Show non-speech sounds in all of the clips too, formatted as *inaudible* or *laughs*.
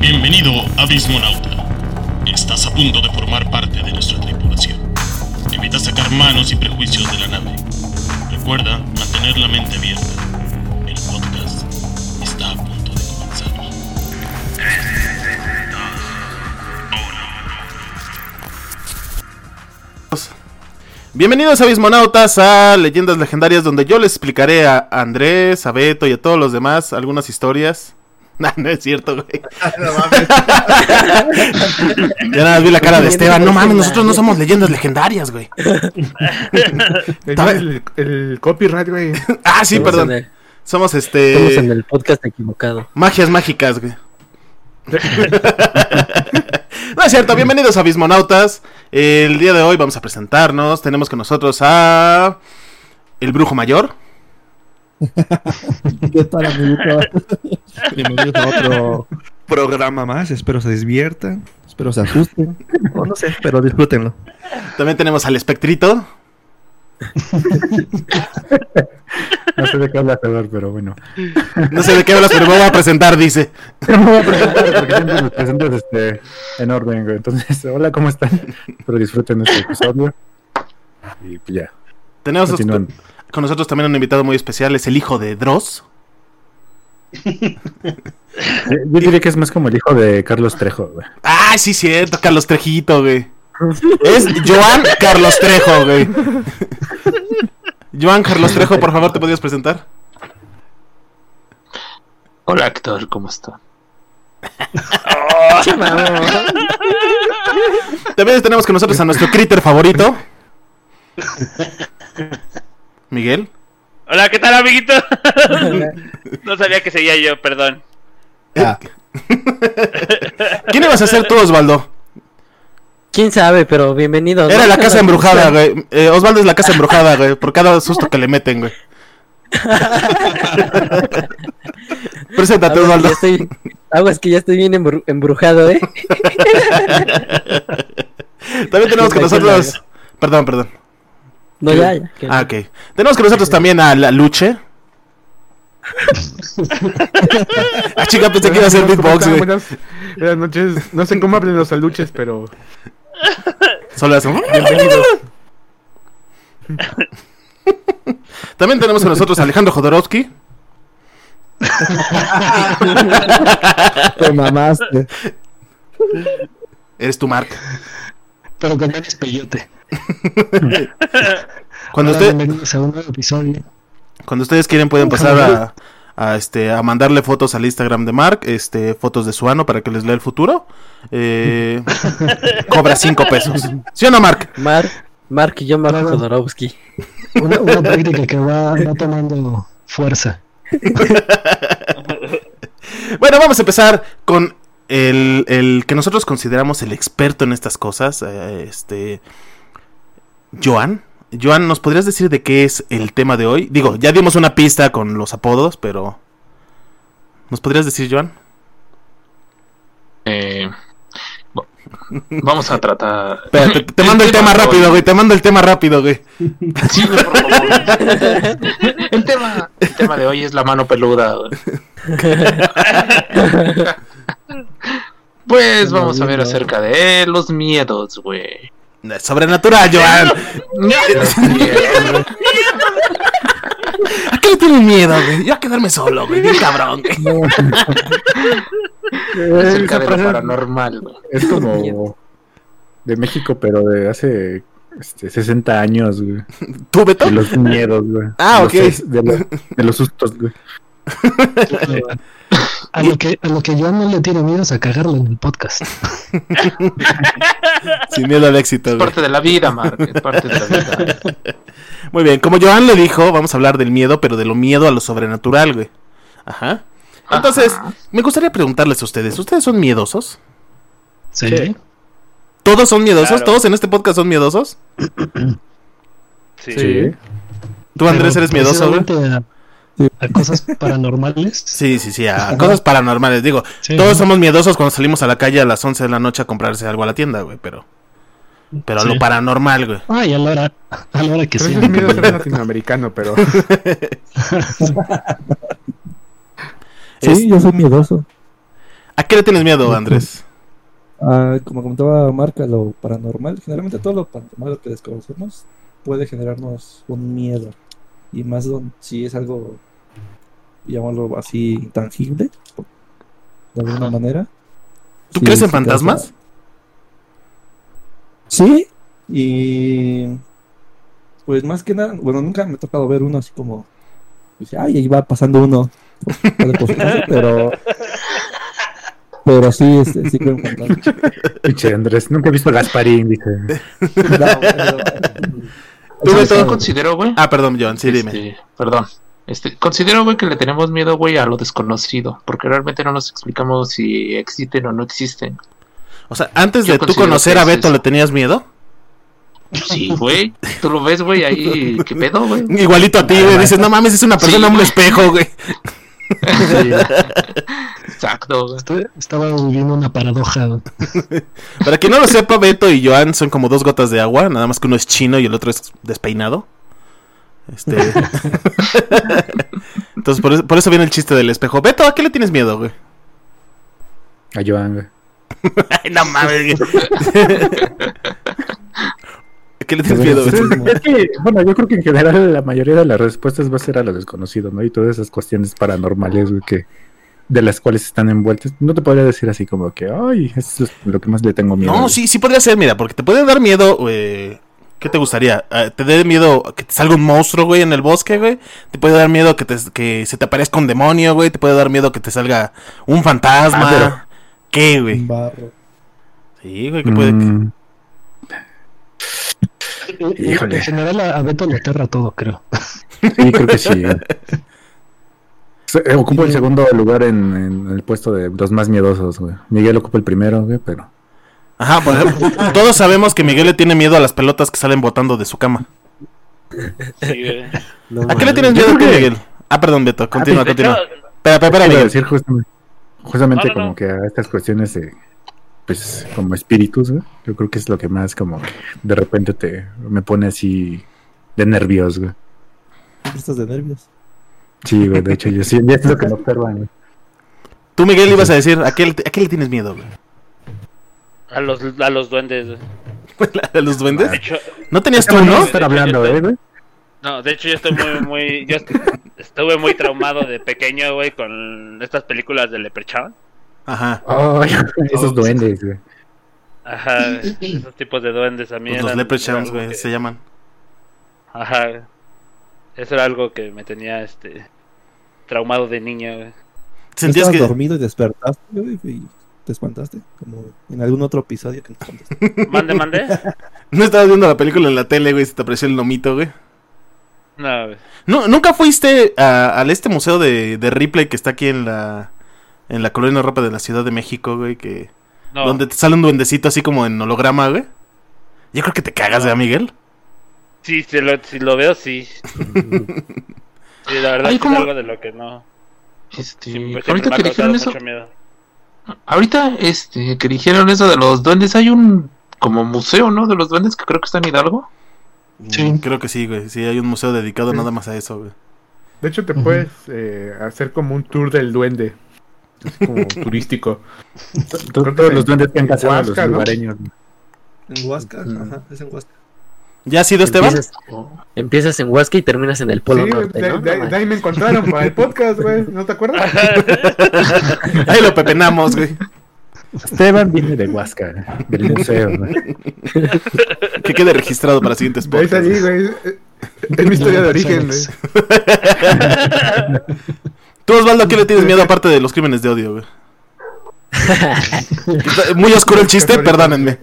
Bienvenido, Abismonauta. Estás a punto de formar parte de nuestra tripulación. Evita sacar manos y prejuicios de la nave. Recuerda mantener la mente abierta. El podcast está a punto de comenzar. Bienvenidos Abismonautas a Leyendas Legendarias donde yo les explicaré a Andrés, a Beto y a todos los demás algunas historias. *laughs* No, no es cierto, güey. *laughs* ya nada más vi la cara de Esteban. No mames, nosotros no somos leyendas legendarias, güey. *laughs* El, el copyright, güey. Ah, sí, Estamos perdón. el- Somos Estamos en este. el podcast equivocado. Magias mágicas, güey. No es cierto, bienvenidos a Abismonautas. El día de hoy vamos a presentarnos. Tenemos con nosotros a. El Brujo Mayor. *laughs* ¿Qué tal, amiguito? Bienvenidos a otro programa más. Espero se diviertan. Espero se asusten. O no sé, pero disfrútenlo. También tenemos al Espectrito. No sé de qué hablas, pero bueno. No sé de qué hablas, pero me voy a presentar, dice. *laughs* Me voy a presentar porque siempre los presentas este, en orden, güey. Entonces, hola, ¿cómo están? Espero disfruten este episodio. Y pues ya, Tenemos. Con nosotros también un invitado muy especial, es el hijo de Dross. *laughs* Eh, Yo diría que es más como el hijo de Carlos Trejo, güey. Ah, sí, cierto, Carlos Trejito, güey. *laughs* Es Joan Carlos Trejo, güey. Joan Carlos Trejo, por favor, ¿te podrías presentar? Hola actor, ¿cómo está? *laughs* También tenemos con nosotros a nuestro critter favorito. Miguel. Hola, ¿qué tal, amiguito? *laughs* no sabía que sería yo, perdón. *laughs* ¿Quién ibas a ser tú, Osvaldo? ¿Quién sabe? Pero bienvenido. Era la casa embrujada, *laughs* güey. Eh, Osvaldo es la casa embrujada, güey. Por cada susto que le meten, güey. Preséntate, Aguas Osvaldo. ya estoy, aguas que ya estoy bien embru- embrujado, ¿eh? También tenemos con nosotros. Perdón, perdón. No, ya, ya. que- Ah, ok. Tenemos con nosotros también a la Luche. *laughs* ah, chica, pensé que iba a ser ¿Cómo beatbox, güey. Buenas, buenas noches. No sé cómo hablen los aluches, pero *laughs* Solo eso. bienvenidos. *laughs* También tenemos con nosotros a Alejandro Jodorowsky. Te mamaste. Eres tu Mark. Pero con menos peyote. *laughs* Cuando, Hola, usted, bienvenidos a un nuevo episodio. cuando ustedes quieren pueden pasar a, a, este, a mandarle fotos al Instagram de Mark, este, fotos de su ano para que les lea el futuro. Eh, *laughs* cobra 5 pesos. ¿Sí o no, Mark? Mark, Mark y yo, Mark Claro. Jodorowsky. Una, una práctica que va, va tomando fuerza. *laughs* Bueno, vamos a empezar con el, el que nosotros consideramos el experto en estas cosas. eh, este. Joan. Joan, ¿nos podrías decir de qué es el tema de hoy? Digo, ya dimos una pista con los apodos, pero. ¿Nos podrías decir, Joan? Eh, vamos a tratar. Espera, te, te mando el tema rápido, güey. Te mando el tema rápido, güey. Sí, güey, por favor. El tema, el tema de hoy es la mano peluda. güey. *laughs* Pues vamos a ver acerca de los miedos, güey. Sobrenatural, Joan. ¿A qué le tienen miedo, güey? Yo a quedarme solo, güey. Bien cabrón, güey. Lo frase paranormal, güey. es como de México, pero de hace este, 60 años, güey. ¿Tú, Beto? De los miedos, güey. Ah, De ok. los De, los- de los sustos, güey. *laughs* A lo que, a lo que yo no le tiene miedo es a cagarlo en el podcast. *laughs* Sin miedo al éxito, Es güey. parte de la vida, Mark. Es parte de la vida. *laughs* Muy bien, como Joan le dijo, vamos a hablar del miedo, pero de lo miedo a lo sobrenatural, güey. Ajá. Entonces, me gustaría preguntarles a ustedes, ¿ustedes son miedosos? Sí. ¿Todos son miedosos? Claro. ¿Todos en este podcast son miedosos? Sí. ¿Tú, Andrés, eres miedoso, güey? A, cosas paranormales. Sí, sí, sí, a cosas paranormales. Digo, Sí. todos somos miedosos cuando salimos a la calle a las 11 de la noche a comprarse algo a la tienda, güey, pero... Pero a lo Sí. paranormal, güey. Ay, a la hora, a la hora que Pero ese es miedo ser *laughs* latinoamericano, pero *laughs* Sí, Es- yo soy miedoso. ¿A qué le tienes miedo, Andrés? Ah, como comentaba Marca, lo paranormal, generalmente todo lo paranormal lo que desconocemos puede generarnos un miedo. Y más don- si es algo, llamarlo así, intangible, por- de alguna Ajá. manera. ¿Tú Sí, crees en fantasmas? Sí, y pues más que nada, bueno, nunca me ha tocado ver uno así como, pues, ay, ahí va pasando uno, *laughs* pero, pero sí, este, sí creo en fantasmas. Pinche Andrés, nunca he visto a Gasparín, dice. No, bueno, ¿Tú, considero, güey? Ah, perdón, Joan, sí, dime. Este, perdón. Este, considero, güey, que le tenemos miedo, güey, a lo desconocido, porque realmente no nos explicamos si existen o no existen. O sea, antes Yo de tú conocer a es Beto, eso. ¿le tenías miedo? Sí, güey. Tú lo ves, güey, ahí, ¿qué pedo, güey? Igualito a ti, güey. Dices, no mames, es una persona, Sí, un espejo, güey. *laughs* Exacto, Estaba viviendo una paradoja. *laughs* Para quien no lo sepa, Beto y Joan son como dos gotas de agua, nada más que uno es chino y el otro es despeinado. Este. *laughs* Entonces, por eso, por eso viene el chiste del espejo. Beto, ¿a qué le tienes miedo, güey? A Joan, güey. *laughs* Ay, no mames, güey. ¿A qué le tienes miedo, güey? Es que, bueno, yo creo que en general la mayoría de las respuestas va a ser a lo desconocido, ¿no? Y todas esas cuestiones paranormales, güey, que de las cuales están envueltas. No te podría decir así como que, ay, eso es lo que más le tengo miedo. No, güey. sí, sí podría ser, mira, porque te puede dar miedo, eh, ¿Qué te gustaría? Eh, ¿Te dé miedo que te salga un monstruo, güey, en el bosque, güey? ¿Te puede dar miedo que, te, que se te aparezca un demonio, güey? ¿Te puede dar miedo que te salga un fantasma? Ah, pero- ¿Qué, güey? Un barro. Sí, güey, que puede... Mm, En Híjole. general a, Beto le aterra todo, creo. sí, creo que sí. *laughs* Eh, Ocupo el segundo lugar en, en el puesto de los más miedosos, güey. Miguel ocupa el primero, güey, pero... Ajá, por ejemplo, *laughs* todos sabemos que Miguel le tiene miedo a las pelotas que salen botando de su cama. Sí, güey. No ¿A qué le tienes miedo, que- Miguel? Ah, perdón, Beto, continúa, De hecho, continúa. Espera, espera, Miguel. decir justamente, justamente No, no, no. como que a estas cuestiones de, pues, como espíritus, güey. Yo creo que es lo que más como de repente te me pone así de nervios, güey. Estás de nervios. Sí, güey, de hecho yo sí, ya es lo que me observan, güey. Tú, Miguel, ibas a decir, ¿a qué, a qué le tienes miedo, güey? A los, a los duendes. güey. *laughs* ¿A los duendes? Hecho, ¿No tenías tú, ¿Cómo no no? vas a estar hablando, eh, güey? no, de hecho yo estoy muy, muy, yo est- estuve muy traumado de pequeño, güey, con estas películas de Leprechaun. Ajá. *laughs* Esos duendes, güey. Ajá, esos tipos de duendes a mí Pues los leprechauns, güey, que- se llaman. Ajá. Eso era algo que me tenía, este, traumado de niño, güey. Sentías Estabas que... dormido y despertaste, güey, te espantaste. Como en algún otro episodio que nos contaste. *laughs* Mande, mande. *laughs* No estabas viendo la película en la tele, güey, se te apareció el nomito, güey. No, güey. No, ¿Nunca fuiste a, al este museo de, de Ripley que está aquí en la... En la colonia ropa de la Ciudad de México, güey, que... No. Donde te sale un duendecito así como en holograma, güey. Yo creo que te cagas, ¿eh, Miguel? Sí, si lo, si lo veo, sí. *laughs* Sí, la verdad Ay, sí es algo de lo que no. Este, siempre ahorita me ha que causado dijeron eso, mucho miedo. Ahorita este, que dijeron eso de los duendes, hay un como museo, ¿no? De los duendes que creo que está en Hidalgo. Sí. Mm, Creo que sí, güey. Sí, hay un museo dedicado nada más a eso, güey. De hecho, te puedes eh, hacer como un tour del duende. Así como *laughs* turístico. Todos los duendes que han a. En Huasca, ajá, es en Huasca. ¿Ya has ido, Esteban? Empiezas, empiezas en Huasca y terminas en el Polo Sí, Norte, de, ¿no? de- No de ahí me encontraron para el podcast, güey. ¿No te acuerdas? *laughs* Ahí lo pepenamos, güey. Esteban viene de Huasca, del museo, güey. Que quede registrado para siguientes ahí podcasts. salí, güey. Es mi historia de origen, güey. Tú, Osvaldo, ¿a qué le tienes miedo aparte de los crímenes de odio, güey? *laughs* Muy oscuro el chiste, perdónenme.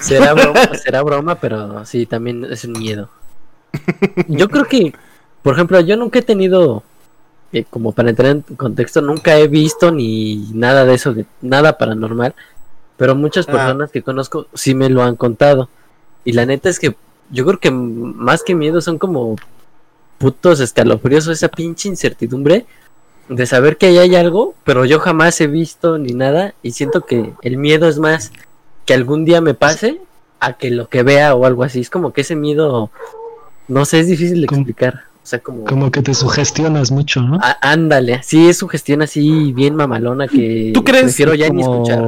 Será broma, *laughs* será broma, pero sí, también es un miedo. Yo creo que, por ejemplo, yo nunca he tenido, eh, como para entrar en contexto, nunca he visto ni nada de eso, de, nada paranormal, pero muchas Ah. personas que conozco sí me lo han contado. Y la neta es que yo creo que más que miedo son como putos escalofríos o esa pinche incertidumbre de saber que ahí hay algo, pero yo jamás he visto ni nada y siento que el miedo es más que algún día me pase a que lo que vea o algo así. Es como que ese miedo, no sé, es difícil de explicar. O sea, como... Como que te sugestionas mucho, ¿no? Ah, ándale, sí, es su gestión así bien mamalona que ¿Tú crees? prefiero ya ni escuchar.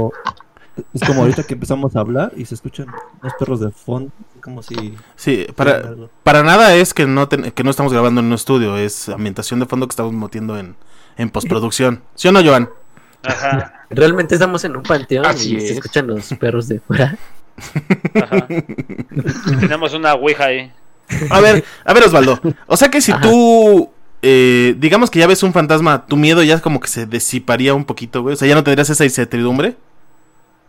Es como ahorita que empezamos a hablar y se escuchan unos perros de fondo, como si... Sí, para, para nada es que no, ten- que no estamos grabando en un estudio, es ambientación de fondo que estamos metiendo en, en postproducción. ¿Sí o no, Joan? Ajá, Realmente estamos en un panteón Así y se es. escuchan los perros de fuera. ajá. Tenemos una ouija ahí. A ver, a ver, Osvaldo. O sea que si Ajá. tú, eh, digamos que ya ves un fantasma, tu miedo ya como que se disiparía un poquito, güey. O sea, ya no tendrías esa incertidumbre.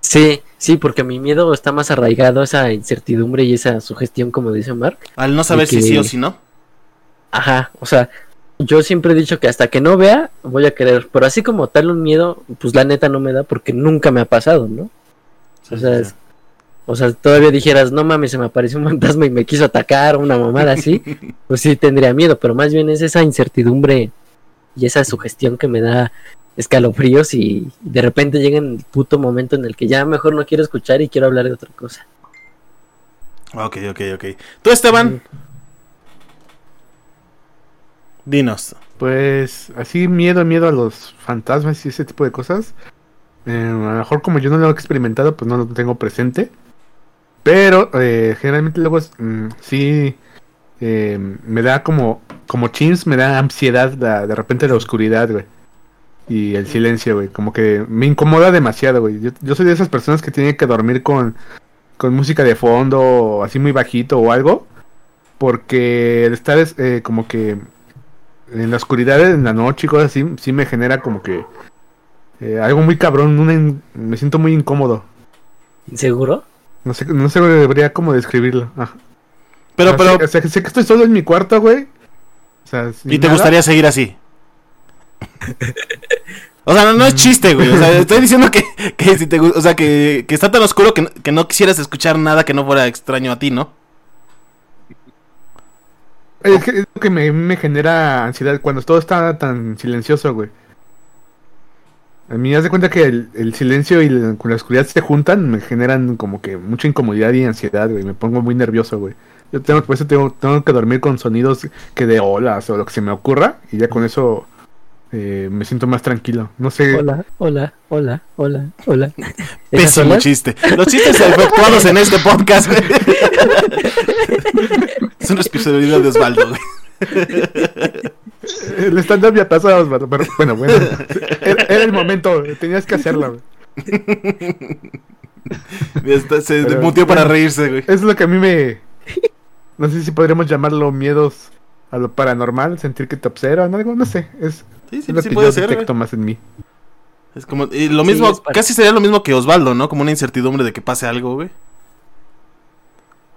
Sí, sí, porque mi miedo está más arraigado a esa incertidumbre y esa sugestión, como dice Mark. Al no saber si sí o si no. Ajá, o sea, yo siempre he dicho que hasta que no vea, voy a querer. Pero así como tal un miedo, pues la neta no me da porque nunca me ha pasado, ¿no? O sea, es- o sea, todavía dijeras, no mames, se me apareció un fantasma y me quiso atacar o una mamada así, *laughs* pues sí tendría miedo, pero más bien es esa incertidumbre y esa sugestión que me da escalofríos y de repente llega el puto momento en el que ya mejor no quiero escuchar y quiero hablar de otra cosa. Ok, ok, ok. ¿Tú, Esteban? Dinos. Pues así miedo, miedo a los fantasmas y ese tipo de cosas. Eh, a lo mejor como yo no lo he experimentado, pues no lo tengo presente. Pero eh, generalmente luego mm, sí eh, me da como como chins, me da ansiedad la- de repente la oscuridad, güey. Y el silencio, güey. Como que me incomoda demasiado, güey. Yo, yo soy de esas personas que tienen que dormir con, con música de fondo, así muy bajito o algo. Porque el estar es, como que en la oscuridad en la noche y cosas así, sí me genera como que eh, algo muy cabrón, una in- me siento muy incómodo. ¿Seguro? No sé, no sé debería cómo describirlo. Ajá. Pero, O sea, pero, sé, o sea, sé que estoy solo en mi cuarto, güey. O sea, sin ¿y te gustaría seguir así? O sea, no, no es chiste, güey. O sea, *laughs* estoy diciendo que, que si te o sea, que, que está tan oscuro que, no- que no quisieras escuchar nada que no fuera extraño a ti, ¿no? Es, que, es lo que me, me genera ansiedad cuando todo está tan silencioso, güey. A mí haz de cuenta que el, el silencio y la, con la oscuridad se juntan, me generan como que mucha incomodidad y ansiedad, güey. Me pongo muy nervioso, güey. Yo tengo, por eso tengo, tengo que dormir con sonidos que de olas o lo que se me ocurra. Y ya con eso eh, me siento más tranquilo. No sé. Hola, hola, hola, hola, hola. ¿Esas Pésimo chiste. Los chistes efectuados en este podcast, güey. *laughs* Es una responsabilidad de Osvaldo, güey. El stand-up ya pasó, Osvaldo, pero bueno, bueno. Era, era el momento, tenías que hacerlo, güey. Está- Se Pero, mutió para bueno. reírse, güey. Es lo que a mí me. No sé si podríamos llamarlo miedos a lo paranormal, sentir que te observan, algo, no sé. Es, Sí, es sí, lo sí que puede yo ser, detecto más en mí. Es como, y lo Sí, mismo, casi sería lo mismo que Osvaldo, ¿no? Como una incertidumbre de que pase algo, güey.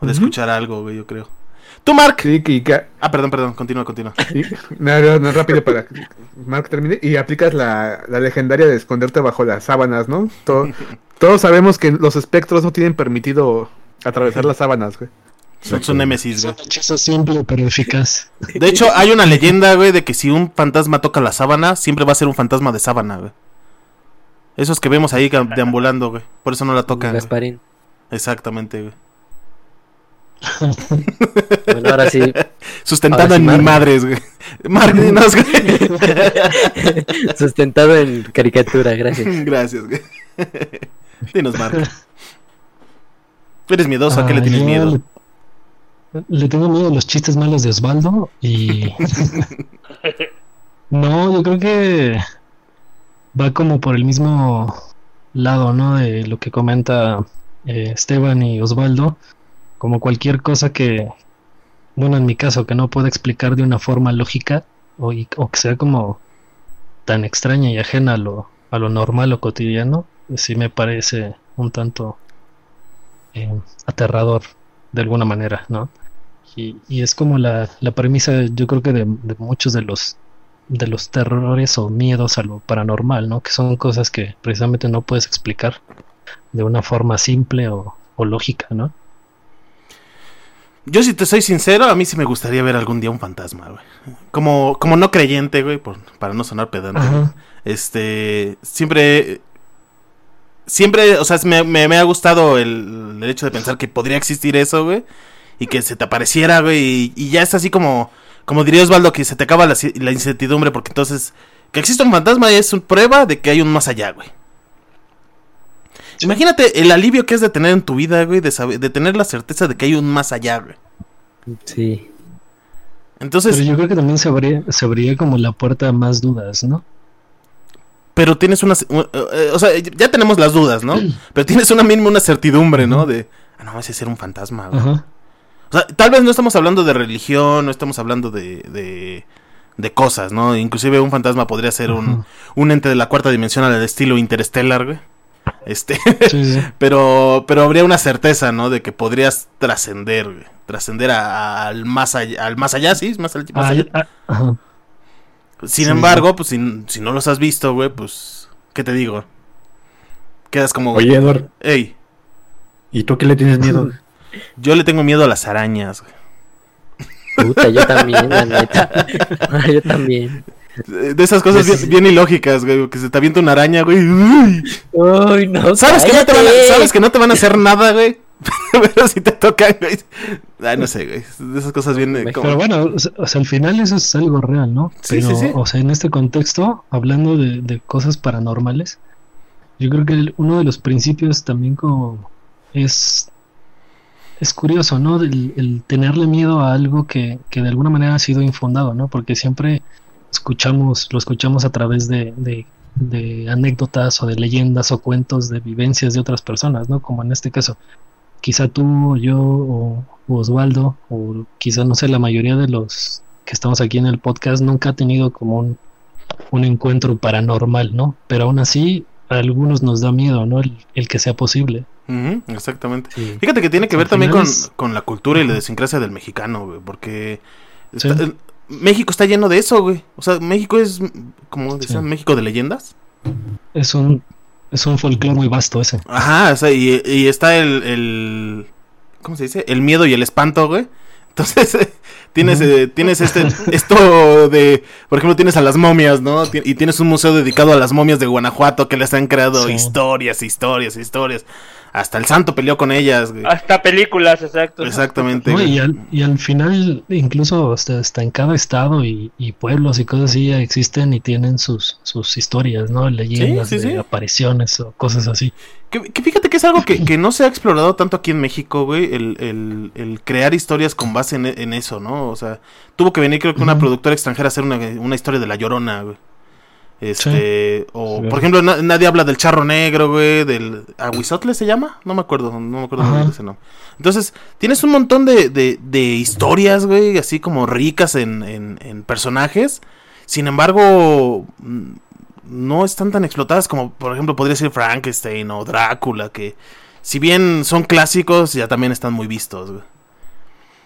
O de escuchar algo, güey, yo creo. Tú, Mark. Sí, que, que- Ah, perdón, perdón, continúa, continúa. y- no, no, no, rápido para que Mark termine. Y aplicas la, la legendaria de esconderte bajo las sábanas, ¿no? To- *laughs* todos sabemos que los espectros no tienen permitido atravesar *laughs* las sábanas, güey. Son su némesis, Es güey. un hechizo simple pero eficaz. *laughs* De hecho, hay una leyenda, güey, de que si un fantasma toca la sábana, siempre va a ser un fantasma de sábana, güey. Esos que vemos ahí deambulando, güey. Por eso no la tocan. güey. Gasparín. Exactamente, güey. *laughs* Bueno, ahora sí, *laughs* Sustentado Ahora sí, en mi Mark. madres, güey. Mark, dinos, güey. sustentado en caricatura, gracias. Gracias, güey. Dinos, Mark. ¿Eres miedoso? ¿A qué le tienes miedo? Le, tengo miedo a los chistes malos de Osvaldo y... *laughs* no, yo creo que va como por el mismo lado, ¿no? De lo que comenta eh, Esteban y Osvaldo. Como cualquier cosa que, bueno, en mi caso, que no puedo explicar de una forma lógica o, y- o que sea como tan extraña y ajena a lo, a lo normal o cotidiano, sí me parece un tanto eh, aterrador de alguna manera, ¿no? Y, y es como la, la premisa, yo creo que de, de muchos de los de los terrores o miedos a lo paranormal, ¿no? Que son cosas que precisamente no puedes explicar de una forma simple o, o lógica, ¿no? Yo, si te soy sincero, a mí sí me gustaría ver algún día un fantasma, güey. Como, como no creyente, güey, por- para no sonar pedante. güey. Este, siempre, siempre, o sea, me, me- me ha gustado el, el hecho de pensar que podría existir eso, güey. Y que se te apareciera, güey. Y, y ya es así como, como diría Osvaldo, que se te acaba la, incertidumbre porque entonces que existe un fantasma es una prueba de que hay un más allá, güey. Imagínate el alivio que es de tener en tu vida, güey, de, saber, de tener la certeza de que hay un más allá, güey. Sí. Entonces, Pero yo creo que también se abría, se abría como la puerta a más dudas, ¿no? pero tienes una... uh, eh, o sea, ya tenemos las dudas, ¿no? *clears throat* Pero tienes una misma una certidumbre, ¿no? De, ah, no, ese ser un fantasma, güey. Ajá. O sea, tal vez no estamos hablando de religión, no estamos hablando de, de, de cosas, ¿no? Inclusive un fantasma podría ser un, un ente de la cuarta dimensión al estilo Interstellar, güey. Este, Sí, sí. *laughs* pero, pero habría una certeza, ¿no? De que podrías trascender, güey. Trascender a- a- al más allá, al más allá, sí, más, al- más Ah, allá. ah. Sin sí, embargo, pues si, si no los has visto, güey, pues, ¿qué te digo? Quedas como, Oye, Edward, hey, ¿y tú qué le tienes miedo? *laughs* yo le tengo miedo a las arañas, güey. Puta, yo también, la neta. *laughs* yo también. De esas cosas bien, bien ilógicas, güey, que se te avienta una araña, güey. uy. Ay, no. ¿Sabes que, no te van a. ¿Sabes que no te van a hacer nada, güey? *laughs* Pero si te tocan, güey. Ay, no sé, güey. De esas cosas bien. eh, como- Pero bueno, o sea, o sea, al final eso es algo real, ¿no? Sí, Pero, sí, sí. o sea, en este contexto, hablando de, de cosas paranormales, yo creo que el- uno de los principios también como es es curioso, ¿no? El, tenerle miedo a algo que, que de alguna manera ha sido infundado, ¿no? Porque siempre escuchamos, lo escuchamos a través de, de, anécdotas o de leyendas o cuentos de vivencias de otras personas, ¿no? Como en este caso, quizá tú, yo o, o Osvaldo, o quizá, no sé, la mayoría de los que estamos aquí en el podcast nunca ha tenido como un, un encuentro paranormal, ¿no? Pero aún así, a algunos nos da miedo, ¿no? El que sea posible. Exactamente. Sí. Fíjate que tiene que ver también con, con la cultura y la idiosincrasia del mexicano, güey. Porque Sí. está- el- México está lleno de eso, güey. O sea, México es, como decían, Sí. México de leyendas. Es un, es un folclore muy vasto ese. Ajá, o sea, y, y está el, el. ¿Cómo se dice? El miedo y el espanto, güey. Entonces, eh, *laughs* tienes, eh, tienes este, esto de, por ejemplo, tienes a las momias, ¿no? Y tienes un museo dedicado a las momias de Guanajuato que les han creado historias, historias, historias. Hasta el santo peleó con ellas, güey. Hasta películas, exacto. Exactamente. No, y, al, y al final, incluso hasta, hasta en cada estado y, y pueblos y cosas así existen y tienen sus, sus historias, ¿no? Leyendas sí, de sí. apariciones o cosas así. Que, que fíjate que es algo que, que no se ha explorado tanto aquí en México, güey, el, el- el crear historias con base en, en eso, ¿no? O sea, tuvo que venir creo que una productora extranjera a hacer una, una historia de La Llorona, güey. Este, o Sí. por ejemplo, na- nadie habla del charro negro, güey, del Aguizotle se llama, no me acuerdo, no me acuerdo de ese nombre. Entonces, tienes un montón de, de, de historias, güey, así como ricas en, en, en personajes. Sin embargo, mm, no están tan explotadas como, por ejemplo, podría ser Frankenstein o Drácula, que si bien son clásicos, ya también están muy vistos, güey.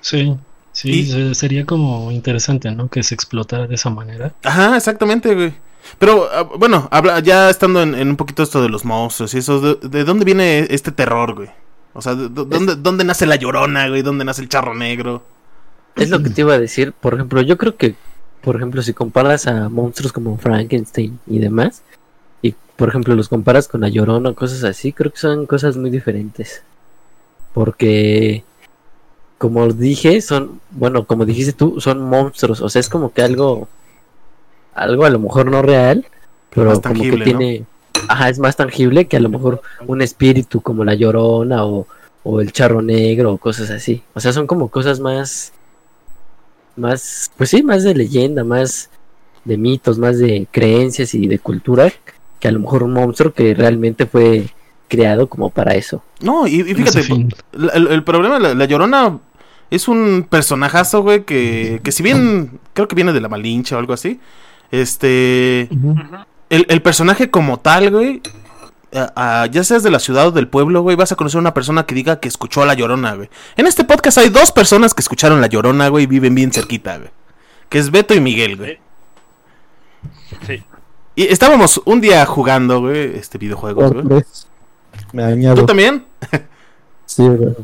Sí, sí, Y- sería como interesante, ¿no? Que se explotara de esa manera. Ajá, exactamente, güey. Pero ah, bueno, habla, ya estando en, en un poquito esto de los monstruos y eso, ¿de, de dónde viene este terror, güey? O sea, ¿de- de- ¿dónde, ¿dónde nace la llorona, güey? ¿Dónde nace el charro negro? Es lo que te iba a decir. Por ejemplo, yo creo que, por ejemplo, si comparas a monstruos como Frankenstein y demás, y por ejemplo los comparas con la Llorona o cosas así, creo que son cosas muy diferentes. Porque, como dije, son, bueno, como dijiste tú, son monstruos. O sea, es como que algo, algo a lo mejor no real, pero Más como tangible, que ¿no? tiene, ajá, es más tangible que a lo mejor un espíritu como la Llorona o, o el charro negro o cosas así. O sea, son como cosas más más, pues sí, más de leyenda, más de mitos, más de creencias y de cultura que a lo mejor un monstruo que realmente fue creado como para eso. No, y, fíjate, el, el problema, la, la llorona es un personajazo, güey, que, que si bien creo que viene de la Malincha o algo así, este, el, el personaje como tal, güey, a- a- ya seas de la ciudad o del pueblo, güey, vas a conocer una persona que diga que escuchó a la llorona, güey. En este podcast hay dos personas que escucharon la llorona, güey, y viven bien cerquita, güey. Que es Beto y Miguel, güey. Sí. Y estábamos un día jugando, güey, este videojuegos, Por güey. Me añado. ¿Tú también? Sí, güey.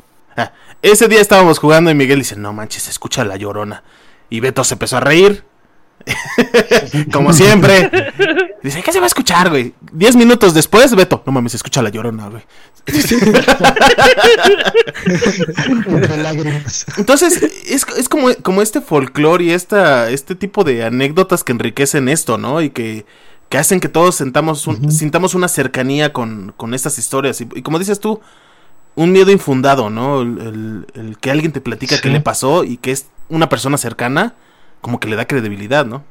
Ese día estábamos jugando y Miguel dice, no manches, escucha la llorona. Y Beto se empezó a reír. *laughs* Como siempre. *laughs* Dice, ¿qué se va a escuchar, güey? Diez minutos después, Beto. No mames, se escucha la llorona, güey. *laughs* Entonces, es, es como, como este folclore y esta, este tipo de anécdotas que enriquecen esto, ¿no? Y que, que hacen que todos sentamos un- sintamos una cercanía con, con estas historias. Y, y como dices tú, un miedo infundado, ¿no? El, el- el que alguien te platica Sí. que le pasó y que es una persona cercana, como que le da credibilidad, ¿no?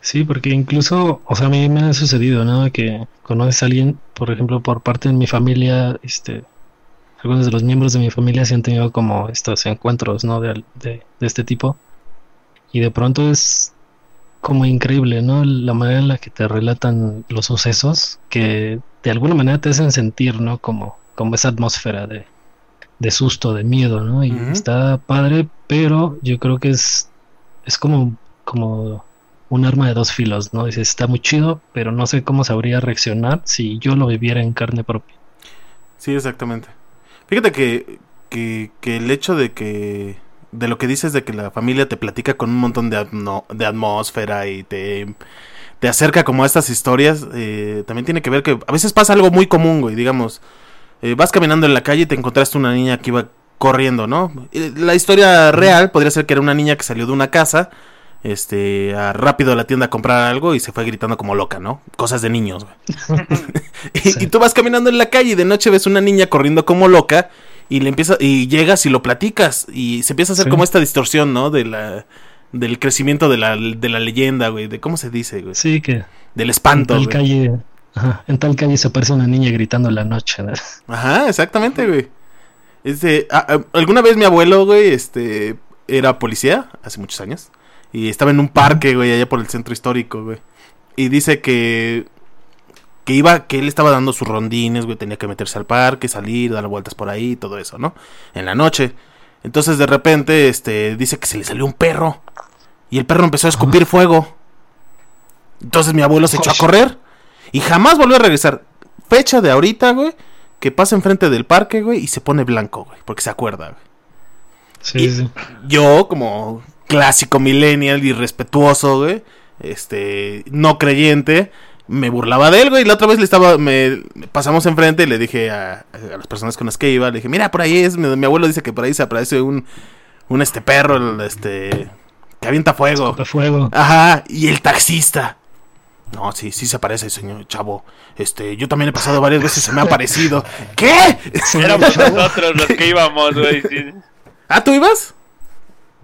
Sí, porque incluso, o sea, a mí me ha sucedido, ¿no? Que conoces a alguien, por ejemplo, por parte de mi familia, este, algunos de los miembros de mi familia sí han tenido como estos encuentros, ¿no? De, de, de este tipo. Y de pronto es como increíble, ¿no? La manera en la que te relatan los sucesos, que de alguna manera te hacen sentir, ¿no? Como, como esa atmósfera de, de susto, de miedo, ¿no? Y está padre, pero yo creo que es, es como, como un arma de dos filos, ¿no? Dices, está muy chido, pero no sé cómo sabría reaccionar si yo lo viviera en carne propia. Sí, exactamente. Fíjate que, que, que el hecho de que de lo que dices de que la familia te platica con un montón de, de atmósfera y te, te acerca como a estas historias, eh, también tiene que ver que a veces pasa algo muy común, güey, digamos, eh, vas caminando en la calle y te encontraste una niña que iba corriendo, ¿no? La historia real podría ser que era una niña que salió de una casa, este, a rápido a la tienda a comprar algo y se fue gritando como loca, ¿no? Cosas de niños, güey. *laughs* *laughs* y, Sí. y tú vas caminando en la calle y de noche ves una niña corriendo como loca y le empieza y llegas y lo platicas y se empieza a hacer Sí. como esta distorsión, ¿no? De la del crecimiento de la, de la leyenda, güey, de cómo se dice, güey, Sí, que del en espanto, tal güey. calle, ajá, en tal calle se aparece una niña gritando en la noche, ¿no? Ajá, exactamente, güey. Este, a- a- alguna vez mi abuelo, güey, este, era policía hace muchos años y estaba en un parque, güey, allá por el centro histórico, güey. Y dice que que iba, que él estaba dando sus rondines, güey, tenía que meterse al parque, salir, dar vueltas por ahí, todo eso, ¿no? En la noche. Entonces de repente, este, dice que se le salió un perro y el perro empezó a escupir fuego. Entonces mi abuelo se echó a correr y jamás volvió a regresar. Fecha de ahorita, güey, que pasa enfrente del parque, güey, y se pone blanco, güey, porque se acuerda, güey. Sí, Y- sí. Yo, como clásico millennial y respetuoso, güey, este, no creyente, me burlaba de él, güey, y la otra vez le estaba, me pasamos enfrente y le dije a, a las personas con las que iba, le dije, mira, por ahí es, mi, mi abuelo dice que por ahí se aparece un, un este perro, el, este, que avienta fuego. De fuego. Ajá, y el taxista. No, sí, sí se aparece, señor chavo. Este, yo también he pasado varias veces, se me ha aparecido. *laughs* ¿Qué? Éramos nosotros los que íbamos, güey. Sí. *laughs* ¿Ah, tú ibas?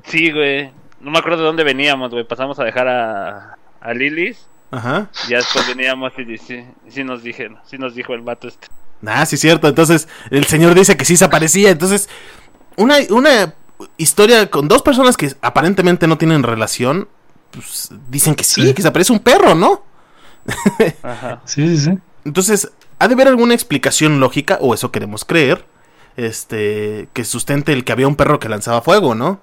Sí, güey. No me acuerdo de dónde veníamos, güey. Pasamos a dejar a, a Lilis. Ajá. Y ya después veníamos y sí, sí nos dijeron, sí nos dijo el vato este. Ah, sí, cierto. Entonces, el señor dice que sí se aparecía. Entonces, una, una historia con dos personas que aparentemente no tienen relación, pues dicen que sí, Sí. que se aparece un perro, ¿no? Ajá. *laughs* Sí, sí, sí. Entonces, ha de haber alguna explicación lógica, o eso queremos creer, este, que sustente el que había un perro que lanzaba fuego, ¿no?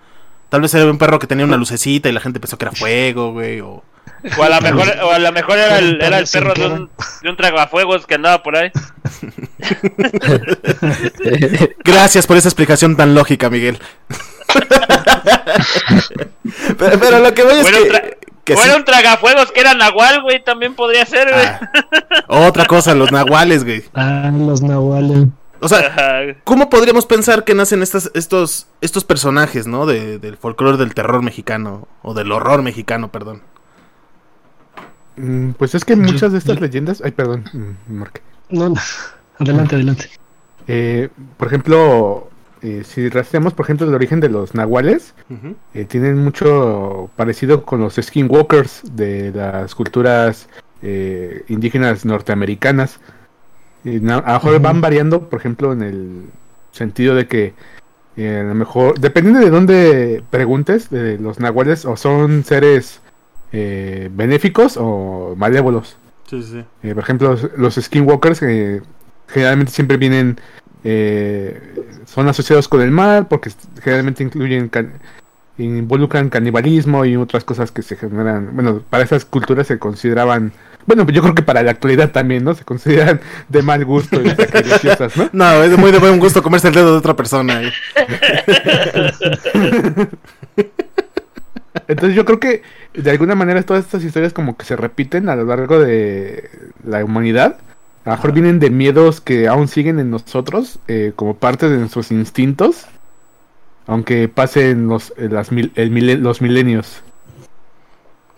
Tal vez era un perro que tenía una lucecita y la gente pensó que era fuego, güey, o... *laughs* O a lo mejor, o a lo mejor era el, era el perro de un, de un tragafuegos que andaba por ahí. *laughs* Gracias por esa explicación tan lógica, Miguel. pero, pero lo que voy es que... que fuera sí- un tragafuegos que era Nahual, güey, también podría ser, güey. Ah, otra cosa, los nahuales, güey. Ah, los nahuales. O sea. ¿cómo podríamos pensar que nacen estas, estos, estos personajes, ¿no? De- del folclore del terror mexicano, o del horror mexicano, perdón. Mm, Pues es que muchas de estas leyendas. Ay, perdón, mm, Mark. No, no. Adelante, adelante. Eh, por ejemplo, eh, si rastreamos, por ejemplo, el origen de los nahuales, eh, tienen mucho parecido con los skinwalkers de las culturas eh, indígenas norteamericanas. Y a lo mejor van variando, por ejemplo, en el sentido de que eh, a lo mejor, dependiendo de dónde preguntes, de los nahuales o son seres eh, benéficos o malévolos. Sí, sí. Por ejemplo, los, los skinwalkers generalmente siempre vienen, eh, son asociados con el mal porque generalmente incluyen, can- involucran canibalismo y otras cosas que se generan, bueno, para esas culturas se consideraban, bueno, yo creo que para la actualidad también, ¿no? Se consideran de mal gusto y sacrificiosas, ¿no? No, es muy de buen gusto comerse el dedo de otra persona. ¿eh? *laughs* Entonces yo creo que de alguna manera todas estas historias como que se repiten a lo largo de la humanidad. A lo mejor vienen de miedos que aún siguen en nosotros, eh, como parte de nuestros instintos, aunque pasen los, eh, las mil- el los milenios.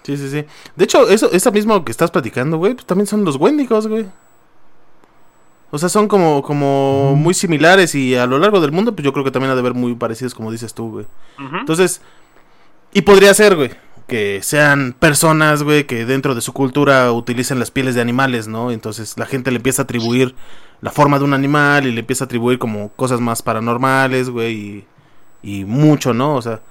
Sí, sí, sí. De hecho, eso, esa mismo que estás platicando, güey, pues también son los Wendigos, güey. O sea, son como, como muy similares y a lo largo del mundo, pues yo creo que también ha de haber muy parecidos, como dices tú, güey. Entonces, y podría ser, güey, que sean personas, güey, que dentro de su cultura utilicen las pieles de animales, ¿no? Entonces la gente le empieza a atribuir la forma de un animal y le empieza a atribuir como cosas más paranormales, güey, y, y mucho, ¿no? O sea,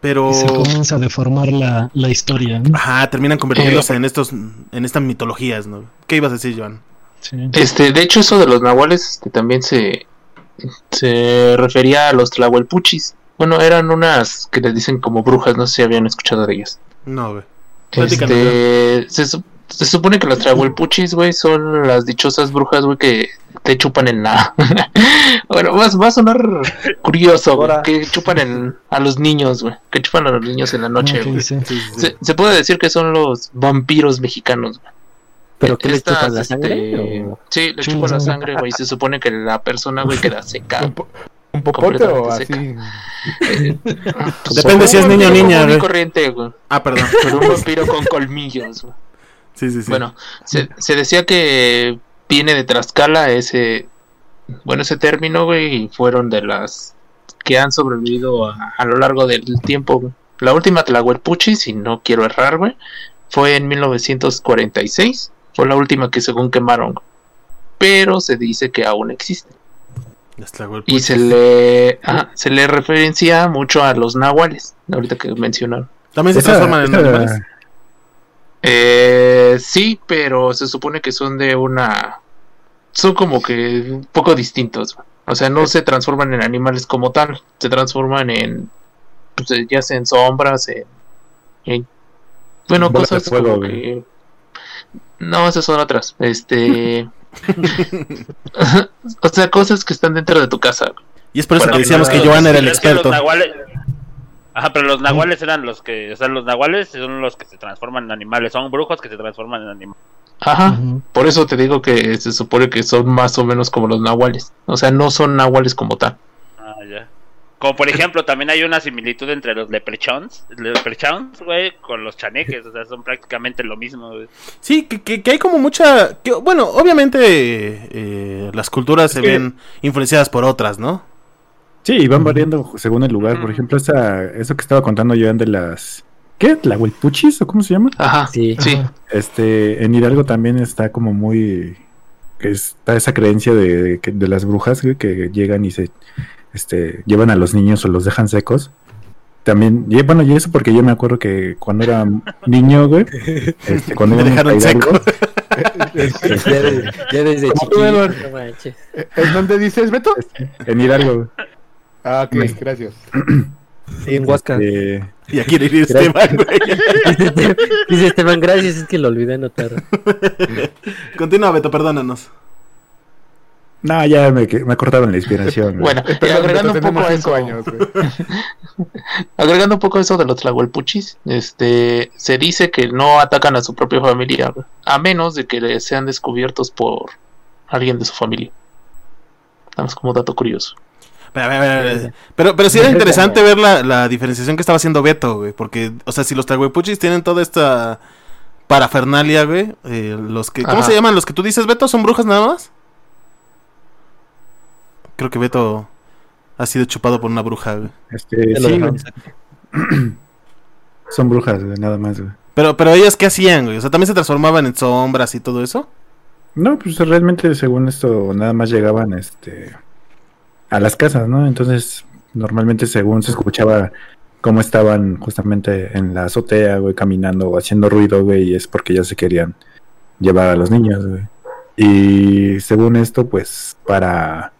pero... Y se comienza a deformar la, la historia. ¿no? Ajá, terminan convirtiéndose en estos, en estas mitologías, ¿no? ¿Qué ibas a decir, Joan? Sí. Este, de hecho, eso de los nahuales este, también se, se refería a los tlahuelpuchis. Bueno, eran unas que les dicen como brujas, no sé si habían escuchado de ellas. No, güey. Este, se, se supone que los tlahuelpuchis, güey, son las dichosas brujas, güey, que te chupan en la... *laughs* bueno, va, va a sonar curioso, güey, que chupan en, a los niños, güey, que chupan a los niños en la noche, Ok, güey. sí. Sí, sí, sí. Se, se puede decir que son los vampiros mexicanos, güey. ¿Pero qué le Estas, chupan la este, sangre? o- Sí, le chupan la sangre, güey. Se supone que la persona, güey, queda *laughs* seca. ¿Un, po- un popote o así? Pues, *laughs* Depende si es niño o niña, común y corriente, güey. Ah, perdón. *laughs* Pero un vampiro con colmillos, güey. Sí, sí, sí. Bueno, se, se decía que viene de Tlaxcala ese, bueno, ese término, güey, y fueron de las que han sobrevivido a, a lo largo del tiempo, güey. La última Tlahuelpuchi, si no quiero errar, güey, fue en 1946. Fue la última que según quemaron. Pero se dice que aún existe. Y se le, ajá, se le referencia mucho a los nahuales, ahorita que mencionaron. También se Esa- transforman en animales. Eh, sí, pero se supone que son de una... Son como que un poco distintos. O sea, no se transforman en animales como tal. Se transforman en... pues, eh, ya sea en sombras, en... en- bueno, cosas fuego, como que... No, esas son otras. Este... *laughs* *laughs* o sea, cosas que están dentro de tu casa. Y es por eso Bueno, que decíamos que Joan era el es que los experto. nahuales- Ajá, pero los nahuales eran los que, o sea, los nahuales son los que se transforman en animales, son brujos que se transforman en animales. Ajá. Por eso te digo que se supone que son más o menos como los nahuales. O sea, no son nahuales como tal. Como por ejemplo, también hay una similitud entre los leprechauns, leprechauns, güey, con los chaneques, o sea, son prácticamente lo mismo, güey. Sí, que, que- que hay como mucha... que- bueno, obviamente eh, las culturas se ven influenciadas por otras, ¿no? Sí, y van variando según el lugar. Por ejemplo, esa, eso que estaba contando yo de las. ¿Qué? ¿La Huelpuchis o cómo se llama? Ajá. Sí. Sí. Este, en Hidalgo también está como muy. Está esa creencia de, de, de las brujas güey, que llegan y se este, llevan a los niños o los dejan secos. También, y bueno, y eso porque yo me acuerdo que cuando era niño, güey, este, cuando *laughs* Me dejaron seco. *laughs* Ya, de- ya desde tú, chiquito, manches. ¿En dónde dices, Beto? en Hidalgo, güey, Ah, ok, Me- gracias. Y en Huasca. eh, Ya quiere ir Esteban, güey. Dice Esteban, dice Esteban, gracias, es que lo olvidé anotar. Continúa, Beto, perdónanos. No, ya me, me cortaron la inspiración. Bueno, y Perdón, *laughs* agregando un poco a eso. años. Agregando un poco eso de los tlahuelpuchis, este, se dice que no atacan a su propia familia, güey, a menos de que sean descubiertos por alguien de su familia. Vamos como dato curioso. A a a ver. Pero, pero sí era *laughs* interesante ver la, la diferenciación que estaba haciendo Beto, güey. Porque, o sea, si los Tlahuelpuchis tienen toda esta parafernalia, güey. eh, los que, ¿Cómo Ajá. se llaman? ¿Los que tú dices, Beto? ¿Son brujas nada más? Creo que Beto ha sido chupado por una bruja, güey. Este, sí, güey, *clears throat* son brujas, güey, nada más, güey. Pero, pero ellas, ¿qué hacían, güey? O sea, también se transformaban en sombras y todo eso. No, pues realmente según esto nada más llegaban este a las casas, ¿no? Entonces, normalmente según se escuchaba cómo estaban justamente en la azotea, güey, caminando o haciendo ruido, güey, y es porque ya se querían llevar a los niños, güey. Y según esto, pues para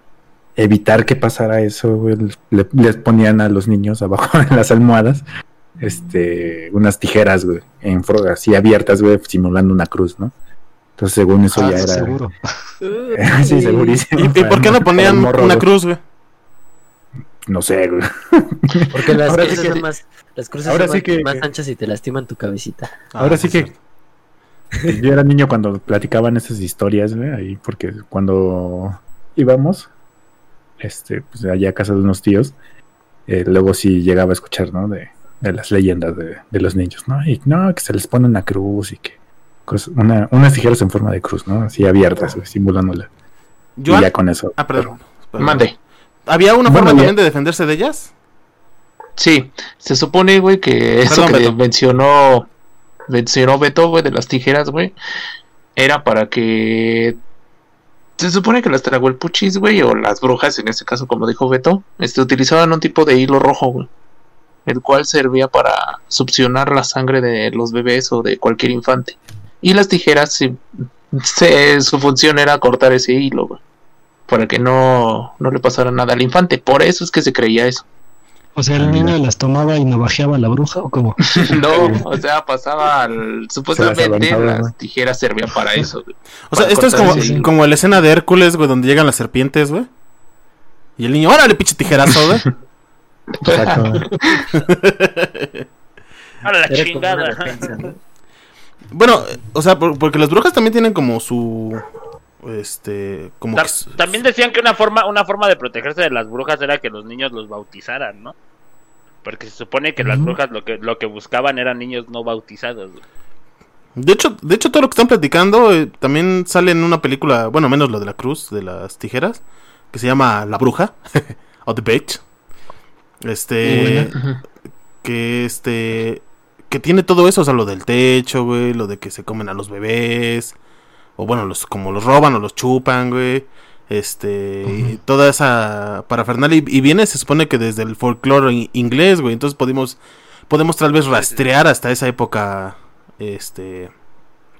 evitar que pasara eso, güey, le- les ponían a los niños abajo *laughs* de las almohadas este unas tijeras, güey, en así abiertas, güey, simulando una cruz, ¿no? Entonces, según eso Ah, ya era Seguro. *laughs* sí, segurísimo. ¿Y, y por qué no ponían morro, una güey. cruz, güey? no sé, güey. *laughs* Porque las Ahora sí cruces que- son más, las cruces ahora son sí más, que- más anchas y te lastiman tu cabecita. Ahora Ah, sí que yo era niño cuando platicaban esas historias, güey, ahí porque cuando íbamos, este, pues allá a casa de unos tíos, eh, luego sí llegaba a escuchar, ¿no? De, de las leyendas de, de los niños, ¿no? Y no, que se les pone una cruz y que una, unas tijeras en forma de cruz, ¿no? Así abiertas, simulándola. Y Joan, ya con eso. ah, perdón. perdón. Mande. ¿Había una Bueno, forma ya- también de defenderse de ellas? Sí, se supone, güey, que eso Perdón, que Beto. mencionó, mencionó Beto, güey, de las tijeras, güey, era para que... Se supone que las traguelpuchis, güey, o las brujas, en este caso, como dijo Beto, este, utilizaban un tipo de hilo rojo, güey, el cual servía para succionar la sangre de los bebés o de cualquier infante. Y las tijeras, sí, se- su función era cortar ese hilo, güey, para que no, no le pasara nada al infante. Por eso es que se creía eso. O sea, el niño las tomaba y navajeaba a la bruja o cómo? *laughs* No, o sea, pasaba al... Supuestamente las tijeras servían para *laughs* eso. güey. O sea, esto es como, como la escena de Hércules, güey, donde llegan las serpientes, güey. Y el niño, órale, pinche tijerazo, güey. *laughs* Exacto. ¡A la chingada! bueno, o sea, por- porque las brujas también tienen como su. Este. Como Ta- que su- También decían que una forma, una forma de protegerse de las brujas era que los niños los bautizaran, ¿no? Porque se supone que las brujas lo que, lo que buscaban eran niños no bautizados. güey. De hecho, de hecho, todo lo que están platicando eh, también sale en una película, bueno, menos lo de la cruz, de las tijeras, que se llama La Bruja, *laughs* o The Bitch. Este, que este, que tiene todo eso, o sea, lo del techo, güey, lo de que se comen a los bebés, o bueno, los como los roban o los chupan, güey. Este, y toda esa parafernalia y, y viene, se supone que desde el folclore in- inglés, güey. Entonces podemos, podemos tal vez rastrear hasta esa época, este,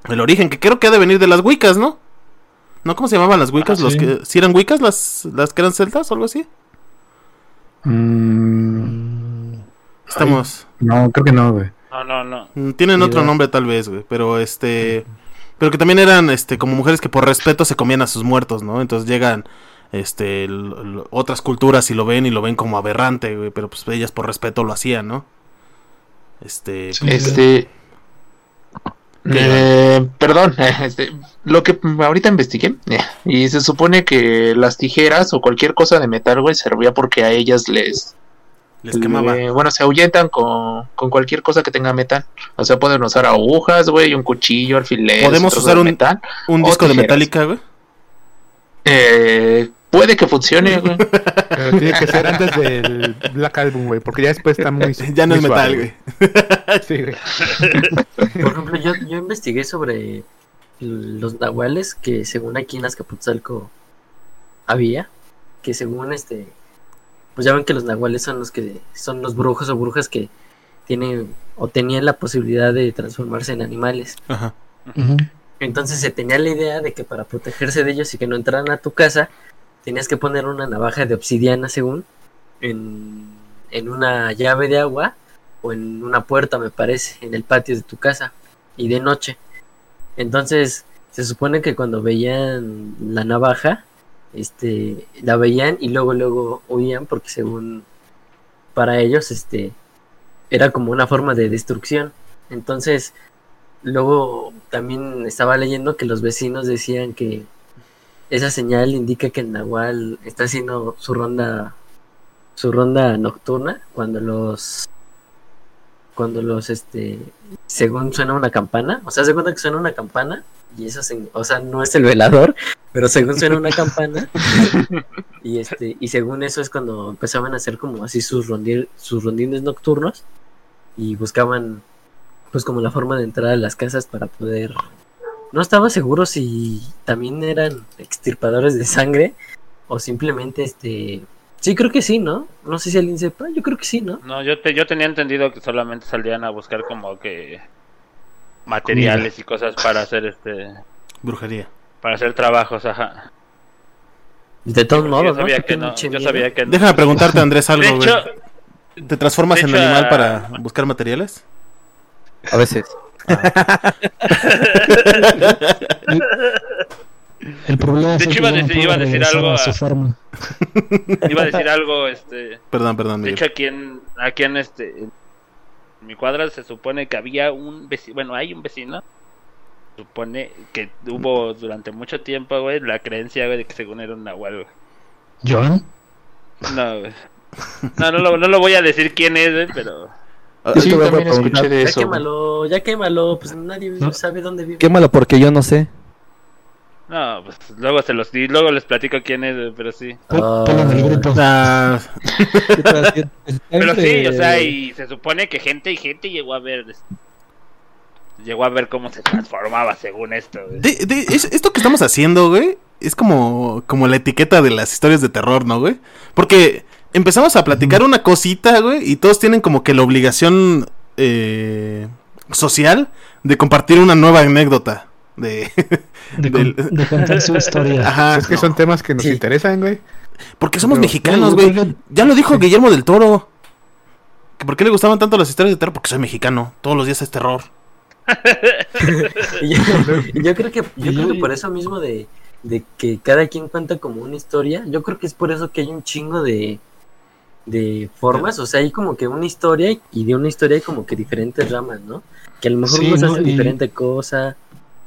el origen, que creo que ha de venir de las Wiccas, ¿no? ¿No? ¿Cómo se llamaban las Wiccas? Ah, los sí. que, ¿Si eran Wiccas las, las que eran celtas o algo así? Mm, Estamos... no, creo que no, güey. No, no, no. Mm, Tienen Ni otro idea. nombre tal vez, güey, pero este... Pero que también eran, este, como mujeres que por respeto se comían a sus muertos, ¿no? Entonces llegan, este, otras culturas y lo ven y lo ven como aberrante, güey, pero pues ellas por respeto lo hacían, ¿no? Este... Sí. Este. eh, perdón, *laughs* este, lo que ahorita investigué, y se supone que las tijeras o cualquier cosa de metal, güey, servía porque a ellas les, Les quemaba. bueno, se ahuyentan con, con cualquier cosa que tenga metal. O sea, pueden usar agujas, güey, un cuchillo, alfileres, Podemos usar un- metal. Un disco de. Metallica, güey. Eh, puede que funcione, *laughs* güey. Pero tiene que ser antes del Black Album, güey, porque ya después está muy. *laughs* Ya no muy es metal, güey. Sí, güey. Por ejemplo, yo, yo investigué sobre los nahuales que según aquí en Azcapotzalco había, que según este, pues ya ven que los nahuales son los que son los brujos o brujas que tienen o tenían la posibilidad de transformarse en animales. Ajá. Entonces se tenía la idea de que para protegerse de ellos y que no entraran a tu casa, tenías que poner una navaja de obsidiana, según, en, en una llave de agua o en una puerta, me parece, en el patio de tu casa y de noche. Entonces se supone que cuando veían la navaja, este, la veían y luego luego huían porque según para ellos, este, era como una forma de destrucción. Entonces Luego también estaba leyendo que los vecinos decían que esa señal indica que el Nahual está haciendo su ronda su ronda nocturna cuando los cuando los este según suena una campana, o sea, se cuenta que suena una campana y eso se- o sea, no es el velador, pero según suena una campana *laughs* y este y según eso es cuando empezaban a hacer como así sus sus rondines nocturnos y buscaban pues como la forma de entrar a las casas para poder no estaba seguro si también eran extirpadores de sangre o simplemente este sí creo que sí no no sé si alguien sepa yo creo que sí no No, yo, te, yo tenía entendido que solamente salían a buscar como que materiales y cosas para hacer este Brujería. para hacer trabajos, ajá. de todos Yo modos ¿no? sabía que no, yo sabía que no. Déjame preguntarte, Andrés, De algo, güey. hecho, ¿Te transformas de en animal ah, para buscar materiales? A veces. *laughs* *laughs* *laughs* El problema De hecho, que iba a decir- pudo iba a decir regresar algo a a- su forma. *laughs* Iba a decir algo, este. Perdón, perdón, De Miguel. hecho, aquí en, aquí en este. En mi cuadra se supone que había un vecino. Bueno, hay un vecino. Supone que hubo durante mucho tiempo, güey, la creencia, güey, de que según era un nahual, güey. ¿Joan? No, güey. No, no lo, no lo voy a decir quién es, güey, pero. Ah, Sí, también escuché de Ya eso. quémalo, ya quémalo, pues nadie No. sabe dónde vive. Quémalo porque yo no sé. No, pues luego se los y luego les platico quién es, pero sí. Ah. Ponlo en el grupo. ah, *laughs* Pero sí, o sea, y se supone que gente y gente llegó a ver. Llegó a ver cómo se transformaba según esto, güey. de- de- es- esto que estamos haciendo, güey, es como, como la etiqueta de las historias de terror, ¿no, güey? Porque empezamos a platicar una cosita, güey, y todos tienen como que la obligación eh, social de compartir una nueva anécdota. De, De, con- del- de contar su historia. *laughs* Ajá, Es que no, son temas que nos Sí. interesan, güey. porque somos Pero- mexicanos, güey. Ya lo dijo Guillermo del Toro. Que ¿Por qué le gustaban tanto las historias de terror? Porque soy mexicano. Todos los días es terror. *laughs* Y yo, yo creo que yo creo que por eso mismo de, de que cada quien cuenta como una historia, yo creo que es por eso que hay un chingo de de formas, o sea, hay como que una historia y de una historia hay como que diferentes ramas, ¿no? Que a lo mejor Sí, unos ¿no? hacen Y- diferente cosa.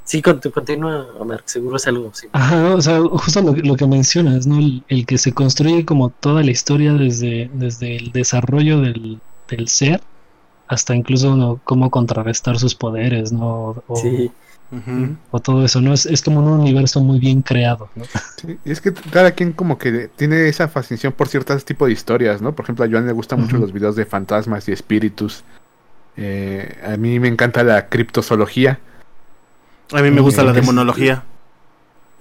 Sí, cont- continúa, Omar, seguro es algo sí. Ajá, o sea, justo lo, lo que mencionas, ¿no? El, el que se construye como toda la historia desde, desde el desarrollo del, del ser hasta incluso ¿no? cómo contrarrestar sus poderes, ¿no? O, Sí. O todo eso, ¿no? Es, es como un universo muy bien creado, ¿no? Sí, y es que cada quien como que tiene esa fascinación por ciertos tipos de historias, ¿no? Por ejemplo, a Joan le gustan mucho los videos de fantasmas y espíritus. Eh, a mí me encanta la criptozoología. A mí me gusta la Es- demonología.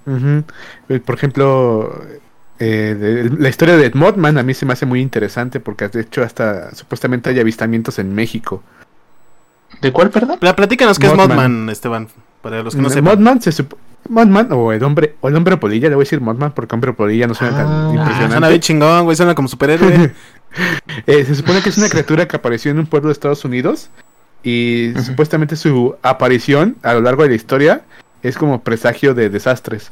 Eh, Por ejemplo, eh, de- la historia de Mothman a mí se me hace muy interesante porque de hecho hasta supuestamente hay avistamientos en México. ¿De cuál, perdón? Pla- Platícanos qué es Mothman. Esteban. Para los que no Mm, sepan. Mothman se sup- Mothman o el hombre o el hombre polilla, le voy a decir Mothman porque hombre polilla no suena Ah, tan impresionante. suena bien chingón, güey. Suena como superhéroe. *laughs* Eh, se supone que es una *laughs* criatura que apareció en un pueblo de Estados Unidos y supuestamente su aparición a lo largo de la historia es como presagio de desastres.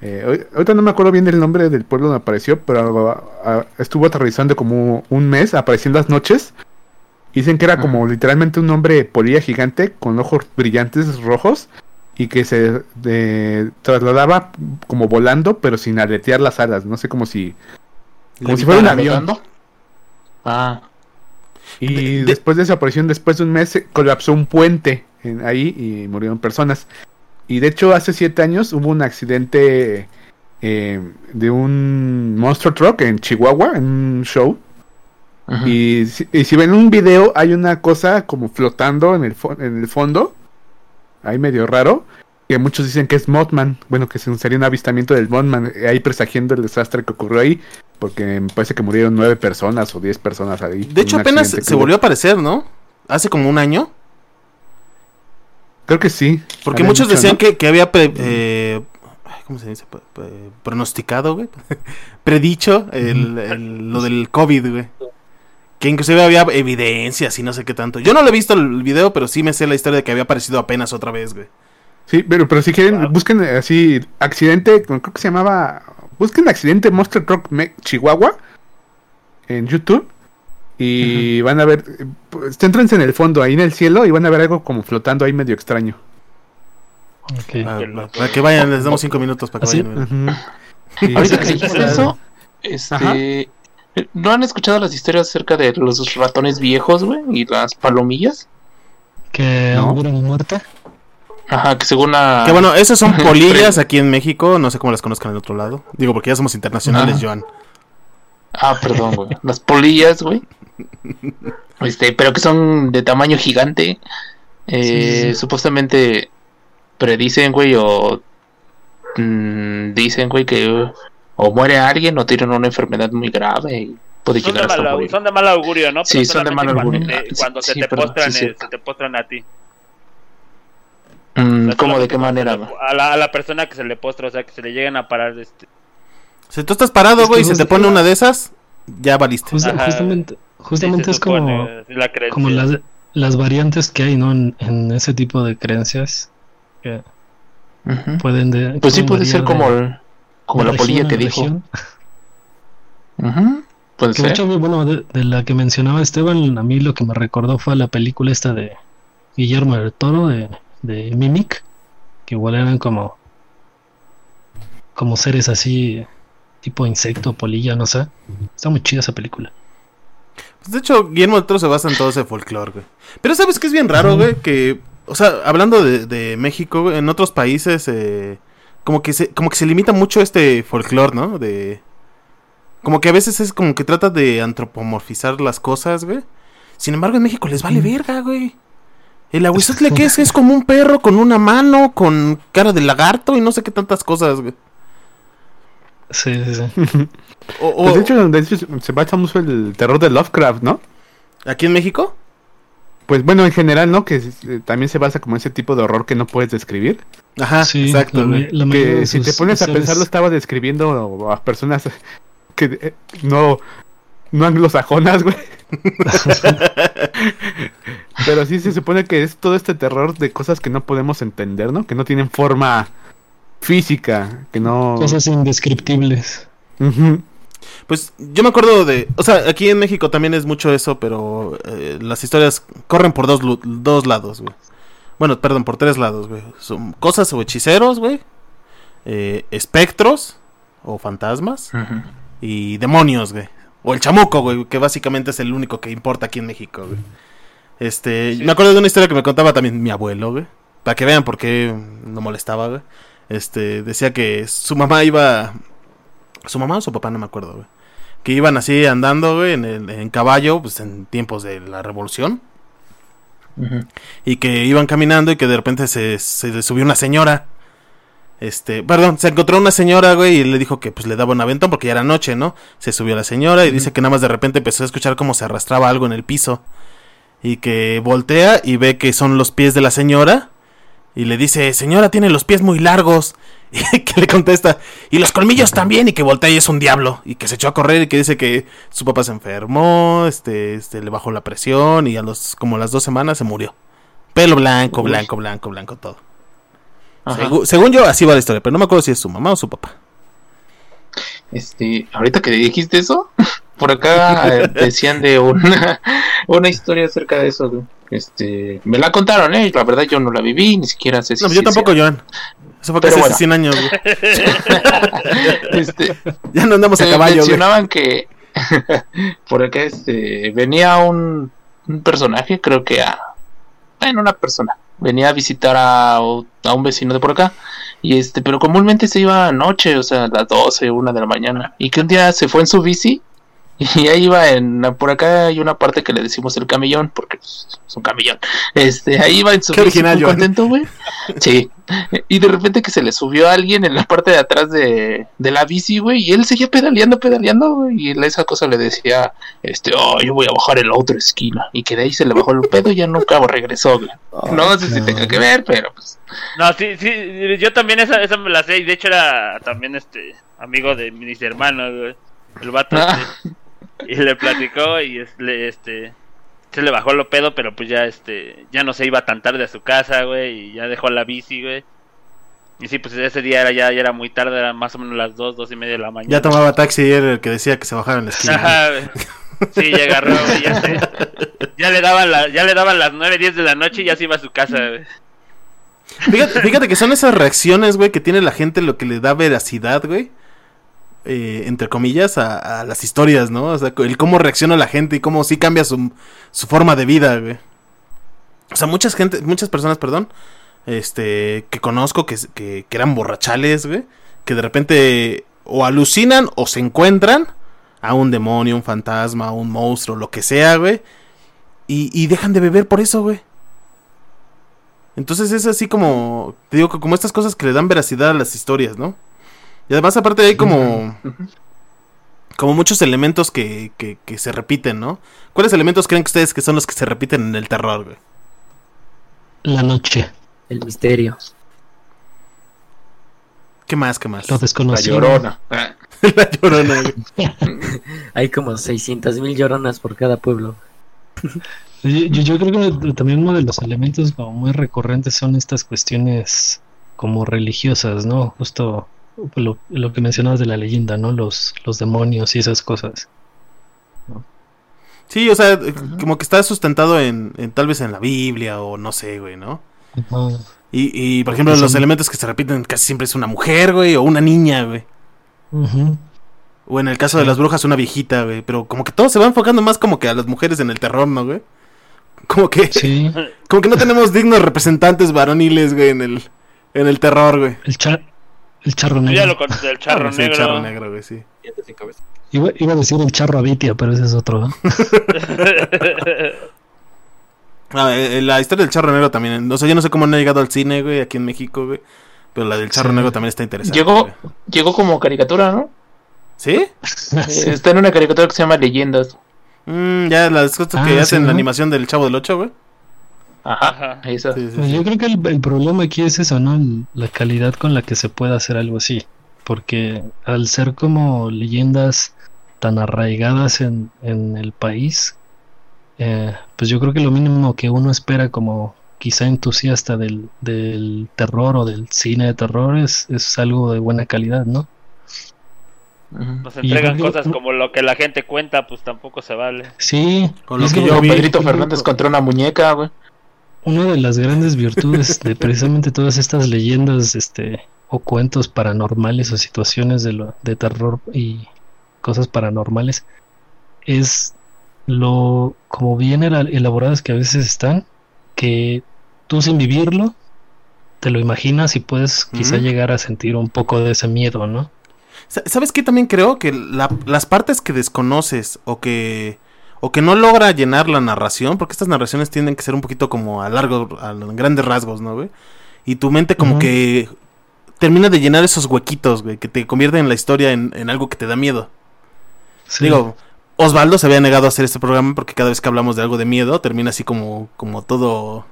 Eh, ahorita no me acuerdo bien del nombre del pueblo donde apareció, pero estuvo aterrizando como un mes, apareciendo las noches. Dicen que era como literalmente un hombre polilla gigante con ojos brillantes rojos y que se eh, trasladaba como volando, pero sin aletear las alas. No sé, como si, como si fuera un avión. Ah, Y De- de- después de esa aparición, después de un mes, se colapsó un puente en- ahí y murieron personas. Y de hecho, hace siete años hubo un accidente eh, de un monster truck en Chihuahua, en un show. Y, si- y si ven un video, hay una cosa como flotando en el, en el fondo, ahí medio raro, que muchos dicen que es Mothman. Bueno, que se- sería un avistamiento del Mothman, eh, ahí presagiendo el desastre que ocurrió ahí, porque me parece que murieron nueve personas o diez personas ahí. De hecho, apenas se hubo. volvió a aparecer, ¿no? Hace como un año. Creo que sí. Porque muchos decían ¿no? que, que había pre- eh, ¿cómo se dice? Pronosticado, güey. *laughs* Predicho el- el- lo del COVID, güey. Que inclusive había evidencias y no sé qué tanto. Yo no lo he visto el video, pero sí me sé la historia de que había aparecido apenas otra vez, güey. Sí, pero, pero si quieren, busquen así, accidente, creo que se llamaba, busquen accidente Monster Truck Me- Chihuahua en YouTube y van a ver, eh, pues, céntrense en el fondo, ahí en el cielo, y van a ver algo como flotando ahí medio extraño. Ok. Ah, para que vayan, les damos cinco minutos para que vayan. Ahorita que dijiste eso, este, ¿no han escuchado las historias acerca de los ratones viejos, güey? Y las palomillas. Que No. auguran muerte. Ajá, que según la... Que bueno, esas son *laughs* polillas aquí en México. No sé cómo las conozcan en otro lado. Digo, porque ya somos internacionales, Ah. Joan. Ah, perdón, güey. Las polillas, güey. *laughs* Este, pero que son de tamaño gigante. Eh, Sí, sí, sí. Supuestamente predicen, güey, o mm, dicen, güey, que o muere alguien o tienen una enfermedad muy grave y puede Son de, llegar hasta mal, morir. son de mal augurio, ¿no? Sí, Pero son de mal augurio. Cuando, te- cuando se, Sí, te perdón, postran, sí, eh, se te postran a ti. Mm, O sea, ¿Cómo? ¿De qué manera? A la, a la persona que se le postra, o sea, que se le lleguen a parar. Este, Si tú estás parado, Es que güey, y se te pone una de esas, ya valiste. Justa- Ajá. justamente justamente sí, es como, la creencia. como las, las variantes que hay, ¿no? En, en ese tipo de creencias. Que pueden de- Pues sí puede ser como, de- el- como de la polilla que dijo. Que de ser. hecho, bueno, de, de la que mencionaba Esteban, a mí lo que me recordó fue la película esta de Guillermo del Toro, de, de Mimic, que igual eran como, como seres así, tipo insecto, polilla, no sé. Está muy chida esa película. Pues, de hecho, Guillermo del Toro se basa en todo ese folclore, güey. Pero sabes que es bien raro, güey, que, o sea, hablando de, de México, güey, en otros países, eh, como que se, como que se limita mucho este folclore, ¿no? De, como que a veces es como que trata de antropomorfizar las cosas, güey. Sin embargo, en México les vale verga, güey. El aguizotle que es, es como un perro con una mano, con cara de lagarto y no sé qué tantas cosas, güey. Sí, sí, sí. O, o- Pues de hecho, de hecho, se basa mucho el terror de Lovecraft, ¿no? ¿Aquí en México? Pues bueno, en general, ¿no? Que eh, también se basa como ese tipo de horror que no puedes describir. Ajá, Sí, exacto, la, la Que si te pones a pensarlo, estaba describiendo a personas que eh, no, no anglosajonas, güey. *laughs* *laughs* Pero sí se supone que es todo este terror de cosas que no podemos entender, ¿no? Que no tienen forma física, que no... Cosas indescriptibles. Pues yo me acuerdo de, o sea, aquí en México también es mucho eso, pero eh, las historias corren por dos, dos lados, güey. Bueno, perdón, por tres lados, güey. Son cosas o hechiceros, güey. eh, espectros o fantasmas y demonios, güey. O el chamuco, güey, que básicamente es el único que importa aquí en México, güey. Este, me acuerdo de una historia que me contaba también mi abuelo, güey. Para que vean por qué no molestaba, güey. Este, decía que su mamá iba su mamá o su papá, no me acuerdo, güey. Que iban así andando, güey, en, el- en caballo, pues en tiempos de la revolución. Y que iban caminando y que de repente se, se le subió una señora. Este, perdón, se encontró una señora, güey, y le dijo que pues le daba un aventón porque ya era noche, ¿no? Se subió la señora y dice que nada más de repente empezó a escuchar como se arrastraba algo en el piso. Y que voltea y ve que son los pies de la señora. Y le dice, señora, tiene los pies muy largos. *laughs* Y que le contesta, y los colmillos también, y que voltea y es un diablo. Y que se echó a correr y que dice que su papá se enfermó, este, este, le bajó la presión y a los, como a las dos semanas se murió. Pelo blanco, Uy. blanco, blanco, blanco, todo. Segu- según yo, así va la historia, pero no me acuerdo si es su mamá o su papá. Este, ahorita que dijiste eso, *laughs* por acá eh, *laughs* decían de una, una historia acerca de eso. güey. Este, me la contaron, eh. La verdad yo no la viví, ni siquiera sé si No, yo tampoco, sea. Joan. Eso fue Pero casi bueno. hace 100 años, güey. *laughs* Este, *laughs* Ya no andamos a eh, caballo, güey. mencionaban que por acá este venía un, un personaje, creo que a bueno, una persona venía a visitar a, a un vecino de por acá y este, pero comúnmente se iba anoche, o sea, a las 12, una de la mañana y que un día se fue en su bici *laughs* y ahí iba en por acá hay una parte que le decimos el camellón porque es un camellón. Este, ahí iba en su Qué original, muy contento, güey. *laughs* Sí. Y de repente que se le subió a alguien en la parte de atrás de, de la bici, güey, y él seguía pedaleando, pedaleando, güey, y esa cosa le decía, este, oh, yo voy a bajar en la otra esquina, y que de ahí se le bajó el pedo y ya nunca regresó, güey. No sé si tenga que ver, pero pues, No, sí, sí, yo también esa, esa me la sé y de hecho era también este amigo de mis hermanos, güey. El vato Ah. este, y le platicó y es- le, este se le bajó lo pedo, pero pues ya este ya no se iba tan tarde a su casa, güey, y ya dejó la bici, güey. Y sí, pues ese día era ya, ya era muy tarde, eran más o menos las dos, dos y media de la mañana. Ya tomaba taxi y era el que decía que se bajara en la esquina. güey. Ajá, güey. Sí, ya agarró, güey, ya, se- ya le daban la, ya le daban las nueve, diez de la noche y ya se iba a su casa, güey. Fíjate, fíjate que son esas reacciones, güey, que tiene la gente lo que le da veracidad, güey. Eh, entre comillas, a, las historias, ¿no? O sea, el cómo reacciona la gente y cómo sí cambia su, su forma de vida, güey. O sea, muchas gente, muchas personas, perdón, este, que conozco que, que, que eran borrachales, güey, que de repente o alucinan o se encuentran a un demonio, un fantasma, un monstruo, lo que sea, güey, y, y dejan de beber por eso, güey. Entonces es así como, te digo, como estas cosas que le dan veracidad a las historias, ¿no? Y además aparte hay como, como muchos elementos que, que, que se repiten, ¿no? ¿Cuáles elementos creen que ustedes que son los que se repiten en el terror, güey? La noche, El misterio. ¿Qué más, qué más? lo la desconocido. llorona. Ah, *laughs* La llorona, güey. *laughs* Hay como 600 mil lloronas por cada pueblo. Yo, yo- yo creo que también uno de los elementos como muy recurrentes son estas cuestiones como religiosas, ¿no? Justo lo, lo que mencionabas de la leyenda, ¿no? Los, los demonios y esas cosas. Sí, o sea, como que está sustentado en, en tal vez en la Biblia o no sé, güey, ¿no? Ajá. Y, y por ejemplo, Sí. los elementos que se repiten casi siempre es una mujer, güey, o una niña, güey. O en el caso de las brujas, una viejita, güey. Pero como que todo se va enfocando más como que a las mujeres en el terror, ¿no, güey? *laughs* Como que, Sí, como que no tenemos dignos representantes varoniles, güey, en el, en el terror, güey. el, char, el charro Yo ya negro. lo con el charro Ah, sí, negro. el charro negro, güey, sí. Iba, iba a decir el charro abitia, pero ese es otro, ¿no? *laughs* Ah, eh, eh, la historia del charro negro también. O sea, yo no sé cómo no ha llegado al cine, güey, aquí en México, güey. Pero la del charro Sí. negro también está interesante. Llegó, güey. llegó como caricatura, ¿no? ¿Sí? *laughs* Sí. Está en una caricatura que se llama Leyendas. Mm, ya, las cosas Ah, que sí, hacen la animación del chavo del 8, güey. Ajá, Ajá. esa. Sí, sí, Pues sí. yo creo que el, el problema aquí es eso, ¿no? La calidad con la que se puede hacer algo así. Porque al ser como leyendas tan arraigadas en, en el país, eh, pues yo creo que lo mínimo que uno espera como quizá entusiasta del, del terror o del cine de terror es, es algo de buena calidad, ¿no? Nos yo entregan cosas como lo que la gente cuenta, pues tampoco se vale. Sí, O lo es que que yo vi. Pedrito Fernández contra una muñeca, güey. Una de las grandes virtudes de precisamente todas estas leyendas, este, o cuentos paranormales o situaciones de, lo, de terror y cosas paranormales es lo como bien ela- elaboradas que a veces están, que tú sin vivirlo te lo imaginas y puedes quizá llegar a sentir un poco de ese miedo, ¿no? Sa- ¿Sabes qué? También creo que la- las partes que desconoces o que o que no logra llenar la narración, porque estas narraciones tienden que ser un poquito como a largo, a grandes rasgos, ¿no, güey? Y tu mente como que termina de llenar esos huequitos, güey, que te convierten la historia en, en algo que te da miedo. Sí. Digo, Osvaldo se había negado a hacer este programa porque cada vez que hablamos de algo de miedo termina así como, como todo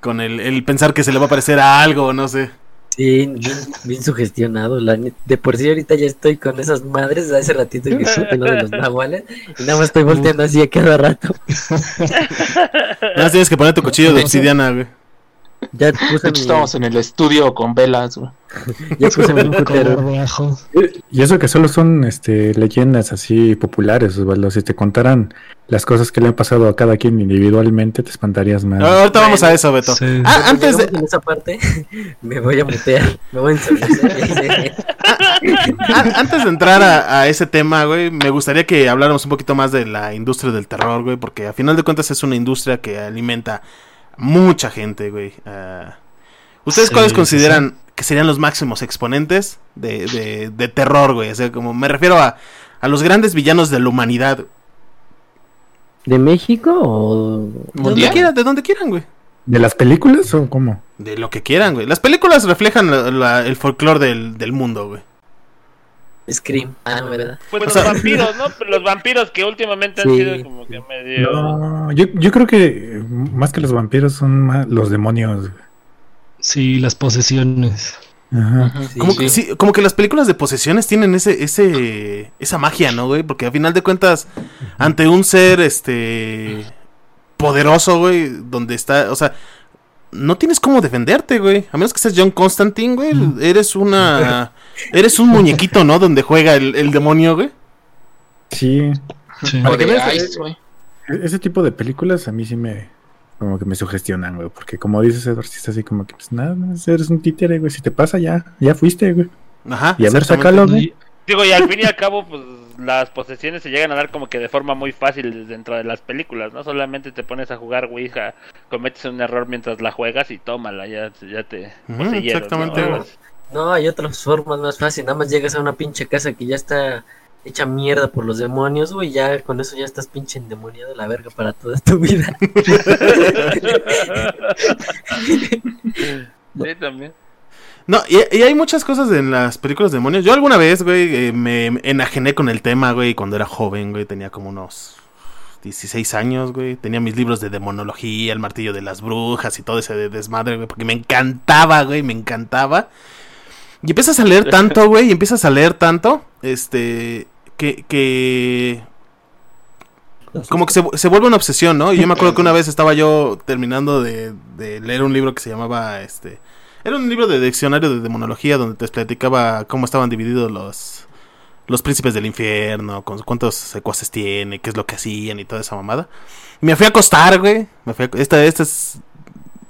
con el, el pensar que se le va a parecer a algo, no sé. Sí, bien, bien sugestionado. La de por sí ahorita ya estoy con esas madres hace ratito que supe lo de los *laughs* nahuales y nada más estoy volteando así a cada rato. Nada más tienes que poner tu cuchillo de obsidiana, güey. Ya De puse hecho, mi, estamos en el estudio con velas, güey. *laughs* ya puse mi. Y eso que solo son este, leyendas así populares, Osvaldo. Si te contaran las cosas que le han pasado a cada quien individualmente, te espantarías más. Ah, Ahorita vamos a eso, Beto. Sí. Ah, antes de, en esa parte, *laughs* me voy a mutear, me voy a ensolecer. a- *laughs* antes de entrar a, a ese tema, güey, me gustaría que habláramos un poquito más de la industria del terror, güey, porque a final de cuentas es una industria que alimenta mucha gente, güey. Ah, ¿Ustedes Sí, cuáles sí, consideran que serían los máximos exponentes de, de- de terror, güey? O sea, como me refiero a, a los grandes villanos de la humanidad. ¿De México o...? De donde quieran, de donde quieran, güey. ¿De las películas o cómo? De lo que quieran, güey. Las películas reflejan la- la- el folclore del, del mundo, güey. Scream. Ah, no, ¿verdad? Pues O los sea- vampiros, ¿no? *laughs* Los vampiros que últimamente han Sí. sido como que medio... No, yo, yo creo que más que los vampiros son más los demonios. Sí, las posesiones. Ajá. Sí, Como, sí. Que, sí, como que las películas de posesiones tienen ese, ese, esa magia, ¿no, güey? Porque a final de cuentas, ante un ser, este, poderoso, güey, donde está, o sea, no tienes cómo defenderte, güey. A menos que seas John Constantine, güey, eres una, *laughs* eres un muñequito, ¿no? Donde juega el, el demonio, güey. Sí, Sí. O de Ice, güey. e- ese tipo de películas a mí sí me como que me sugestionan, güey, porque como dices Edward, sí está así como que pues nada, más eres un títere, güey, si te pasa ya, ya fuiste, güey. Ajá. Y a ver, sácalo, güey. Digo, y al fin y al cabo, pues las posesiones se llegan a dar como que de forma muy fácil dentro de las películas, ¿no? Solamente te pones a jugar Ouija, cometes un error mientras la juegas y tómala, ya, ya te poseyeron, exactamente, ¿no? No, hay otras formas más fáciles. Nada más llegas a una pinche casa que ya está hecha mierda por los demonios, güey. Ya con eso ya estás pinche endemoniado la verga para toda tu vida. *laughs* Sí, también. No, y, y hay muchas cosas en las películas de demonios. Yo alguna vez, güey, eh, me enajené con el tema, güey, cuando era joven, güey. Tenía como unos 16 años, güey. Tenía mis libros de demonología, el martillo de las brujas y todo ese de- desmadre, güey. Porque me encantaba, güey, me encantaba. Y empiezas a leer *laughs* tanto, güey, y empiezas a leer tanto, este, que, que como que se, se vuelve una obsesión, ¿no? Y yo me acuerdo que una vez estaba yo terminando de, de leer un libro que se llamaba, este... Era un libro de diccionario de demonología donde te platicaba cómo estaban divididos los los príncipes del infierno, con cuántos secuaces tiene, qué es lo que hacían y toda esa mamada. Y me fui a acostar, güey. Me fui a- esta, esta es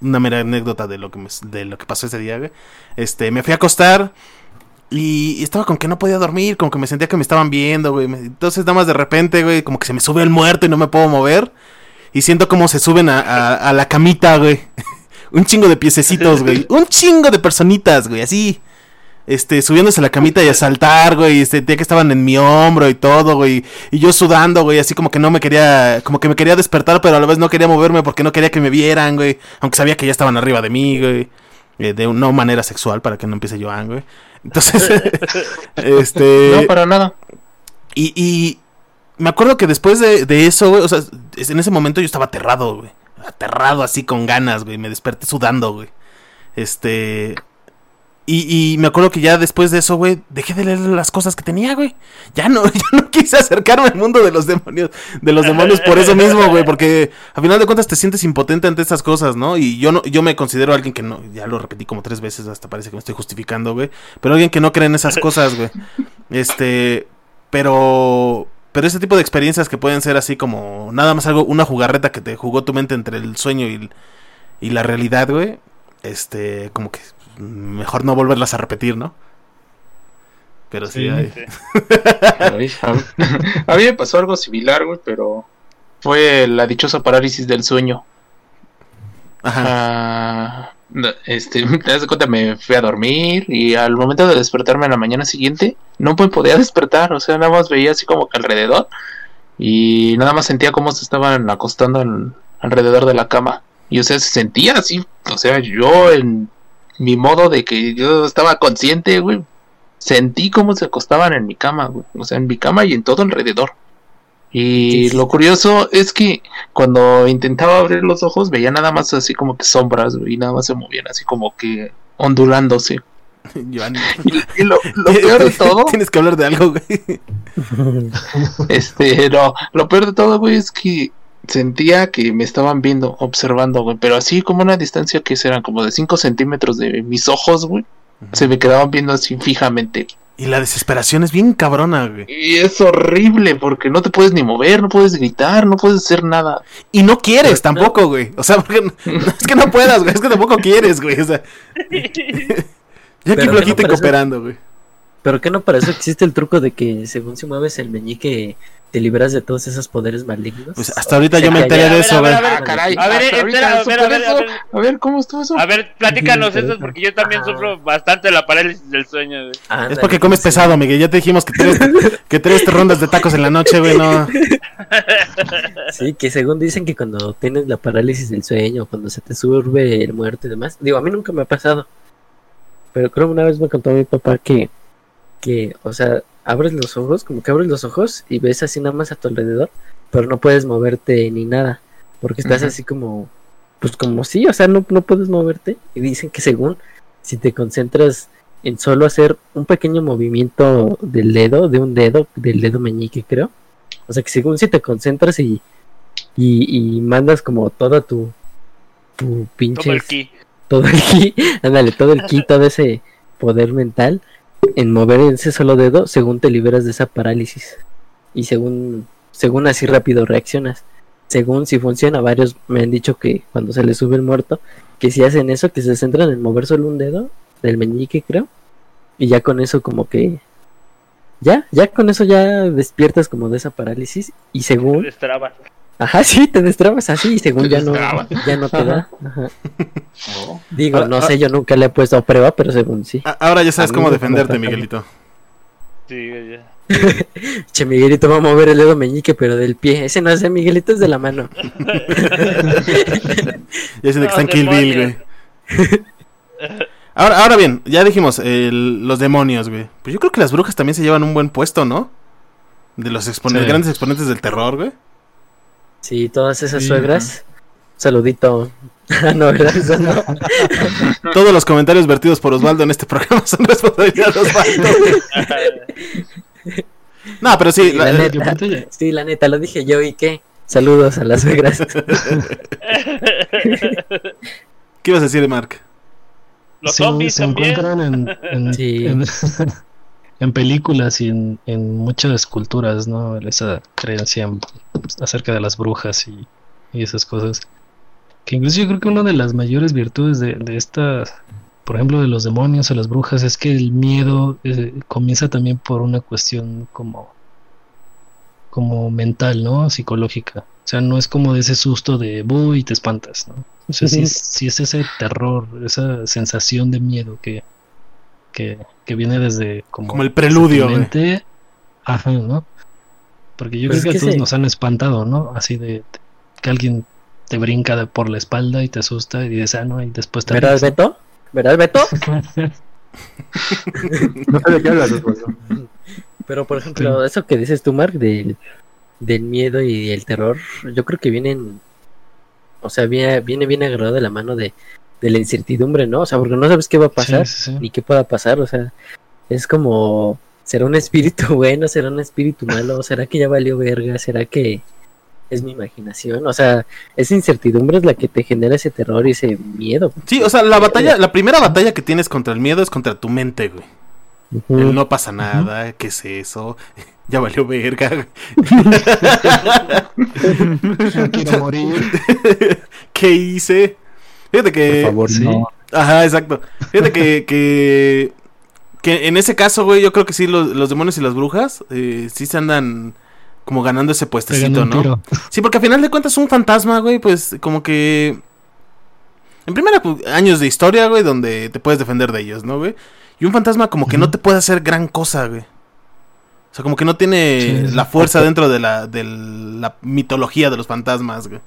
una mera anécdota de lo que me- de lo que pasó ese día. Este, me fui a acostar y, estaba con que no podía dormir, como que me sentía que me estaban viendo, güey. Entonces nada más de repente, güey, como que se me sube el muerto y no me puedo mover. Y siento como se suben a, a- a la camita, güey. *laughs* Un chingo de piececitos, güey. Un chingo de personitas, güey, así. Este, subiéndose a la camita y a saltar, güey. Sentía que estaban en mi hombro y todo, güey. Y yo sudando, güey. Así como que no me quería. Como que me quería despertar, pero a la vez no quería moverme porque no quería que me vieran, güey. Aunque sabía que ya estaban arriba de mí, güey. eh, de una manera sexual para que no empiece Joan, güey. Entonces, *laughs* este. No, para nada. Y, y me acuerdo que después de, de eso, güey, o sea, en ese momento yo estaba aterrado, güey. Aterrado así con ganas, güey. Me desperté sudando, güey. Este. Y, y me acuerdo que ya después de eso, güey, dejé de leer las cosas que tenía, güey. Ya no, *laughs* ya no quise acercarme al mundo de los demonios, de los demonios por eso mismo, güey, porque a final de cuentas te sientes impotente ante estas cosas, ¿no? Y yo no, yo me considero alguien que no, ya lo repetí como tres veces, hasta parece que me estoy justificando, güey. Pero alguien que no cree en esas cosas, güey. *laughs* Este, pero, pero ese tipo de experiencias que pueden ser así como nada más algo, una jugarreta que te jugó tu mente entre el sueño y, y la realidad, güey. Este, como que mejor no volverlas a repetir, ¿no? Pero sí, Sí. hay- Ay, *laughs* A mí, me pasó algo similar, güey, pero fue la dichosa parálisis del sueño. Ajá. Ah, este, *laughs* te das cuenta, me fui a dormir y al momento de despertarme en la mañana siguiente, no me podía *laughs* despertar, o sea, nada más veía así como que alrededor y nada más sentía cómo se estaban acostando en- alrededor de la cama. Y o sea, se sentía así, o sea, yo en mi modo de que yo estaba consciente, güey, sentí cómo se acostaban en mi cama, güey, o sea, en mi cama y en todo alrededor. Y lo curioso es que cuando intentaba abrir los ojos veía nada más así como que sombras, güey, y nada más se movían así como que ondulándose. *laughs* Y, y lo, lo *laughs* peor de todo, Tienes que hablar de algo, güey. *laughs* este, no, lo peor de todo, güey, es que sentía que me estaban viendo, observando, güey, pero así como una distancia que serán como de 5 centímetros de mis ojos, güey, se me quedaban viendo así fijamente. Y la desesperación es bien cabrona, güey. Y es horrible porque no te puedes ni mover, no puedes gritar, no puedes hacer nada. Y no quieres tampoco, güey. O sea, porque no- *laughs* no es que no puedas, güey. Es que tampoco quieres, güey. O sea, ya aquí y no cooperando, güey. Pero que no para eso existe el truco de que según si mueves el meñique te liberas de todos esos poderes malignos. Pues hasta ahorita yo me enteré de A ver, eso, a ver, a ver, caray. A ver, espera, a ver, a ver, a ver. ¿cómo estuvo eso? A ver, platícanos eso porque yo también sufro bastante la parálisis del sueño. Es porque comes sí. pesado, Miguel. Ya te dijimos que tres, que tres rondas de tacos en la noche, güey, no. *laughs* Sí, que según dicen que cuando tienes la parálisis del sueño, cuando se te sube el muerto y demás. Digo, a mí nunca me ha pasado. Pero creo que una vez me contó mi papá que, que, o sea, abres los ojos, como que abres los ojos y ves así nada más a tu alrededor, pero no puedes moverte ni nada. Porque estás así como, pues como sí, o sea, no, no puedes moverte. Y dicen que según, si te concentras en solo hacer un pequeño movimiento del dedo, de un dedo, del dedo meñique, creo. O sea que según si te concentras y, y, y mandas como toda tu, tu pinche Todo el ki. todo el ki, *laughs* ándale, todo el ki, todo ese poder mental en mover ese solo dedo, según te liberas de esa parálisis. Y según, según así rápido reaccionas. Según si funciona, varios me han dicho que cuando se les sube el muerto, que si hacen eso, que se centran en mover solo un dedo, del meñique creo, y ya con eso como que ya, ya con eso ya despiertas como de esa parálisis y según. Ajá, sí, te destrabas así y según ya no, ya no te da. Ajá. No. Digo, Ahora- no sé, yo nunca le he puesto a prueba, pero según sí. Ahora ya sabes cómo defenderte. Miguelito. Sí, ya. *laughs* Che, Miguelito va a mover el dedo meñique, pero del pie. Ese no es de Miguelito, es de la mano. *laughs* Ya siento que No, está en Kill Bill, güey. Ahora, ahora bien, ya dijimos, el- los demonios, güey. Pues yo creo que las brujas también se llevan un buen puesto, ¿no? De los exponen- Sí. grandes exponentes del terror, güey. Sí, todas esas Sí, suegras. Saludito. *laughs* No, ¿verdad? No. *laughs* Todos los comentarios vertidos por Osvaldo en este programa son responsabilidad de Osvaldo. *laughs* No, pero sí, Sí, la- la Y neta. Sí, la neta, lo dije yo y qué. Saludos a las suegras. ¿qué ibas a decir, Mark? Los zombies se también. encuentran en, en, Sí. en- en películas y en, en muchas culturas, ¿no? Esa creencia en- acerca de las brujas y, y esas cosas. Que incluso yo creo que una de las mayores virtudes de, de estas, por ejemplo, de los demonios o las brujas, es que el miedo eh, comienza también por una cuestión como, como mental, ¿no? Psicológica. O sea, no es como de ese susto de "Bu", y te espantas, ¿no? O sea, sí, es- *laughs* sí es ese terror, esa sensación de miedo que, que, que viene desde como, Como el preludio. Ajá, ¿no? Porque yo Pues creo que a todos sí. nos han espantado, ¿no? Así de, de que alguien te brinca de- por la espalda y te asusta y dices, ah, no, y después te ¿Verdad. Beto? ¿Verdad, Beto? *laughs* No sé de qué hablas. Pero, por ejemplo, eso que dices tú, Mark, del, del miedo y el terror, yo creo que vienen, o sea, viene, viene bien agarrado de la mano de, de la incertidumbre, ¿no? O sea, porque no sabes qué va a pasar Sí, sí, sí. ni qué pueda pasar, o sea, es como, ¿será un espíritu *laughs* bueno? ¿Será un espíritu malo? ¿Será que ya valió verga? ¿Será que es mi imaginación? O sea, esa incertidumbre es la que te genera ese terror y ese miedo. Sí, o sea, la batalla, la primera batalla que tienes contra el miedo es contra tu mente, güey. No pasa nada, ¿qué es eso? *laughs* Ya valió verga. *laughs* quiero morir. ¿Qué hice? Fíjate Por que. favor, sí. no. Ajá, exacto. Fíjate que, *laughs* que, que en ese caso, güey, yo creo que sí, los, los demonios y las brujas eh, sí se andan como ganando ese puestecito, ¿no? tiro. Sí, porque al final de cuentas un fantasma, güey, pues como que... En primera, pues, años de historia, güey, donde te puedes defender de ellos, ¿no, güey? Y un fantasma como que no te puede hacer gran cosa, güey. O sea, como que no tiene sí. la fuerza dentro de la, de la mitología de los fantasmas, güey.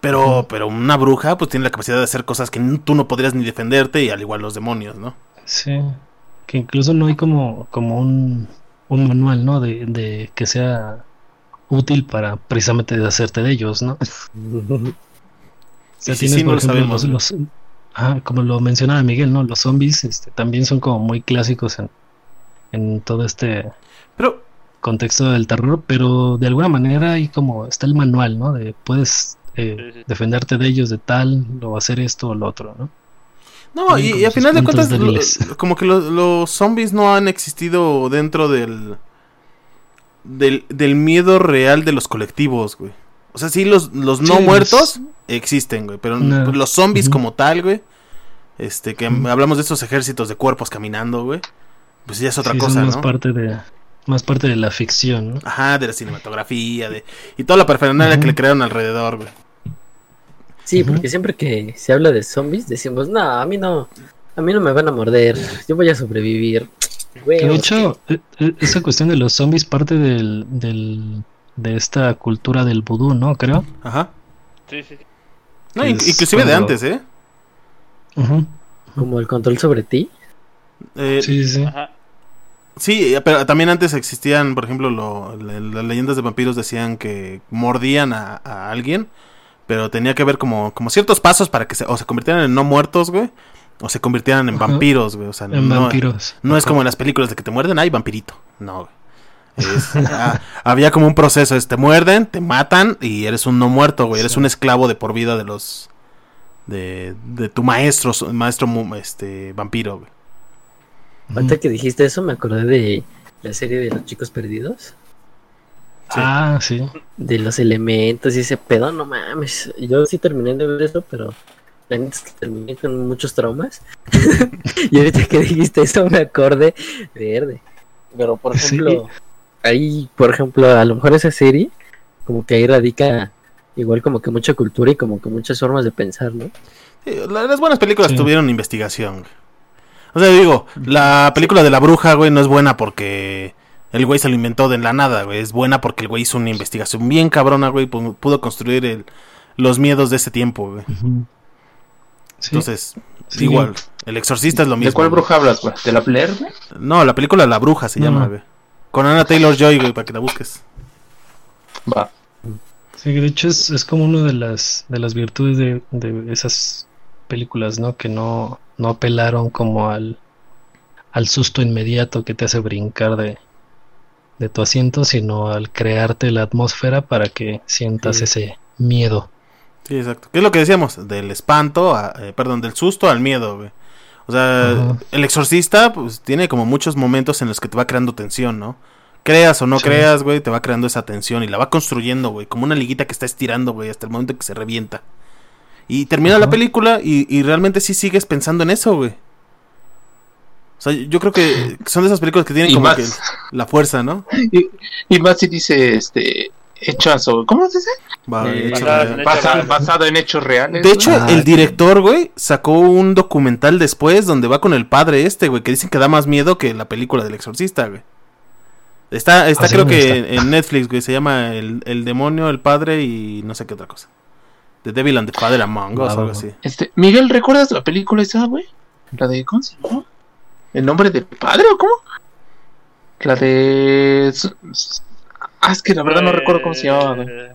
Pero, pero una bruja, pues tiene la capacidad de hacer cosas que tú no podrías ni defenderte, y al igual los demonios, ¿no? Sí, que incluso no hay como, como un, un manual, ¿no? De, de que sea útil para precisamente deshacerte de ellos, ¿no? *laughs* Sí, sí, no lo ejemplo, sabemos, los, ¿no? los- ajá, como lo mencionaba Miguel, ¿no? Los zombies este, también son como muy clásicos en, en todo este Pero, contexto del terror, pero de alguna manera hay como, está el manual, ¿no? De puedes eh, Sí, sí. defenderte de ellos de tal, o hacer esto o lo otro, ¿no? No, y, y a final de cuentas, lo- débiles. como que lo- los zombies no han existido dentro del, del del miedo real de los colectivos, güey. O sea, sí, los, los no Sí, muertos existen, güey, pero No. los zombies como tal, güey, este, que hablamos de estos ejércitos de cuerpos caminando, güey, pues ya es otra Sí, son cosa, más ¿no? parte de, más parte de la ficción, ¿no? Ajá, de la cinematografía, de y toda la parafernalia que le crearon alrededor, güey. Sí, porque siempre que se habla de zombies decimos, no, a mí no, a mí no me van a morder, yo voy a sobrevivir. Que de hecho, e- e- esa cuestión de los zombies parte del, del, de esta cultura del vudú, ¿no? Creo. Ajá. Sí, sí. No, es inclusive de antes, ¿eh? Ujú. como el control sobre ti. Eh, Sí, sí, sí. Ajá. Sí, pero también antes existían, por ejemplo, lo- le- las leyendas de vampiros decían que mordían a, a alguien, pero tenía que haber como, como ciertos pasos para que se, o se convirtieran en no muertos, güey, o se convirtieran en Ajá. vampiros, güey. O sea, En no, vampiros. no es como en las películas de que te muerden, ay, vampirito. No, güey. Es- ah, había como un proceso, es te muerden, te matan y eres un no muerto, güey. Eres un esclavo de por vida de los de, de tu maestro, maestro este vampiro, güey. Ahorita que dijiste eso me acordé de la serie de los chicos perdidos, Ah, sí. de los elementos y ese pedo, no mames. Yo sí terminé de ver eso, pero la neta es que terminé con muchos traumas. *laughs* y ahorita que dijiste eso me acordé verde. Pero por *laughs* Sí. ejemplo, ahí, por ejemplo, a lo mejor esa serie, como que ahí radica igual como que mucha cultura y como que muchas formas de pensar, ¿no? Sí, las buenas películas Sí. tuvieron investigación. O sea, digo, la película de la bruja, güey, no es buena porque el güey se lo inventó de la nada, güey. Es buena porque el güey hizo una investigación bien cabrona, güey. pu- Pudo construir el- los miedos de ese tiempo, güey. Sí, Entonces, sí. igual, el exorcista es lo mismo. ¿De cuál güey. bruja hablas, güey? ¿De la Blair, güey? No, la película La Bruja se llama, güey. Con Anna Taylor Joy, güey, para que la busques. Va. Sí, de hecho es, es como una de las, de las virtudes de, de esas películas, ¿no? Que no, no apelaron como al, al susto inmediato que te hace brincar de, de tu asiento, sino al crearte la atmósfera para que sientas Sí. ese miedo. Sí, exacto. ¿Qué es lo que decíamos? Del espanto, a- eh, perdón, del susto al miedo, güey. O sea, el exorcista, pues, tiene como muchos momentos en los que te va creando tensión, ¿no? Creas o no Sí. creas, güey, te va creando esa tensión y la va construyendo, güey, como una liguita que está estirando, güey, hasta el momento en que se revienta. Y termina la película y, y realmente sí sigues pensando en eso, güey. Sea, yo creo que son de esas películas que tienen Y como más. que la fuerza, ¿no? Y, y más si dice, este, hechas sobre, ¿cómo se dice? Va, Eh, en Basa- basado en hechos reales. De hecho, Ah, el director, güey, sacó un documental después donde va con el padre este, güey, que dicen que da más miedo que la película del exorcista, güey. Está, está ¿Ah, creo ¿Dónde que está? en, Netflix, güey, se llama el, el demonio, el padre y no sé qué otra cosa. The Devil and the Father Among Us, algo así. Este, Miguel, ¿recuerdas la película esa, güey? La de, ¿cómo se llama? ¿El nombre del padre o cómo? La de... Ah, es que la verdad no recuerdo cómo se llamaba, güey. Eh,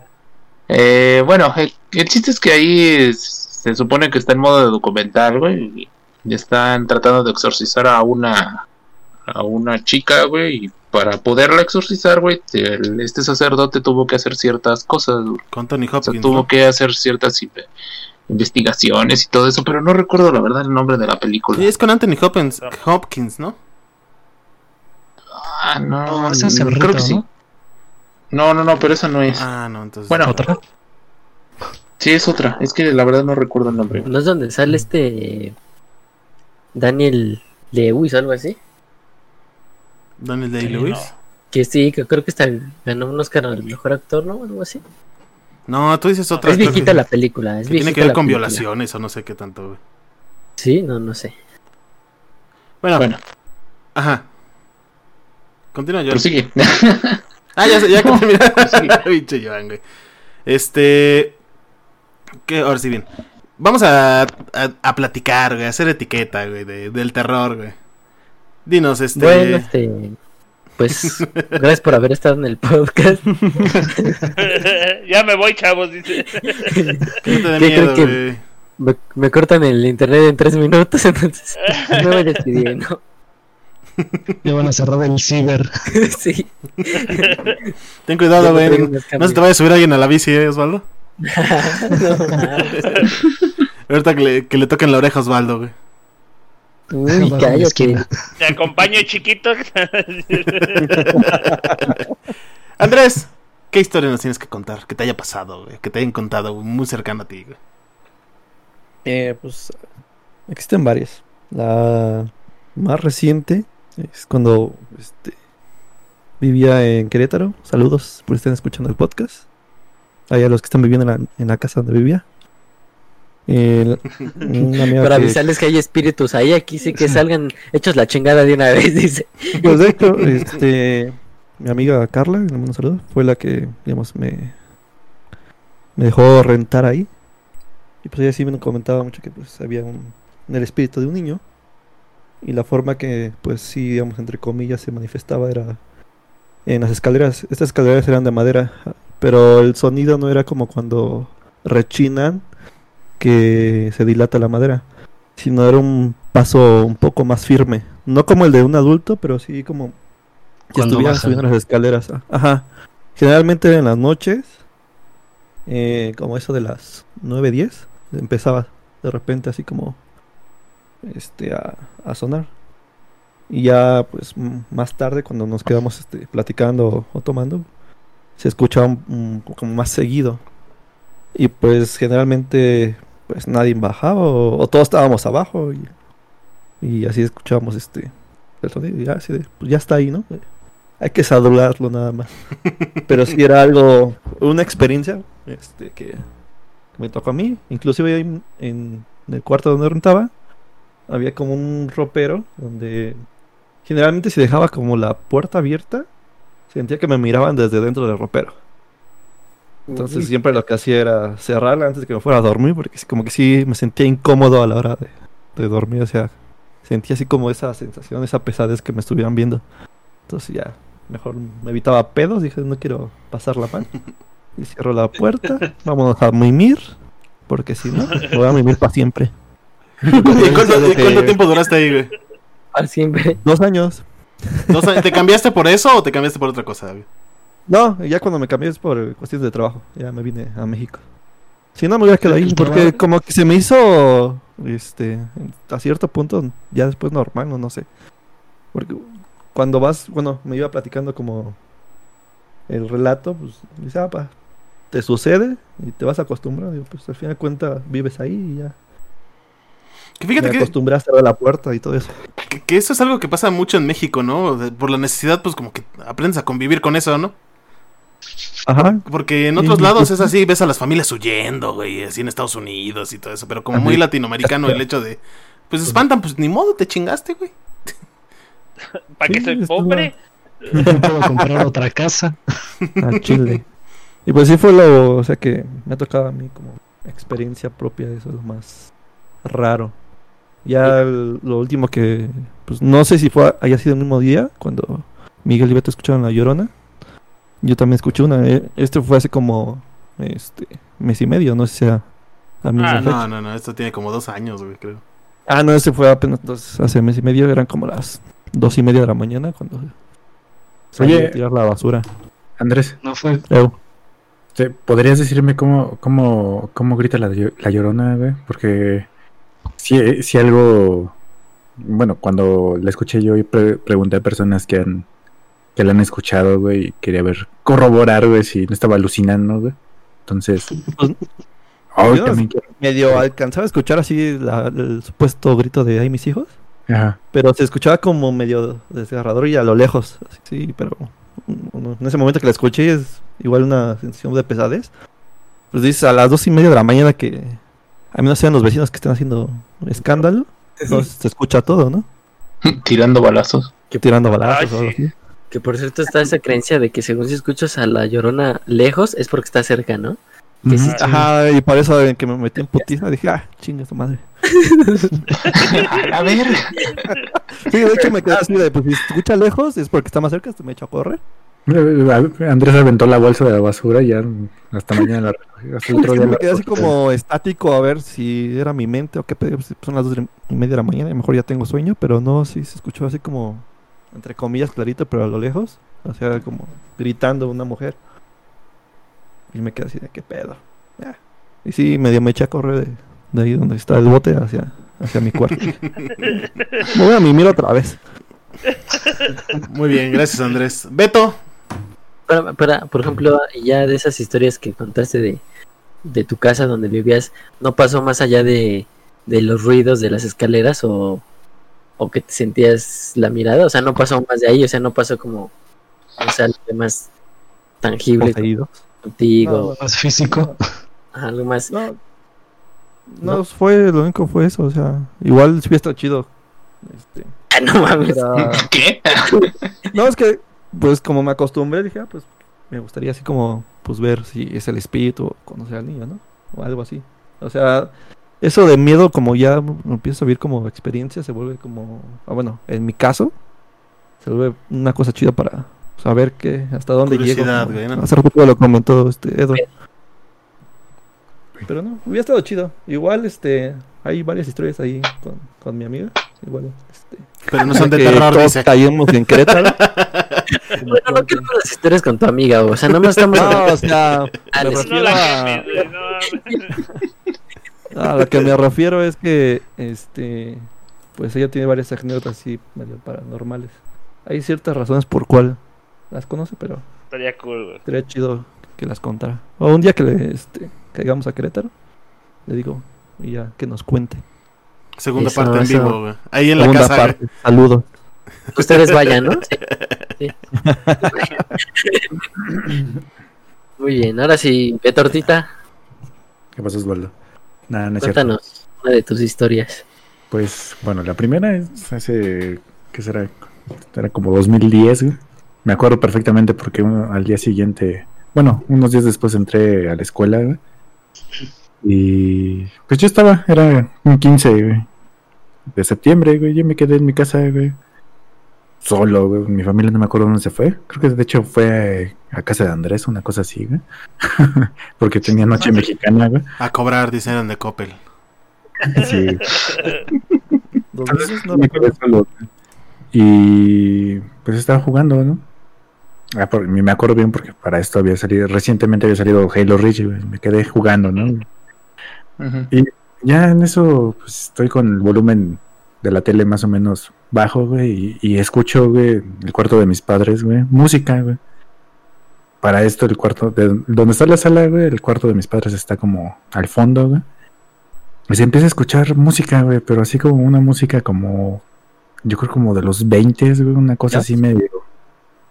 Eh, bueno, el, el chiste es que ahí es- se supone que está en modo de documental, güey. Y están tratando de exorcizar a una a una chica, güey. Y para poderla exorcizar, güey, el- este sacerdote tuvo que hacer ciertas cosas. güey. Con Tony O sea, Hopkins. tuvo ¿no? que hacer ciertas investigaciones y todo eso, pero no recuerdo la verdad el nombre de la película. Sí, es con Anthony Hopkins, Hopkins, ¿no? Ah, no, Ese es el creo rito, que sí. ¿no? No, no, no, pero esa no es. Ah, no, entonces. Bueno, ¿Otra? sí es otra. Es que la verdad no recuerdo el nombre. ¿No es donde sale este Daniel Lewis o algo así? Daniel Sí, Day-Lewis. no. Que sí, que creo que está, ganó un Oscar al mejor actor, ¿no? Algo así. No, tú dices otra. es viejita la película, es que tiene que ver con película. violaciones o no sé qué tanto, güey. Sí, no, no sé. Bueno, Bueno, ajá. Continúa, yo. prosigue. *laughs* Ah, ya, sé, ya *laughs* que terminaste. *laughs* Pinche Joan, güey. Este. ¿Qué? Ahora sí, bien. Vamos a, a, a platicar, güey, a hacer etiqueta, güey, de- del terror, güey. Dinos, este. Bueno, este. Pues, gracias por haber estado en el podcast. *laughs* ya me voy, chavos, dice. *laughs* ¿Qué miedo, creen que-. Me, me cortan el internet en tres minutos, *laughs* entonces no me despidí, ¿no? Ya van a cerrar el ciber. sí. Ten cuidado, güey. No se te vaya a subir alguien a la bici, ¿eh, Osvaldo? no. Ahorita que le, que le toquen la oreja a Osvaldo, güey. Uy, cállate. Te acompaño, chiquito. *laughs* Andrés, ¿qué historia nos tienes que contar? Que te haya pasado, güey. Que te hayan contado, muy cercano a ti, güey. Eh, pues existen varias. La más reciente es cuando este, vivía en Querétaro. Saludos por estén escuchando el podcast. Ahí a los que están viviendo en la, en la casa donde vivía. El- *laughs* Para que- avisarles que hay espíritus ahí, aquí sí que *laughs* salgan hechos la chingada de una vez, *laughs* dice. Pues de hecho, este, mi amiga Carla, le mando un saludo, fue la que, digamos, me, me dejó rentar ahí. Y pues ella sí me comentaba mucho que pues había un, el espíritu de un niño. Y la forma que, pues sí, digamos, entre comillas, se manifestaba era en las escaleras. Estas escaleras eran de madera, pero el sonido no era como cuando rechinan que se dilata la madera sino era un paso un poco más firme. No como el de un adulto, pero sí como si estuviera subiendo las escaleras. ah, Ajá. Generalmente en las noches, eh, como eso de las 9, 10, empezaba de repente así como este a, a sonar. Y ya pues más tarde cuando nos quedamos este, platicando o, o tomando, se escuchaba un- un- como más seguido. Y pues generalmente pues nadie bajaba o, o todos estábamos abajo y, y así escuchábamos este el sonido y ya, así de, pues ya está ahí, ¿no? Hay que saludarlo nada más. *laughs* Pero sí era algo, una experiencia este, que, me tocó a mí. Inclusive ahí en, en el cuarto donde rentaba había como un ropero donde generalmente si dejaba como la puerta abierta sentía que me miraban desde dentro del ropero. Entonces siempre lo que hacía era cerrarla antes de que me fuera a dormir, porque como que sí me sentía incómodo a la hora de, de dormir, o sea, sentía así como esa sensación, esa pesadez que me estuvieran viendo. Entonces ya, mejor me evitaba pedos, dije no quiero pasarla mal. *laughs* Y cierro la puerta, vámonos a mimir, porque si no, me voy a mimir para siempre. *laughs* ¿Y cuánto, y que- cuánto tiempo duraste ahí, güey? Para siempre. Dos años. Dos años. ¿Te cambiaste por eso o te cambiaste por otra cosa, güey? No, ya cuando me cambié es por cuestiones de trabajo, ya me vine a México. Si no, me hubiera quedado ahí. ¿El Porque como que se me hizo, este, a cierto punto, ya después normal, no, no sé. Porque cuando vas, bueno, me iba platicando como el relato, pues, dice, ah, pa, te sucede y te vas acostumbrando. Digo, pues al final de cuentas vives ahí y ya. Que fíjate me que, acostumbré a la puerta y todo eso. que- que eso es algo que pasa mucho en México, ¿no? Por la necesidad, pues como que aprendes a convivir con eso, ¿no? Ajá. Porque en otros sí, lados sí. es así, ves a las familias huyendo, güey, así en Estados Unidos y todo eso, pero como muy latinoamericano el hecho de, pues espantan, pues ni modo, te chingaste, güey. *laughs* ¿Para que soy pobre? *laughs* No puedo comprar otra casa. a *laughs* Chile. Y pues sí fue lo, o sea que me ha tocado a mí como experiencia propia, eso es lo más raro. Ya el- lo último que, pues no sé si fue, haya sido el mismo día, cuando Miguel y Beto escucharon La Llorona. Yo también escuché una, eh, este fue hace como, este, mes y medio, no sé si sea la misma Ah, fecha. No, no, no, esto tiene como dos años, güey, creo. Ah, no, ese fue apenas dos- hace mes y medio, eran como las dos y media de la mañana cuando salí Oye. a tirar la basura. Andrés, No fue. ¿te- ¿podrías decirme cómo, cómo, cómo grita la, la llorona, güey? Porque si, si algo. Bueno, cuando la escuché yo y pre- pregunté a personas que han que la han escuchado, güey, y quería ver, corroborar, güey, si no estaba alucinando, güey. Entonces. Pues, ay, yo- también quiero- medio alcanzaba a escuchar así la- el supuesto grito de ay mis hijos, Ajá. pero se escuchaba como medio desgarrador y a lo lejos, sí, pero en ese momento que la escuché es igual una sensación de pesadez. Pues dices a las dos y media de la mañana que a menos sean los vecinos que estén haciendo escándalo, entonces se escucha todo, ¿no? *laughs* Tirando balazos. Que tirando balazos Ay, sí. Que por cierto está esa creencia de que según si escuchas a la llorona lejos es porque está cerca, ¿no? Que sí, Ujú. Ajá, y por eso en que me metí en putiza dije, ah, chinga su madre. *laughs* a ver. Sí, de hecho me quedé así de, pues si se escucha lejos es porque está más cerca, me echo a correr. Andrés aventó la bolsa de la basura y ya hasta mañana la hasta el otro día me quedé así como estático a ver si era mi mente o qué pedo. pues, Son las dos y media de la mañana y mejor ya tengo sueño, pero no, sí se escuchó así como, entre comillas, clarito, pero a lo lejos. O sea, como gritando una mujer. Y me quedé así de qué pedo. Y sí, medio me eché a correr de, de ahí donde está el bote hacia, hacia mi cuarto. *laughs* me voy a mimir otra vez. Muy bien, gracias Andrés. Beto, Para, para, por ejemplo, ya de esas historias que contaste de, de tu casa donde vivías, ¿no pasó más allá de, de los ruidos de las escaleras o, o que te sentías la mirada? O sea, no pasó más de ahí, o sea, no pasó como, o sea, algo más tangible Poseído. contigo, Más físico. algo más. No, no, fue, lo único fue eso, o sea, igual sí hubiera estado chido. Este, Ah, no mames. era- *laughs* ¿Qué? *laughs* No, es que, pues como me acostumbré, dije, ah, pues me gustaría así como, pues ver si es el espíritu o conocer al niño, ¿no? O algo así. O sea, eso de miedo, como ya lo empiezo a vivir como experiencia, se vuelve como, ah, bueno, en mi caso, se vuelve una cosa chida para saber que hasta dónde llego. Güey, ¿no? Hace lo comentó este Edo. Pero no, hubiera estado chido. Igual, este, hay varias historias ahí con, con mi amiga. Igual, este. pero no son de terror, todos dice. caímos en Querétaro. *laughs* Bueno, no queremos las historias con tu amiga, o sea, nada más estamos... No, o sea, Ah, me refiero No a, a lo que me refiero es que, este, pues ella tiene varias anécdotas así medio paranormales. Hay ciertas razones por cual las conoce, pero Estaría cool, güey. sería chido que las contara. O un día que le, este, caigamos a Querétaro, le digo, y ya que nos cuente. Segunda Eso, parte en eso. vivo, güey. Ahí en la Segunda casa. parte. Saludos. Ustedes vayan, ¿no? Sí. *laughs* Sí. Muy bien, ahora sí, de tortita, ¿Qué pasa, Osvaldo? Nada, no es cierto. cuéntanos una de tus historias. Pues, bueno, la primera es hace, ¿qué será? Era como 2010, güey. Me acuerdo perfectamente porque uno- al día siguiente, bueno, unos días después entré a la escuela. Y pues yo estaba, era un 15 güey, de septiembre, güey. Yo me quedé en mi casa, güey. Solo, güey. Mi familia no me acuerdo dónde se fue. Creo que de hecho fue a casa de Andrés, una cosa así, güey. *laughs* porque tenía noche mexicana, güey. A cobrar, dicen eran de Coppel. *laughs* Sí, *laughs* Entonces, veces no me recuerdo. quedé solo. Y pues estaba jugando, ¿no? Ah, por- me acuerdo bien porque para esto había salido, recientemente había salido Halo Reach, güey, me quedé jugando, ¿no? Ujú. Ya en eso pues, estoy con el volumen de la tele más o menos bajo, güey, y, y escucho, güey, el cuarto de mis padres, güey, música, güey. Para esto el cuarto, de donde está la sala, güey, el cuarto de mis padres está como al fondo, güey. Y se empieza a escuchar música, güey, pero así como una música como, yo creo como de los 20, güey, una cosa así medio,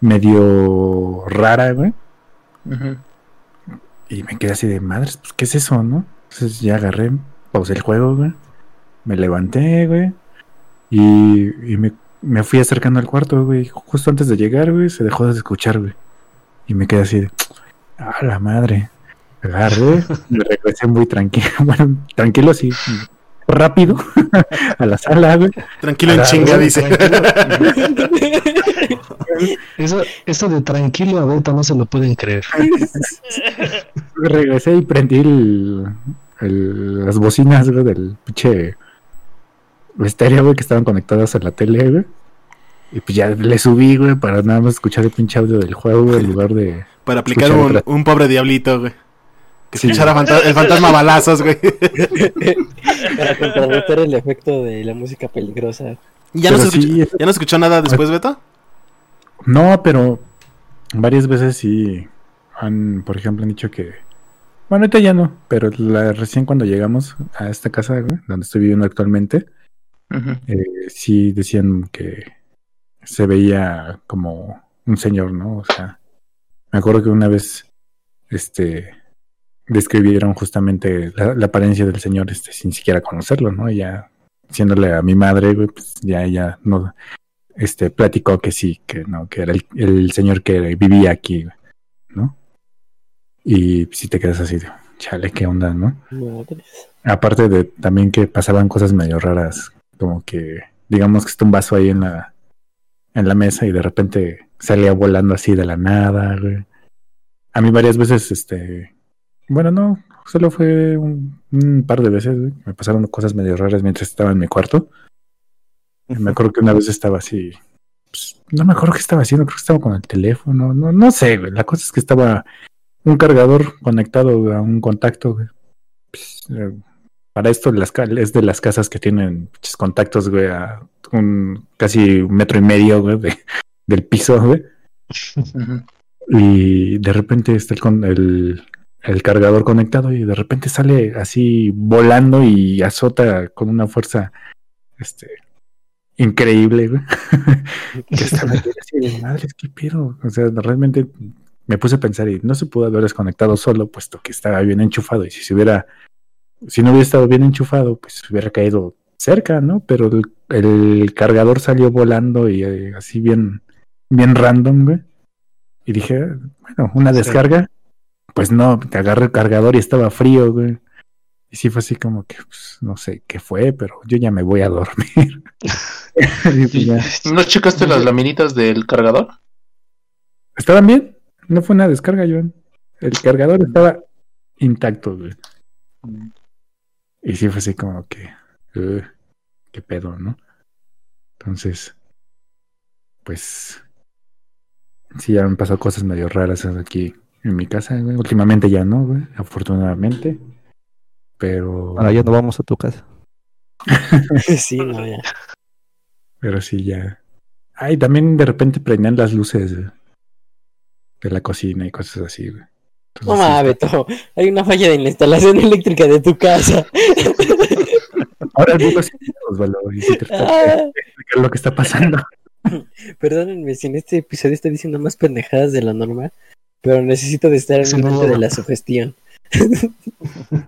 medio rara, güey. Y me quedé así de madres, pues, ¿qué es eso, no? Entonces ya agarré, pausé el juego, güey. Me levanté, güey. Y, y me, me fui acercando al cuarto, güey. Justo antes de llegar, güey, se dejó de escuchar, güey. Y me quedé así de, ¡ah, la madre! Agarré, *laughs* me regresé muy tranquilo, *laughs* bueno, tranquilo, sí, rápido, *laughs* a la sala, güey. Tranquilo en chinga, dice. Eso, eso de tranquilo a Beta no se lo pueden creer. Regresé y prendí el, el- las bocinas, güey, del pinche estéreo, güey, que estaban conectadas a la tele, güey. Y pues ya le subí, güey, para nada más escuchar el pinche audio del juego, güey, en lugar de... Para aplicar un, otra. un pobre diablito, güey. Que Sí. escuchara fanta- el fantasma balazos, güey. *laughs* Para contrarrestar el efecto de la música peligrosa. ¿Ya no, se escuchó, sí, ¿Ya no se escuchó nada después, Beto? No, pero varias veces sí han, por ejemplo, han dicho que... Bueno, ahorita ya no, pero la, recién cuando llegamos a esta casa, güey, donde estoy viviendo actualmente, Eh, sí decían que se veía como un señor, ¿no? O sea, me acuerdo que una vez, este, describieron justamente la, la apariencia del señor, este, sin siquiera conocerlo, ¿no? Y Ya, diciéndole a mi madre, pues ya ella no, este, platicó que sí, que no, que era el, el señor que vivía aquí, ¿no? Y si te quedas así de, chale, ¿qué onda, no? Madres. Aparte de también que pasaban cosas medio raras, como que digamos que está un vaso ahí en la en la mesa y de repente salía volando así de la nada, güey. A mí varias veces, este, bueno, no, solo fue un, un par de veces, güey. Me pasaron cosas medio raras mientras estaba en mi cuarto. Y Me acuerdo que una vez estaba así, pues, no me acuerdo qué estaba haciendo, creo que estaba con el teléfono, no, no sé, güey. La cosa es que estaba un cargador conectado a un contacto, güey. Pues, eh, para esto las es de las casas que tienen contactos, güey, a un casi un metro y medio, güey, de- del piso, güey. Y de repente está el, con- el, el cargador conectado y de repente sale así volando y azota con una fuerza este increíble, güey. *laughs* que quedé así de madres, qué pedo. O sea, realmente me puse a pensar y no se pudo haber desconectado solo, puesto que estaba bien enchufado. Y si se hubiera, si no hubiera estado bien enchufado, pues hubiera caído cerca, ¿no? Pero el, el cargador salió volando y eh, así bien, bien random, güey. Y dije, bueno, una descarga. Pues no, te agarré el cargador y estaba frío, güey. Y sí fue así como que, pues, no sé qué fue, pero yo ya me voy a dormir. *laughs* Pues. *laughs* ¿No checaste las laminitas del cargador? ¿Estaban bien? No fue una descarga, Joan. El cargador estaba intacto, güey. Y sí fue así como que, "Ugh, qué pedo, ¿no? Entonces, pues, sí, ya han pasado cosas medio raras aquí en mi casa, güey. Últimamente ya no, güey, afortunadamente. Pero, Ahora ya no vamos a tu casa. *laughs* sí, no, ya. pero sí, ya. Ay, también de repente prendían las luces güey, de la cocina y cosas así, güey. Entonces, No mames, Beto. Hay una falla de la instalación *laughs* eléctrica de tu casa. *laughs* Ahora y sí tratar de Ah, *laughs* lo que está pasando. perdónenme si en este episodio estoy diciendo más pendejadas de la norma, pero necesito de estar en el mente de la sugestión.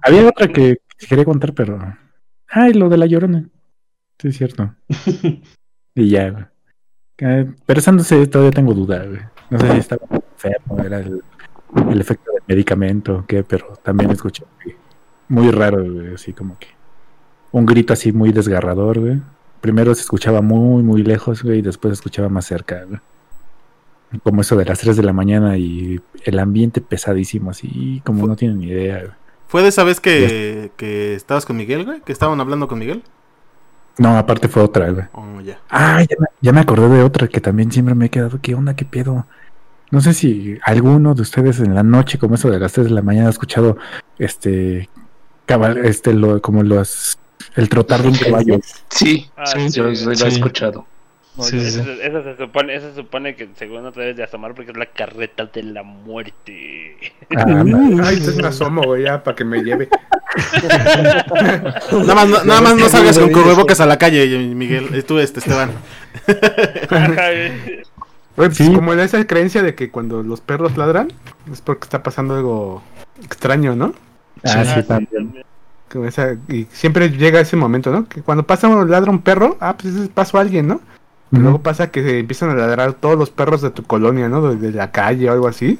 Había otra que quería contar, pero. Ay, lo de la llorona. Sí, es cierto. y ya, güey. Eh, pero esa no sé, todavía tengo duda, güey. No sé si estaba enfermo, era el, el efecto del medicamento qué, pero también escuché muy raro, güey, así como que un grito así muy desgarrador, güey. Primero se escuchaba muy, muy lejos, güey, y después se escuchaba más cerca, güey. Como eso de las 3 de la mañana y el ambiente pesadísimo, así como no tienen ni idea, güey. ¿Fue de esa vez que, que estabas con Miguel, güey? ¿Que estaban hablando con Miguel? No, aparte fue otra, güey. Oh, ya. Ah, ya me, ya me acordé de otra que también siempre me he quedado. ¿Qué onda? ¿Qué pedo? No sé si alguno de ustedes en la noche, como eso de las 3 de la mañana, ha escuchado este cabal, este, lo, como los, el trotar de un caballo. Sí, Ah, Sí. sí, yo lo he escuchado. No, Sí, eso, sí. eso se supone, eso se supone que según no te debes de asomar porque es la carreta de la muerte. Ah, *laughs* Ay, entonces me asomo, güey, ya, para que me lleve. *laughs* Nada más, no, nada más no salgas con cubrebocas a la calle, Miguel. Tú, este, Esteban. *laughs* Pues Sí. como esa creencia de que cuando los perros ladran es porque está pasando algo extraño, ¿no? ah, sí, sí, también. también. Como esa- y siempre llega ese momento, ¿no? Que cuando pasa un ladra un perro, ah, pues ese pasó alguien, ¿no? Y Ujú. Luego pasa que se empiezan a ladrar todos los perros de tu colonia, ¿no? De, de la calle o algo así.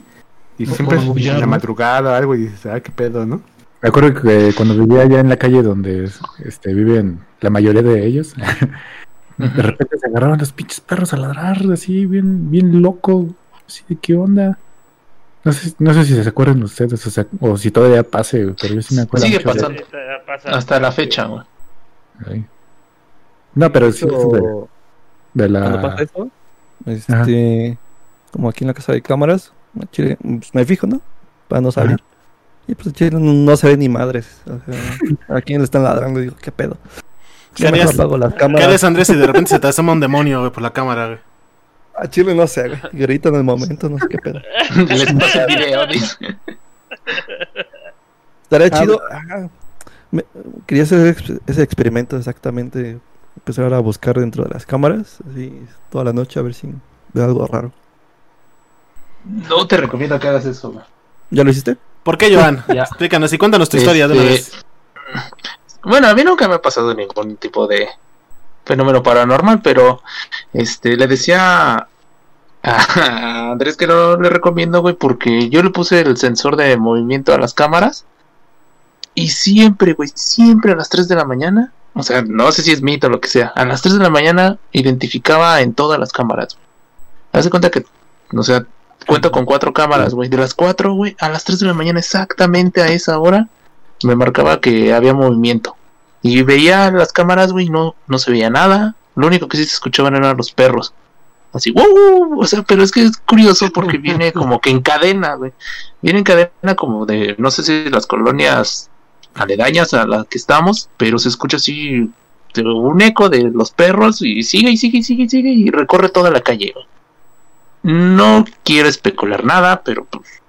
Y O- siempre o es en la madrugada algo y dices, ah, qué pedo, ¿no? Me acuerdo que cuando vivía allá en la calle donde este, viven la mayoría de ellos, *laughs* de repente se agarraban los pinches perros a ladrar así, bien, bien loco. Así de qué onda. No sé, no sé si se acuerdan ustedes o, sea, o si todavía pase, pero yo sí me acuerdo. Sigue mucho pasando. Hasta la fecha, güey. No, pero sí Eso- de, la. pasa eso, este, como aquí en la casa de cámaras, chile, pues, me fijo, ¿no? Para no salir. Y pues chile no, no se ve ni madres. O sea, *laughs* a quién le están ladrando, digo, ¿qué pedo? ¿Qué harías? apago las ¿Qué cámaras. harías, Andrés, si de repente se te *laughs* asoma un demonio, güey, por la cámara, güey? A Chile no sé, güey. Grita en el momento, no sé qué pedo. *laughs* Les paso el video. Estaría Ah, chido. ah, me- quería hacer ese experimento exactamente. Empezar a buscar dentro de las cámaras, así toda la noche, a ver si veo algo raro. No te recomiendo que hagas eso, güey. ¿Ya lo hiciste? ¿Por qué, Joan? *laughs* Ya. Explícanos y cuéntanos tu historia de una Este, vez. Bueno, a mí nunca me ha pasado ningún tipo de fenómeno paranormal, pero este le decía a Andrés que no le recomiendo, güey, porque yo le puse el sensor de movimiento a las cámaras y siempre, güey, siempre a las 3 de la mañana, o sea, no sé si es mito o lo que sea, a las 3 de la mañana identificaba en todas las cámaras. Haz cuenta que, o sea, cuento con cuatro cámaras, güey, de las cuatro, güey, a las 3 de la mañana exactamente a esa hora me marcaba que había movimiento. Y veía las cámaras, güey, no, no se veía nada. Lo único que sí se escuchaban eran los perros. Así, wow, o sea, pero es que es curioso porque viene *laughs* como que en cadena, güey. Viene en cadena como de, no sé si las colonias aledañas a las que estamos, pero se escucha así un eco de los perros y sigue y sigue y sigue y sigue y recorre toda la calle. güey. No quiero especular nada, pero pues,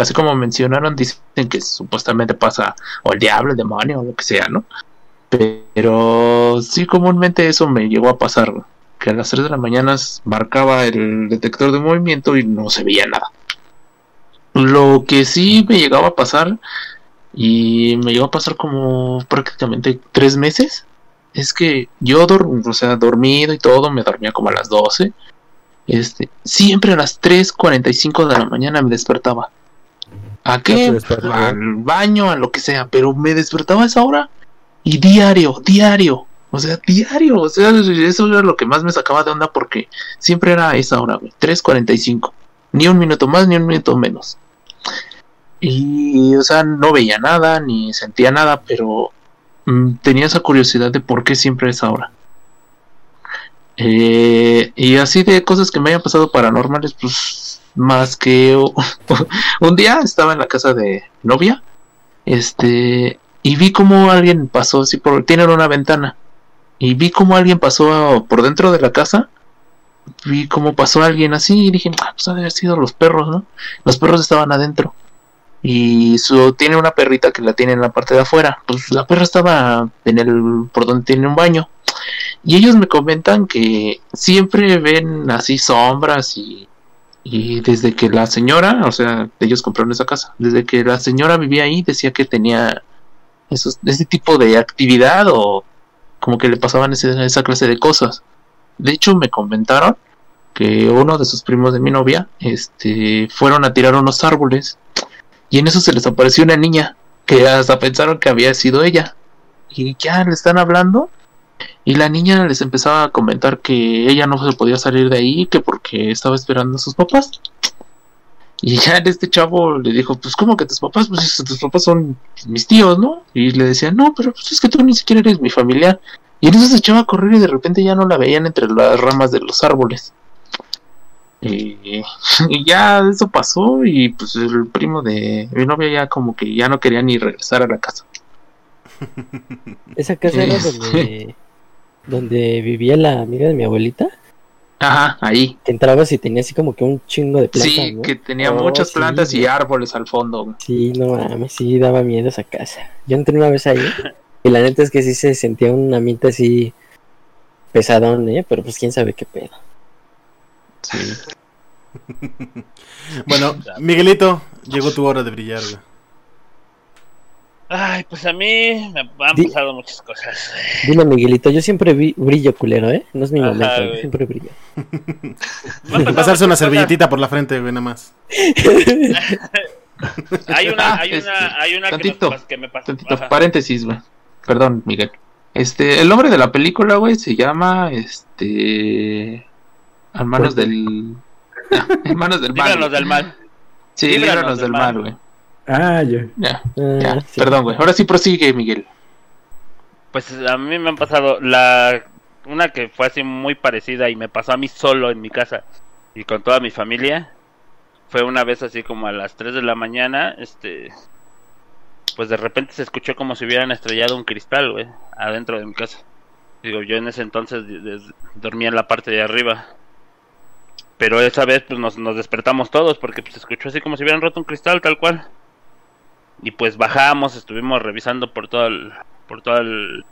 así como mencionaron, dicen que supuestamente pasa o el diablo, el demonio, o lo que sea, ¿no? Pero sí, comúnmente eso me llegó a pasar, que a las 3 de la mañana marcaba el detector de movimiento y no se veía nada. Lo que sí me llegaba a pasar, y me llegó a pasar como prácticamente tres meses, es que yo, o sea, dormido y todo, me dormía como a las 12. Este, siempre a las 3.45 de la mañana me despertaba. ¿A qué? Al baño, a lo que sea, pero me despertaba a esa hora y diario, diario, o sea, diario, o sea, eso era lo que más me sacaba de onda porque siempre era a esa hora, güey, 3.45, ni un minuto más ni un minuto menos. Y, o sea, no veía nada ni sentía nada, pero mm, tenía esa curiosidad de por qué siempre a esa hora. Eh, y así de cosas que me hayan pasado paranormales, pues más que *laughs* un día estaba en la casa de novia, este, y vi como alguien pasó así por, tienen una ventana, y vi como alguien pasó por dentro de la casa, vi como pasó alguien así, y dije, ah, pues haber sido los perros, ¿no? Los perros estaban adentro. Y su, tiene una perrita que la tiene en la parte de afuera. Pues la perra estaba en el por donde tiene un baño. Y ellos me comentan que siempre ven así sombras y, y desde que la señora, o sea, ellos compraron esa casa, desde que la señora vivía ahí decía que tenía esos, ese tipo de actividad o como que le pasaban ese- esa clase de cosas. De hecho, me comentaron que uno de sus primos de mi novia, este, fueron a tirar unos árboles y en eso se les apareció una niña que hasta pensaron que había sido ella. Y ya le están hablando y la niña les empezaba a comentar que ella no se podía salir de ahí, que porque estaba esperando a sus papás. Y ya este chavo le dijo, pues ¿cómo que tus papás? Pues tus papás son mis tíos, ¿no? Y le decía, no, pero pues es que tú ni siquiera eres mi familiar. Y entonces se echaba a correr y de repente ya no la veían entre las ramas de los árboles. Y, *laughs* y ya eso pasó y pues el primo de mi novia ya como que ya no quería ni regresar a la casa. *laughs* Esa casa era *laughs* Sí. donde, donde vivía la amiga de mi abuelita. Ajá, ahí. Que entrabas y tenía así como que un chingo de plantas, Sí, ¿no? que tenía Oh, muchas sí, plantas y árboles al fondo. Sí, no mames, sí daba miedo esa casa. Yo entré una vez ahí y la neta es que sí se sentía un ambiente así pesadón, ¿eh? Pero pues quién sabe qué pedo. Sí. *laughs* Bueno, Miguelito, llegó tu hora de brillar, güey. Ay, pues a mí me han Di- pasado muchas cosas. Dile, Miguelito, yo siempre vi- brillo culero, ¿eh? No es mi Ajá, momento, yo güey. siempre brillo. *laughs* Pasarse una servilletita por la frente, güey, nada más. *laughs* Hay una, hay Este, una, hay una que, tantito, que me pasó. Tantito Ajá. paréntesis, güey. Perdón, Miguel. Este, el nombre de la película, güey, se llama este Hermanos del *laughs* Hermanos del Mal. Líbranos del mal. Sí, Líbranos líbranos del del mal, güey. Ah, ya. Ya, Ah, ya. sí. Perdón, güey. Ahora sí prosigue, Miguel. Pues a mí me han pasado la una que fue así muy parecida y me pasó a mí solo en mi casa y con toda mi familia. Fue una vez así como a las 3 de la mañana, este pues de repente se escuchó como si hubieran estrellado un cristal, güey, adentro de mi casa. Digo, yo en ese entonces dormía en la parte de arriba. Pero esa vez pues nos, nos despertamos todos porque pues, se escuchó así como si hubieran roto un cristal tal cual. Y pues bajamos, estuvimos revisando por todo el por todo el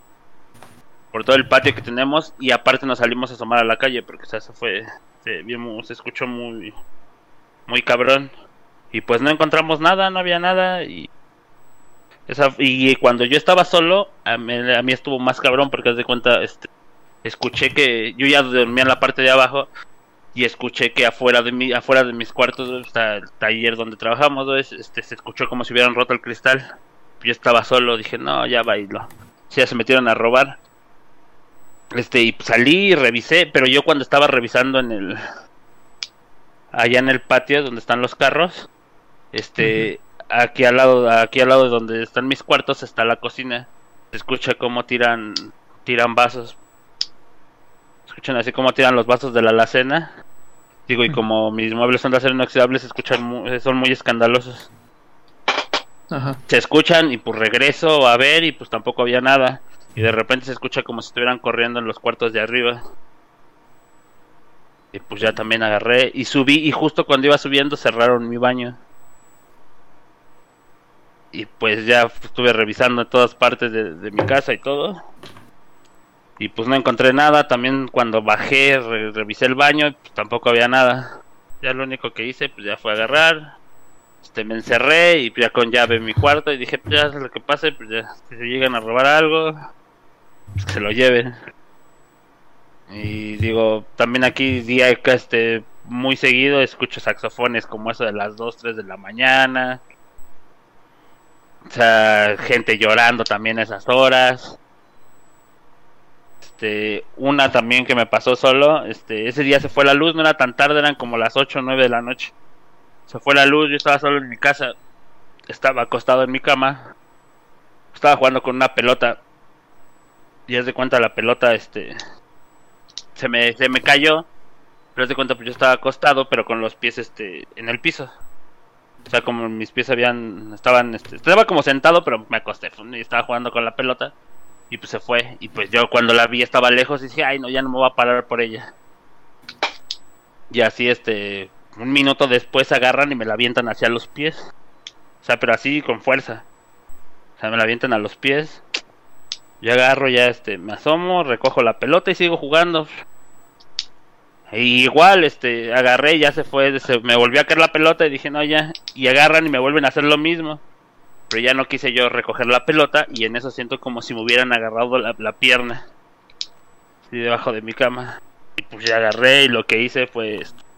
por todo el patio que tenemos y aparte nos salimos a asomar a la calle porque o sea, se fue se, vimos, se escuchó muy muy cabrón. Y pues no encontramos nada, no había nada y esa, y cuando yo estaba solo a mí, a mí estuvo más cabrón porque haz de cuenta este escuché que yo ya dormía en la parte de abajo y escuché que afuera de mi afuera de mis cuartos o sea, el taller donde trabajamos este se escuchó como si hubieran roto el cristal yo estaba solo, dije, no, ya bailo. Ya se metieron a robar. Este, y salí y revisé, pero yo cuando estaba revisando en el. Allá en el patio donde están los carros, este, aquí al lado, aquí al lado de donde están mis cuartos está la cocina. Se escucha cómo tiran, tiran vasos. Escuchan así como tiran los vasos de la alacena. Digo, y como mis muebles son de acero inoxidable, se escuchan, mu- son muy escandalosos Ajá. se escuchan y pues regreso a ver y pues tampoco había nada. Y de repente se escucha como si estuvieran corriendo en los cuartos de arriba. Y pues ya también agarré y subí y justo cuando iba subiendo cerraron mi baño. Y pues ya estuve revisando en todas partes de, de mi casa y todo. Y pues no encontré nada. También cuando bajé, re- revisé el baño, pues tampoco había nada. Ya lo único que hice, pues ya fue agarrar, este, me encerré y ya con llave en mi cuarto y dije, pues ya lo que pase, pues ya, si se llegan a robar algo, pues que se lo lleven. Y digo, también aquí día este muy seguido escucho saxofones como eso de las 2, 3 de la mañana. O sea, gente llorando también a esas horas. Este, una también que me pasó solo, este, ese día se fue la luz, no era tan tarde, eran como las 8 o 9 de la noche se fue la luz, yo estaba solo en mi casa, estaba acostado en mi cama, estaba jugando con una pelota y haz de cuenta la pelota este se me, se me cayó, pero haz de cuenta pues yo estaba acostado pero con los pies este en el piso. O sea, como mis pies habían estaban este, estaba como sentado, pero me acosté y estaba jugando con la pelota y pues se fue y pues yo cuando la vi estaba lejos y dije, "Ay, no, ya no me voy a parar por ella." Y así este un minuto después agarran y me la avientan hacia los pies. O sea, pero así con fuerza. O sea, me la avientan a los pies. Yo agarro, ya este, me asomo, recojo la pelota y sigo jugando. Y igual, este, agarré, ya se fue, se, me volvió a caer la pelota y dije, no, ya. Y agarran y me vuelven a hacer lo mismo. Pero ya no quise yo recoger la pelota y en eso siento como si me hubieran agarrado la, la pierna. Así debajo de mi cama. Y pues ya agarré y lo que hice fue esto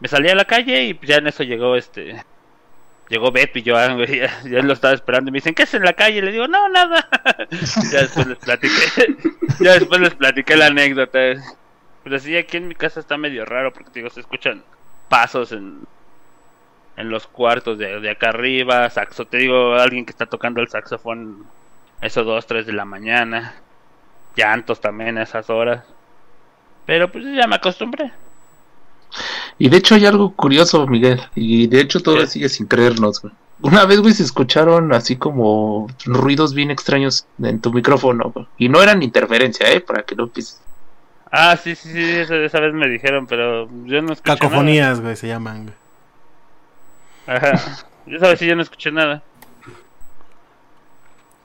me salí a la calle y ya en eso llegó este llegó Beto y yo ah, ya, ya lo estaba esperando y me dicen ¿qué es en la calle? le digo no nada *laughs* ya después les platiqué *laughs* ya después les platiqué la anécdota pero sí aquí en mi casa está medio raro porque digo se escuchan pasos en en los cuartos de, de acá arriba saxo te digo alguien que está tocando el saxofón eso dos tres de la mañana llantos también a esas horas pero pues ya me acostumbré Y de hecho hay algo curioso, Miguel. Y de hecho todavía ¿Qué? sigue sin creernos, güey. una vez, güey, se escucharon así como ruidos bien extraños en tu micrófono, güey. Y no eran interferencia, ¿eh? Para que no pises. Ah, sí, sí, sí, esa, esa vez me dijeron, pero yo no escuché Cacofonías, güey, se llaman. güey. Ajá. Yo sabes si yo no escuché nada.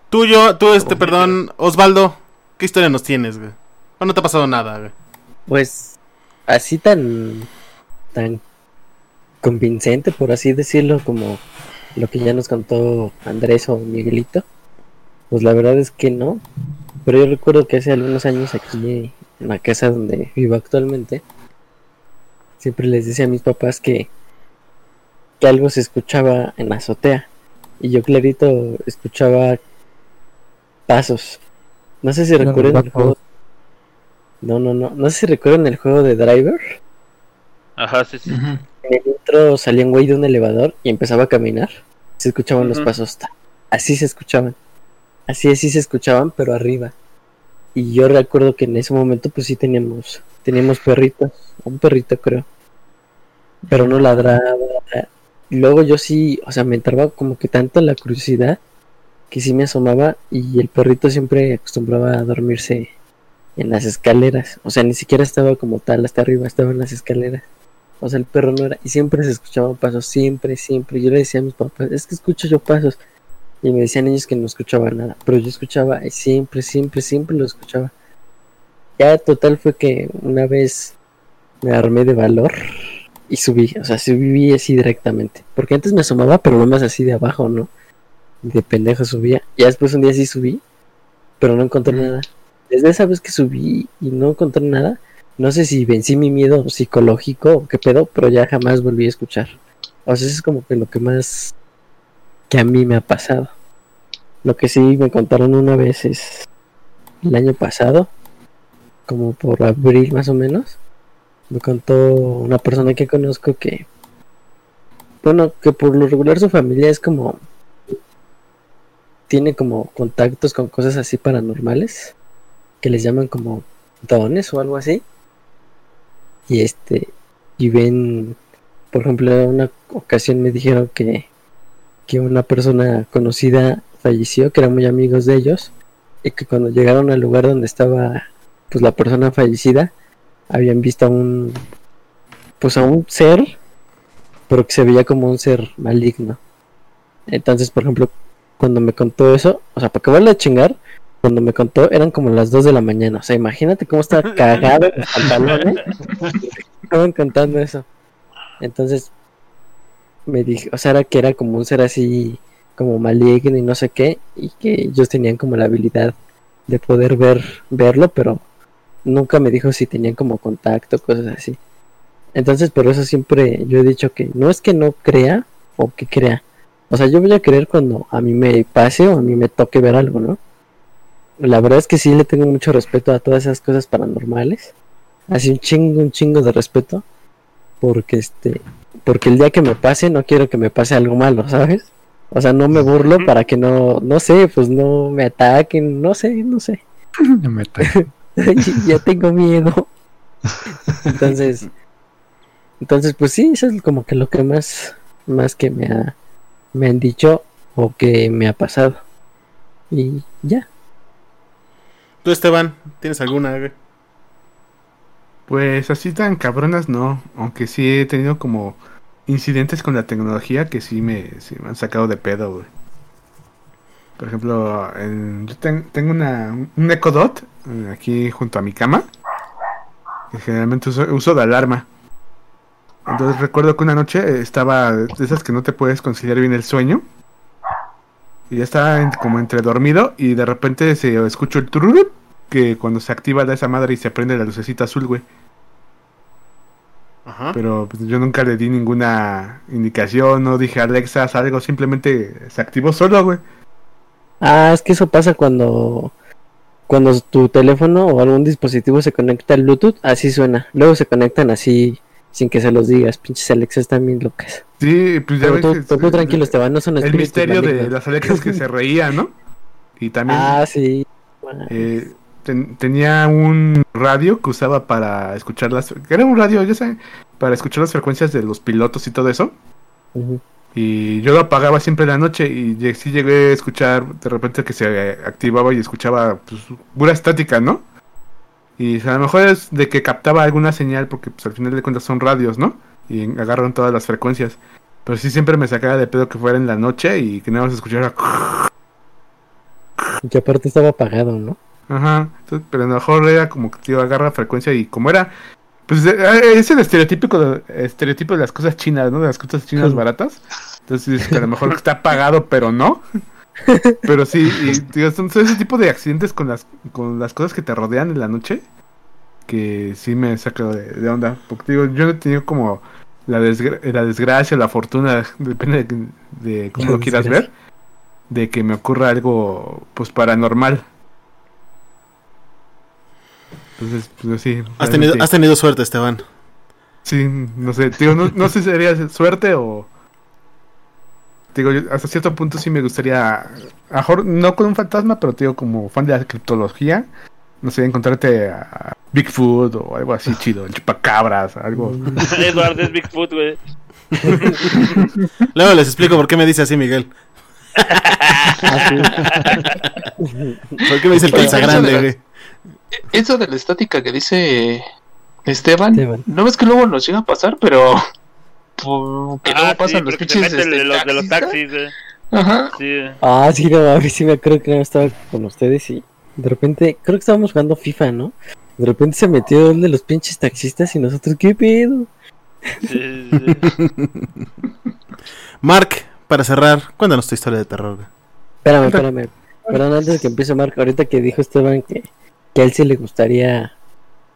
Tú, yo, tú, este, perdón, Osvaldo, ¿qué historia nos tienes, güey? ¿O no te ha pasado nada, güey? Pues así tan tan convincente, por así decirlo, como lo que ya nos contó Andrés o Miguelito. Pues la verdad es que no. Pero yo recuerdo que hace algunos años aquí en la casa donde vivo actualmente, siempre les decía a mis papás que, que algo se escuchaba en la azotea. Y yo clarito escuchaba pasos. No sé si recuerdan el juego. No, no, no. No sé si recuerdan el juego de Driver. Ajá, sí, sí. En el intro salía un güey de un elevador y empezaba a caminar. Se escuchaban los pasos. Así se escuchaban. Así, así se escuchaban, pero arriba. Y yo recuerdo que en ese momento, pues sí teníamos, teníamos perritos. Un perrito, creo. Pero no ladraba. Luego yo sí, o sea, me entraba como que tanto la curiosidad que sí me asomaba y el perrito siempre acostumbraba a dormirse en las escaleras. O sea, ni siquiera estaba como tal hasta arriba, estaba en las escaleras. O sea, el perro no era. Y siempre se escuchaban pasos, siempre, siempre. Yo le decía a mis papás, es que escucho yo pasos. Y me decían ellos que no escuchaban nada. Pero yo escuchaba, y siempre, siempre, siempre lo escuchaba. Ya total fue que una vez me armé de valor y subí. O sea, subí así directamente. Porque antes me asomaba, pero no más así de abajo, ¿no? De pendejo subía. Ya después un día sí subí, pero no encontré nada. Desde esa vez que subí y no encontré nada, no sé si vencí mi miedo psicológico o qué pedo, pero ya jamás volví a escuchar. O sea, eso es como que lo que más que a mí me ha pasado. Lo que sí me contaron una vez es el año pasado, como por abril más o menos, me contó una persona que conozco que, bueno, que por lo regular su familia es como, tiene como contactos con cosas así paranormales, que les llaman como dones o algo así. Y este, y ven, por ejemplo, en una ocasión me dijeron que, que una persona conocida falleció, que eran muy amigos de ellos, y que cuando llegaron al lugar donde estaba pues la persona fallecida, habían visto a un pues a un ser, pero que se veía como un ser maligno. Entonces, por ejemplo, cuando me contó eso, o sea, para acabarle de chingar, cuando me contó eran como las 2 de la mañana. O sea, imagínate cómo estaba cagado en pantalones. *laughs* Estaban contando eso. Entonces, me dije, o sea, era que era como un ser así, como maligno y no sé qué, y que ellos tenían como la habilidad de poder ver, verlo, pero nunca me dijo si tenían como contacto, cosas así. Entonces, por eso siempre yo he dicho que no es que no crea o que crea. O sea, yo voy a creer cuando a mí me pase o a mí me toque ver algo, ¿no? La verdad es que sí le tengo mucho respeto a todas esas cosas paranormales. Así un chingo, un chingo de respeto. Porque este, porque el día que me pase no quiero que me pase algo malo, ¿sabes? O sea, no me burlo para que no, no sé, pues no me ataquen, no sé, no sé. *laughs* No me ta- *laughs* ya tengo miedo. Entonces, entonces pues sí, eso es como que lo que más, más que me ha, me han dicho o que me ha pasado. Y ya. Tú, Esteban, ¿tienes alguna? Pues así tan cabronas no, aunque sí he tenido como incidentes con la tecnología que sí me, sí me han sacado de pedo, güey. Por ejemplo, en- yo ten- tengo una, un Echo Dot eh, aquí junto a mi cama. Que generalmente uso, uso de alarma. Entonces recuerdo que una noche estaba de esas que no te puedes conciliar bien el sueño. Y ya estaba en- como entre dormido y de repente se escucho el tururut que cuando se activa esa madre y se prende la lucecita azul, güey. Ajá. Pero pues, yo nunca le di ninguna indicación, no dije Alexa, algo, simplemente se activó solo, güey. Ah, es que eso pasa cuando cuando tu teléfono o algún dispositivo se conecta al Bluetooth, así suena. Luego se conectan así sin que se los digas. Pinches Alexas bien locas. Sí, pues ya Pero ves tú, tú tranquilo, Esteban, no son El misterio de las Alexas que se reían, ¿no? Y también *laughs* Ah, sí. eh, ten- tenía un radio que usaba para escuchar las... Era un radio, ya sé, para escuchar las frecuencias de los pilotos y todo eso. Ujú. Y yo lo apagaba siempre en la noche y sí llegué a escuchar de repente que se activaba y escuchaba pues, pura estática, ¿no? Y a lo mejor es de que captaba alguna señal porque pues al final de cuentas son radios, ¿no? Y agarran todas las frecuencias. Pero sí siempre me sacaba de pedo que fuera en la noche y que nada más escuchara... Y que aparte estaba apagado, ¿no? Ajá, entonces, pero a lo mejor era como que tío, agarra frecuencia y como era... Pues eh, es el estereotípico de, estereotipo de las cosas chinas, ¿no? De las cosas chinas *laughs* baratas. Entonces a lo mejor está apagado, pero no. *laughs* Pero sí, y tío, son, son ese tipo de accidentes con las, con las cosas que te rodean en la noche que sí me saca de, de onda. Porque digo, yo no he tenido como la, desgra- la desgracia, la fortuna, *laughs* depende de, de cómo La lo quieras ver, de que me ocurra algo pues paranormal. Entonces, pues sí. Has tenido, has tenido suerte, Esteban. Sí, no sé, digo, no, no sé si sería suerte o... Digo, yo hasta cierto punto sí me gustaría, mejor no con un fantasma, pero digo, como fan de la criptología, no sé, encontrarte a Bigfoot o algo así *laughs* chido, el chupacabras, algo... *laughs* Eduardo es Bigfoot, güey. *laughs* Luego les explico por qué me dice así Miguel. ¿Por qué me dice el calza grande, güey? Eso de la estática que dice Esteban, Esteban. no ves que luego nos llega a pasar, pero por- que luego Ah, sí, pasan los pinches el de este, los, de los taxistas. taxis. Ajá. Sí. Ah, sí, no mames, sí me acuerdo que no estaba con ustedes y de repente, creo que estábamos jugando FIFA, ¿no? De repente se metió el de los pinches taxistas y nosotros, ¿qué pedo? Sí, sí, sí. *laughs* Mark, para cerrar, cuéntanos tu historia de terror. Espérame, espérame. Perdón, antes de que empiece Marco, ahorita que dijo Esteban que, que a él sí le gustaría,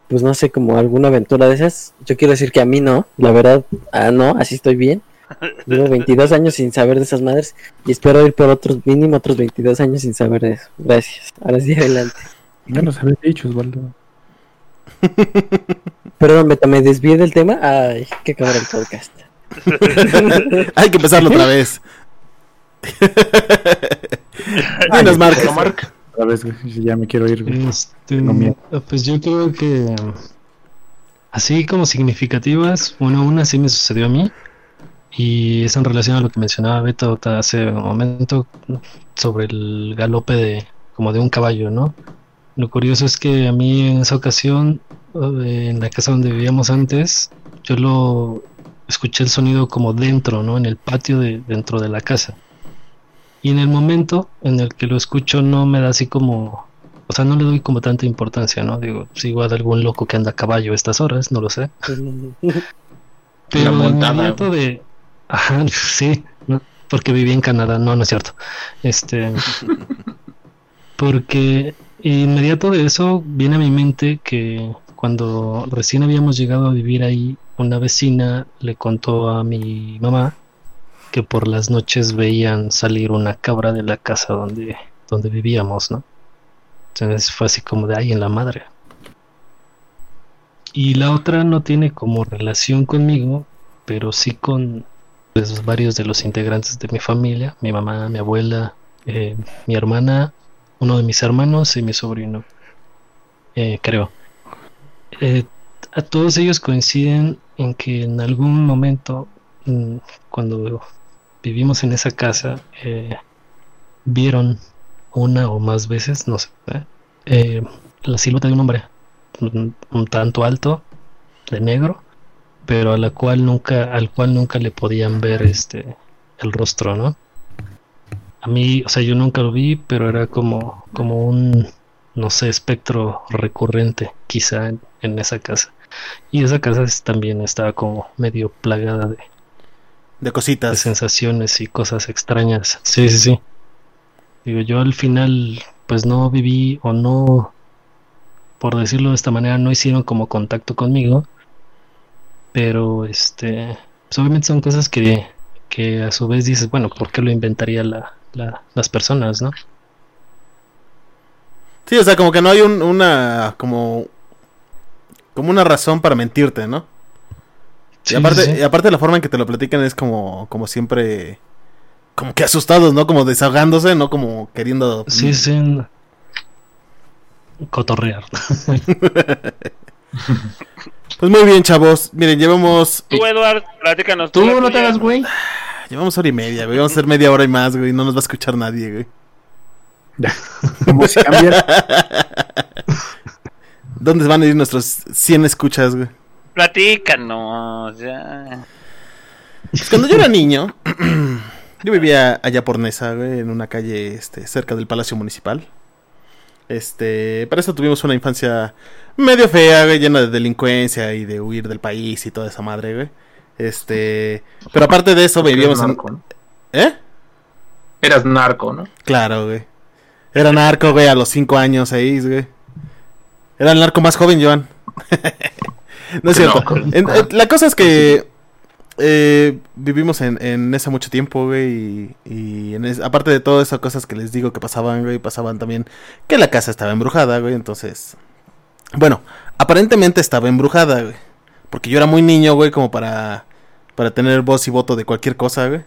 pues no sé, como alguna aventura de esas, yo quiero decir que a mí no, la verdad, ah, no, así estoy bien. Llevo *laughs* 22 años sin saber de esas madres y espero ir por otros, mínimo otros 22 años sin saber de eso. Gracias. Ahora sí, adelante. Ya nos habías dicho, Osvaldo. *laughs* Perdón, Beta, me desvié del tema. Ay, que acabar el podcast. *laughs* Hay que empezarlo otra vez. Mark. Pero Mark, Otra vez, ya me quiero ir. Este, miedo. pues yo creo que así como significativas, bueno, una sí me sucedió a mí y es en relación a lo que mencionaba Beto hace un momento sobre el galope de como de un caballo, ¿no? Lo curioso es que a mí en esa ocasión, eh, en la casa donde vivíamos antes, yo lo escuché el sonido como dentro, ¿no? En el patio de dentro de la casa. Y en el momento en el que lo escucho no me da así como o sea, no le doy como tanta importancia, ¿no? Digo, si igual algún loco que anda a caballo a estas horas, no lo sé. *laughs* Pero montada, inmediato de... Ajá, *laughs* sí, ¿no? porque viví en Canadá, no, no es cierto. Este... porque inmediato de eso viene a mi mente que cuando recién habíamos llegado a vivir ahí, una vecina le contó a mi mamá que por las noches veían salir una cabra de la casa donde, donde vivíamos, ¿no? Entonces fue así como de ahí en la madre. Y la otra no tiene como relación conmigo, pero sí con pues, varios de los integrantes de mi familia, mi mamá, mi abuela, eh, mi hermana, uno de mis hermanos y mi sobrino, eh, creo. Eh, a todos ellos coinciden en que en algún momento, mm, cuando vivimos en esa casa, eh, vieron una o más veces, no sé, ¿eh? La silueta de un hombre un, tanto alto, de negro, pero a la cual nunca, al cual nunca le podían ver este el rostro, ¿no? A mí, o sea, yo nunca lo vi, pero era como, como un, no sé, espectro recurrente, quizá en, en esa casa. Y esa casa también estaba como medio plagada de, De de cositas. sensaciones y cosas extrañas. Sí, sí, sí. Digo, yo al final, pues no viví o no, por decirlo de esta manera, no hicieron como contacto conmigo. Pero, este, pues obviamente son cosas que, que a su vez dices, bueno, ¿por qué lo inventaría la, la- las personas, no? Sí, o sea, como que no hay un- una. Como. Como una razón para mentirte, ¿no? Sí, y, aparte, sí, sí. y aparte la forma en que te lo platican es como, como siempre. Como que asustados, ¿no? Como desahogándose, no como queriendo. Sí, sí. n- Cotorrear. *laughs* Pues muy bien, chavos. Miren, llevamos. Tú, Eduard, platícanos. tú no te hagas güey. llevamos hora y media, güey. Vamos a hacer media hora y más, güey. No nos va a escuchar nadie, güey. *laughs* Como si cambiara. *laughs* ¿Dónde van a ir nuestros 100 escuchas, güey? Platícanos, ya. Pues cuando yo era niño, *clears throat* yo vivía allá por Nesa, güey, en una calle este, cerca del Palacio Municipal. Este, para eso tuvimos una infancia medio fea, güey, llena de delincuencia y de huir del país y toda esa madre, güey. Este, pero aparte de eso vivíamos en... ¿Eh? Eras narco, ¿no? Claro, güey. Era narco, güey, a los 5 años, 6, güey. Era el narco más joven, Joan. *laughs* no es cierto. no, En- en- la cosa es que eh, vivimos en, en ese mucho tiempo, güey. Y, y en es- aparte de todas esas cosas que les digo que pasaban, güey, pasaban también que la casa estaba embrujada, güey. Entonces, bueno, aparentemente estaba embrujada, güey. Porque yo era muy niño, güey, como para, para tener voz y voto de cualquier cosa, güey.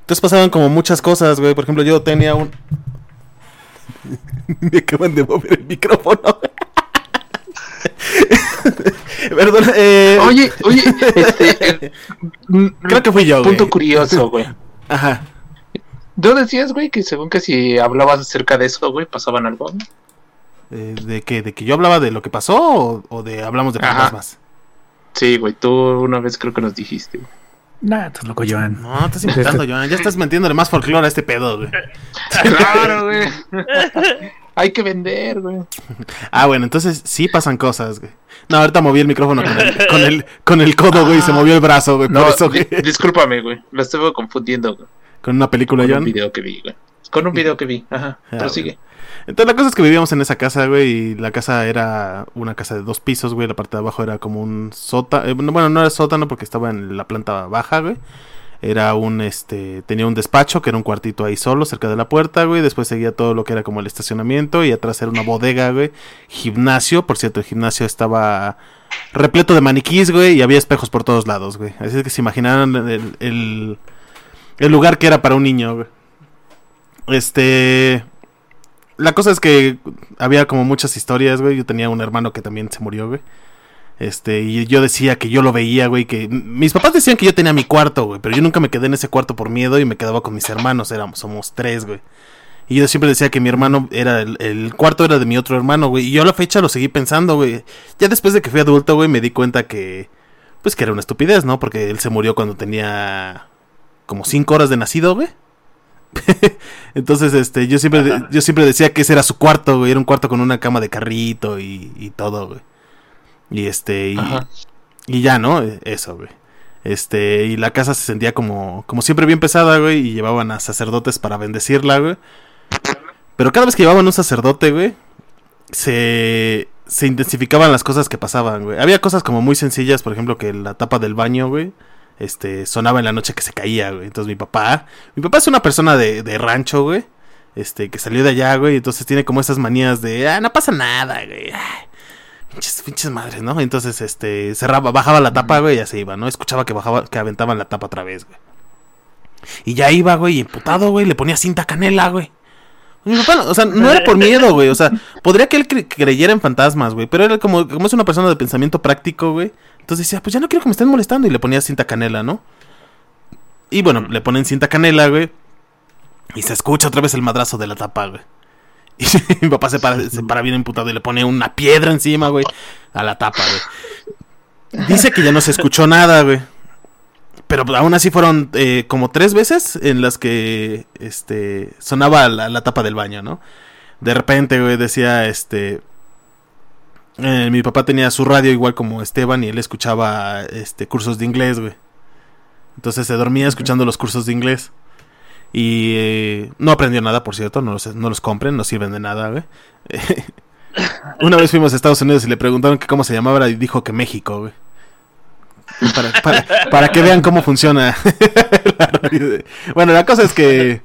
Entonces pasaban como muchas cosas, güey. Por ejemplo, yo tenía un... *laughs* Me acaban de mover el micrófono. *laughs* Perdón, eh... Oye, oye, este. *laughs* mm, Creo que fui yo, güey. Punto curioso, güey. Ajá. ¿Tú decías, güey, que según que si hablabas acerca de eso, güey, pasaban algo? ¿no? Eh, ¿De qué? ¿De que yo hablaba de lo que pasó o, o de hablamos de fantasmas? Sí, güey, tú una vez creo que nos dijiste. güey. Nah, estás loco, Joan. No, estás inventando, Joan. Ya estás metiéndole más folclore a este pedo, güey. *laughs* Claro, güey. Hay que vender, güey. *laughs* Ah, bueno, entonces sí pasan cosas, güey. No, ahorita moví el micrófono con el, con el, con el codo, güey, y se movió el brazo, güey. No, por eso, güey. discúlpame, güey. Lo estuve confundiendo güey, Con una película, con un video que vi, güey. Con un video que vi, ajá. *laughs* Ah, Prosigue. Entonces la cosa es que vivíamos en esa casa, güey, y la casa era una casa de dos pisos, güey, la parte de abajo era como un sótano, bueno, no era sótano porque estaba en la planta baja, güey. Era un, este, tenía un despacho que era un cuartito ahí solo, cerca de la puerta, güey. Después seguía todo lo que era como el estacionamiento y atrás era una bodega, güey. Gimnasio, por cierto, el gimnasio estaba repleto de maniquís, güey, y había espejos por todos lados, güey. Así es que se imaginaran el, el, el lugar que era para un niño, güey. Este... La cosa es que había como muchas historias, güey. Yo tenía un hermano que también se murió, güey. Este, y yo decía que yo lo veía, güey, que mis papás decían que yo tenía mi cuarto, güey, pero yo nunca me quedé en ese cuarto por miedo y me quedaba con mis hermanos, éramos, somos tres, güey. Y yo siempre decía que mi hermano era el, el cuarto era de mi otro hermano, güey. Y yo a la fecha lo seguí pensando, güey. Ya después de que fui adulto, güey, me di cuenta que, pues que era una estupidez, ¿no? Porque él se murió cuando tenía como cinco horas de nacido, güey. *laughs* Entonces, este, yo siempre, yo siempre decía que ese era su cuarto, güey. Era un cuarto con una cama de carrito y, y todo, güey. Y este, y, ya, ¿no? Eso, güey. Este, y la casa se sentía como, como siempre bien pesada, güey. Y llevaban a sacerdotes para bendecirla, güey. Pero cada vez que llevaban un sacerdote, güey, se, se intensificaban las cosas que pasaban, güey. Había cosas como muy sencillas, por ejemplo, que la tapa del baño, güey, este, sonaba en la noche que se caía, güey. Entonces mi papá, mi papá es una persona de, de rancho, güey, este, que salió de allá, güey, entonces tiene como esas manías de, ah, no pasa nada, güey. Pinches, pinches madres, ¿no? Entonces, este, cerraba, bajaba la tapa, güey, y ya se iba, ¿no? Escuchaba que bajaba, que aventaban la tapa otra vez, güey. Y ya iba, güey, y emputado, güey, le ponía cinta canela, güey. Mi papá, no- o sea, no era por miedo, güey. O sea, podría que él cre- creyera en fantasmas, güey. Pero era como, como es una persona de pensamiento práctico, güey. Entonces decía, pues ya no quiero que me estén molestando. Y le ponía cinta canela, ¿no? Y bueno, le ponen cinta canela, güey. Y se escucha otra vez el madrazo de la tapa, güey. Y *laughs* mi papá se para, bien emputado y le pone una piedra encima, güey. A la tapa, güey. Dice que ya no se escuchó nada, güey. Pero aún así fueron eh, como tres veces en las que este sonaba la, la tapa del baño, ¿no? De repente, güey, decía este. eh, mi papá tenía su radio igual como Esteban y él escuchaba este cursos de inglés, güey. Entonces se dormía escuchando los cursos de inglés. Y eh, no aprendió nada, por cierto, no los, no los compren, no sirven de nada, güey. *laughs* Una vez fuimos a Estados Unidos y le preguntaron que cómo se llamaba y dijo que México, güey. Para, para, que vean cómo funciona. *laughs* bueno, la cosa es que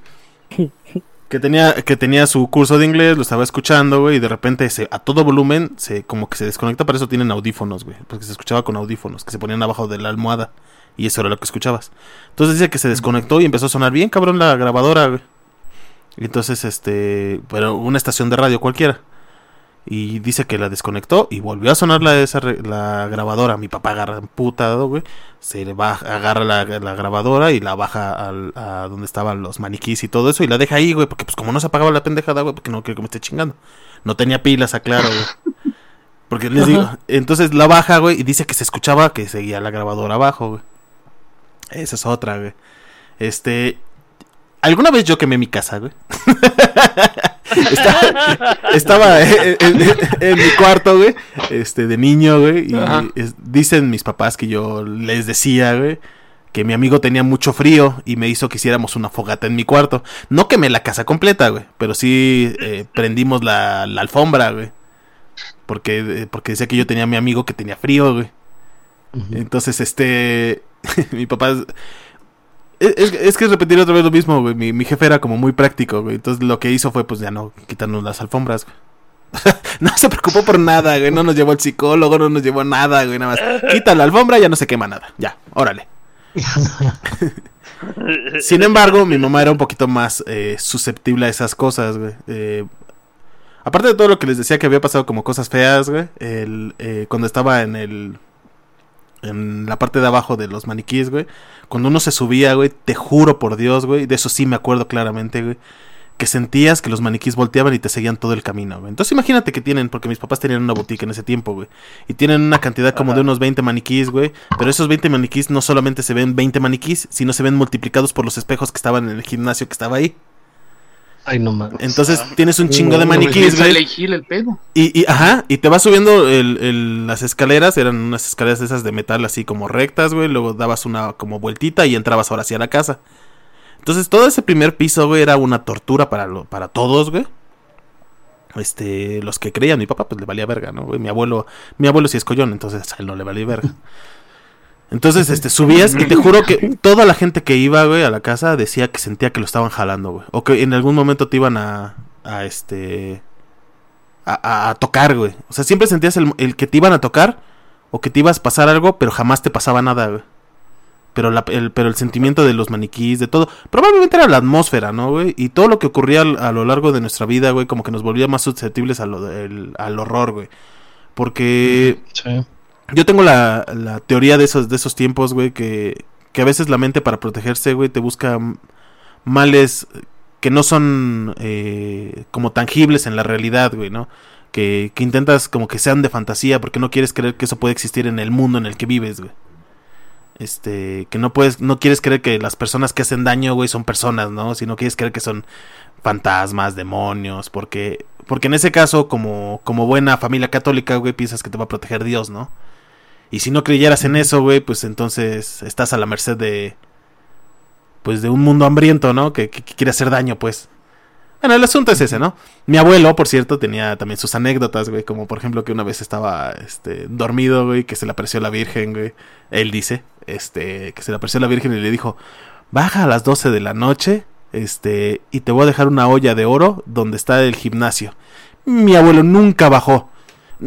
que tenía que tenía su curso de inglés, lo estaba escuchando, güey, y de repente se, a todo volumen se como que se desconecta, para eso tienen audífonos, güey, porque se escuchaba con audífonos que se ponían abajo de la almohada y eso era lo que escuchabas. Entonces dice que se desconectó y empezó a sonar bien cabrón la grabadora, güey. Y entonces este, pero una estación de radio cualquiera. Y dice que la desconectó y volvió a sonar la, esa, la grabadora. Mi papá agarra putado, güey. Se le va, agarra la, la grabadora y la baja al, a donde estaban los maniquís y todo eso. Y la deja ahí, güey. Porque pues como no se apagaba la pendejada, güey, porque no quiero que me esté chingando. No tenía pilas, aclaro, güey. Porque les digo, entonces la baja, güey, y dice que se escuchaba que seguía la grabadora abajo, güey. Esa es otra, güey. Este. ¿Alguna vez yo quemé mi casa, güey? *laughs* estaba estaba en, en- en mi cuarto, güey. Este, de niño, güey. Y es- dicen mis papás que yo les decía, güey. Que mi amigo tenía mucho frío y me hizo que hiciéramos una fogata en mi cuarto. No quemé la casa completa, güey. Pero sí eh, prendimos la, la alfombra, güey. Porque, eh, porque decía que yo tenía a mi amigo que tenía frío, güey. Entonces, este. *laughs* mi papá. Es, es- que es repetir otra vez lo mismo, güey. Mi, mi jefe era como muy práctico, güey. Entonces, lo que hizo fue, pues ya no quitarnos las alfombras, güey. *laughs* no se preocupó por nada, güey. No nos llevó al psicólogo, no nos llevó nada, güey. Nada más. Quita la alfombra, ya no se quema nada. Ya, órale. *laughs* Sin embargo, mi mamá era un poquito más eh, susceptible a esas cosas, güey. Eh, aparte de todo lo que les decía que había pasado como cosas feas, güey. El, eh, cuando estaba en el... En la parte de abajo de los maniquíes, güey. Cuando uno se subía, güey, te juro por Dios, güey. De eso sí me acuerdo claramente, güey. Que sentías que los maniquíes volteaban y te seguían todo el camino, güey. Entonces imagínate que tienen, porque mis papás tenían una boutique en ese tiempo, güey. Y tienen una cantidad como de unos 20 maniquíes, güey. Pero esos 20 maniquíes no solamente se ven 20 maniquíes, sino se ven multiplicados por los espejos que estaban en el gimnasio que estaba ahí. Ay, no mames. Entonces tienes un chingo de maniquíes, güey. El pedo. Y, y, ajá, y te vas subiendo el- el- las escaleras, eran unas escaleras de esas de metal así como rectas, güey. Luego dabas una como vueltita y entrabas ahora sí a la casa. Entonces todo ese primer piso, güey, era una tortura para, lo, para todos, güey. Este, los que creían, mi papá pues le valía verga, ¿no? güey? Mi abuelo, mi abuelo sí es collón, entonces a él no le valía verga. *laughs* Entonces, este, subías y te juro que toda la gente que iba, güey, a la casa decía que sentía que lo estaban jalando, güey. O que en algún momento te iban a, a este, a, tocar, güey. O sea, siempre sentías el, el que te iban a tocar o que te ibas a pasar algo, pero jamás te pasaba nada, güey. Pero, el, pero el sentimiento de los maniquís, de todo, probablemente era la atmósfera, ¿no, güey? Y todo lo que ocurría a lo largo de nuestra vida, güey, como que nos volvía más susceptibles al horror, güey. Porque Sí. Yo tengo la, la teoría de esos, de esos tiempos, güey, que, que a veces la mente para protegerse, güey, te busca males que no son eh, como tangibles en la realidad, güey, ¿no? Que, que intentas como que sean de fantasía porque no quieres creer que eso puede existir en el mundo en el que vives, güey. Este, que no puedes, no quieres creer que las personas que hacen daño, güey, son personas, ¿no? Sino quieres creer que son fantasmas, demonios, porque, porque en ese caso, como, como buena familia católica, güey, piensas que te va a proteger Dios, ¿no? Y si no creyeras en eso, güey, pues entonces estás a la merced de, pues de un mundo hambriento, ¿no? Que, que- quiere hacer daño, pues. Bueno, el asunto es ese, ¿no? Mi abuelo, por cierto, tenía también sus anécdotas, güey, como por ejemplo que una vez estaba, este, dormido, güey, que se le apareció la Virgen, güey. Él dice, este, que se le apareció la Virgen y le dijo, baja a las 12 de la noche, este, y te voy a dejar una olla de oro donde está el gimnasio. Mi abuelo nunca bajó.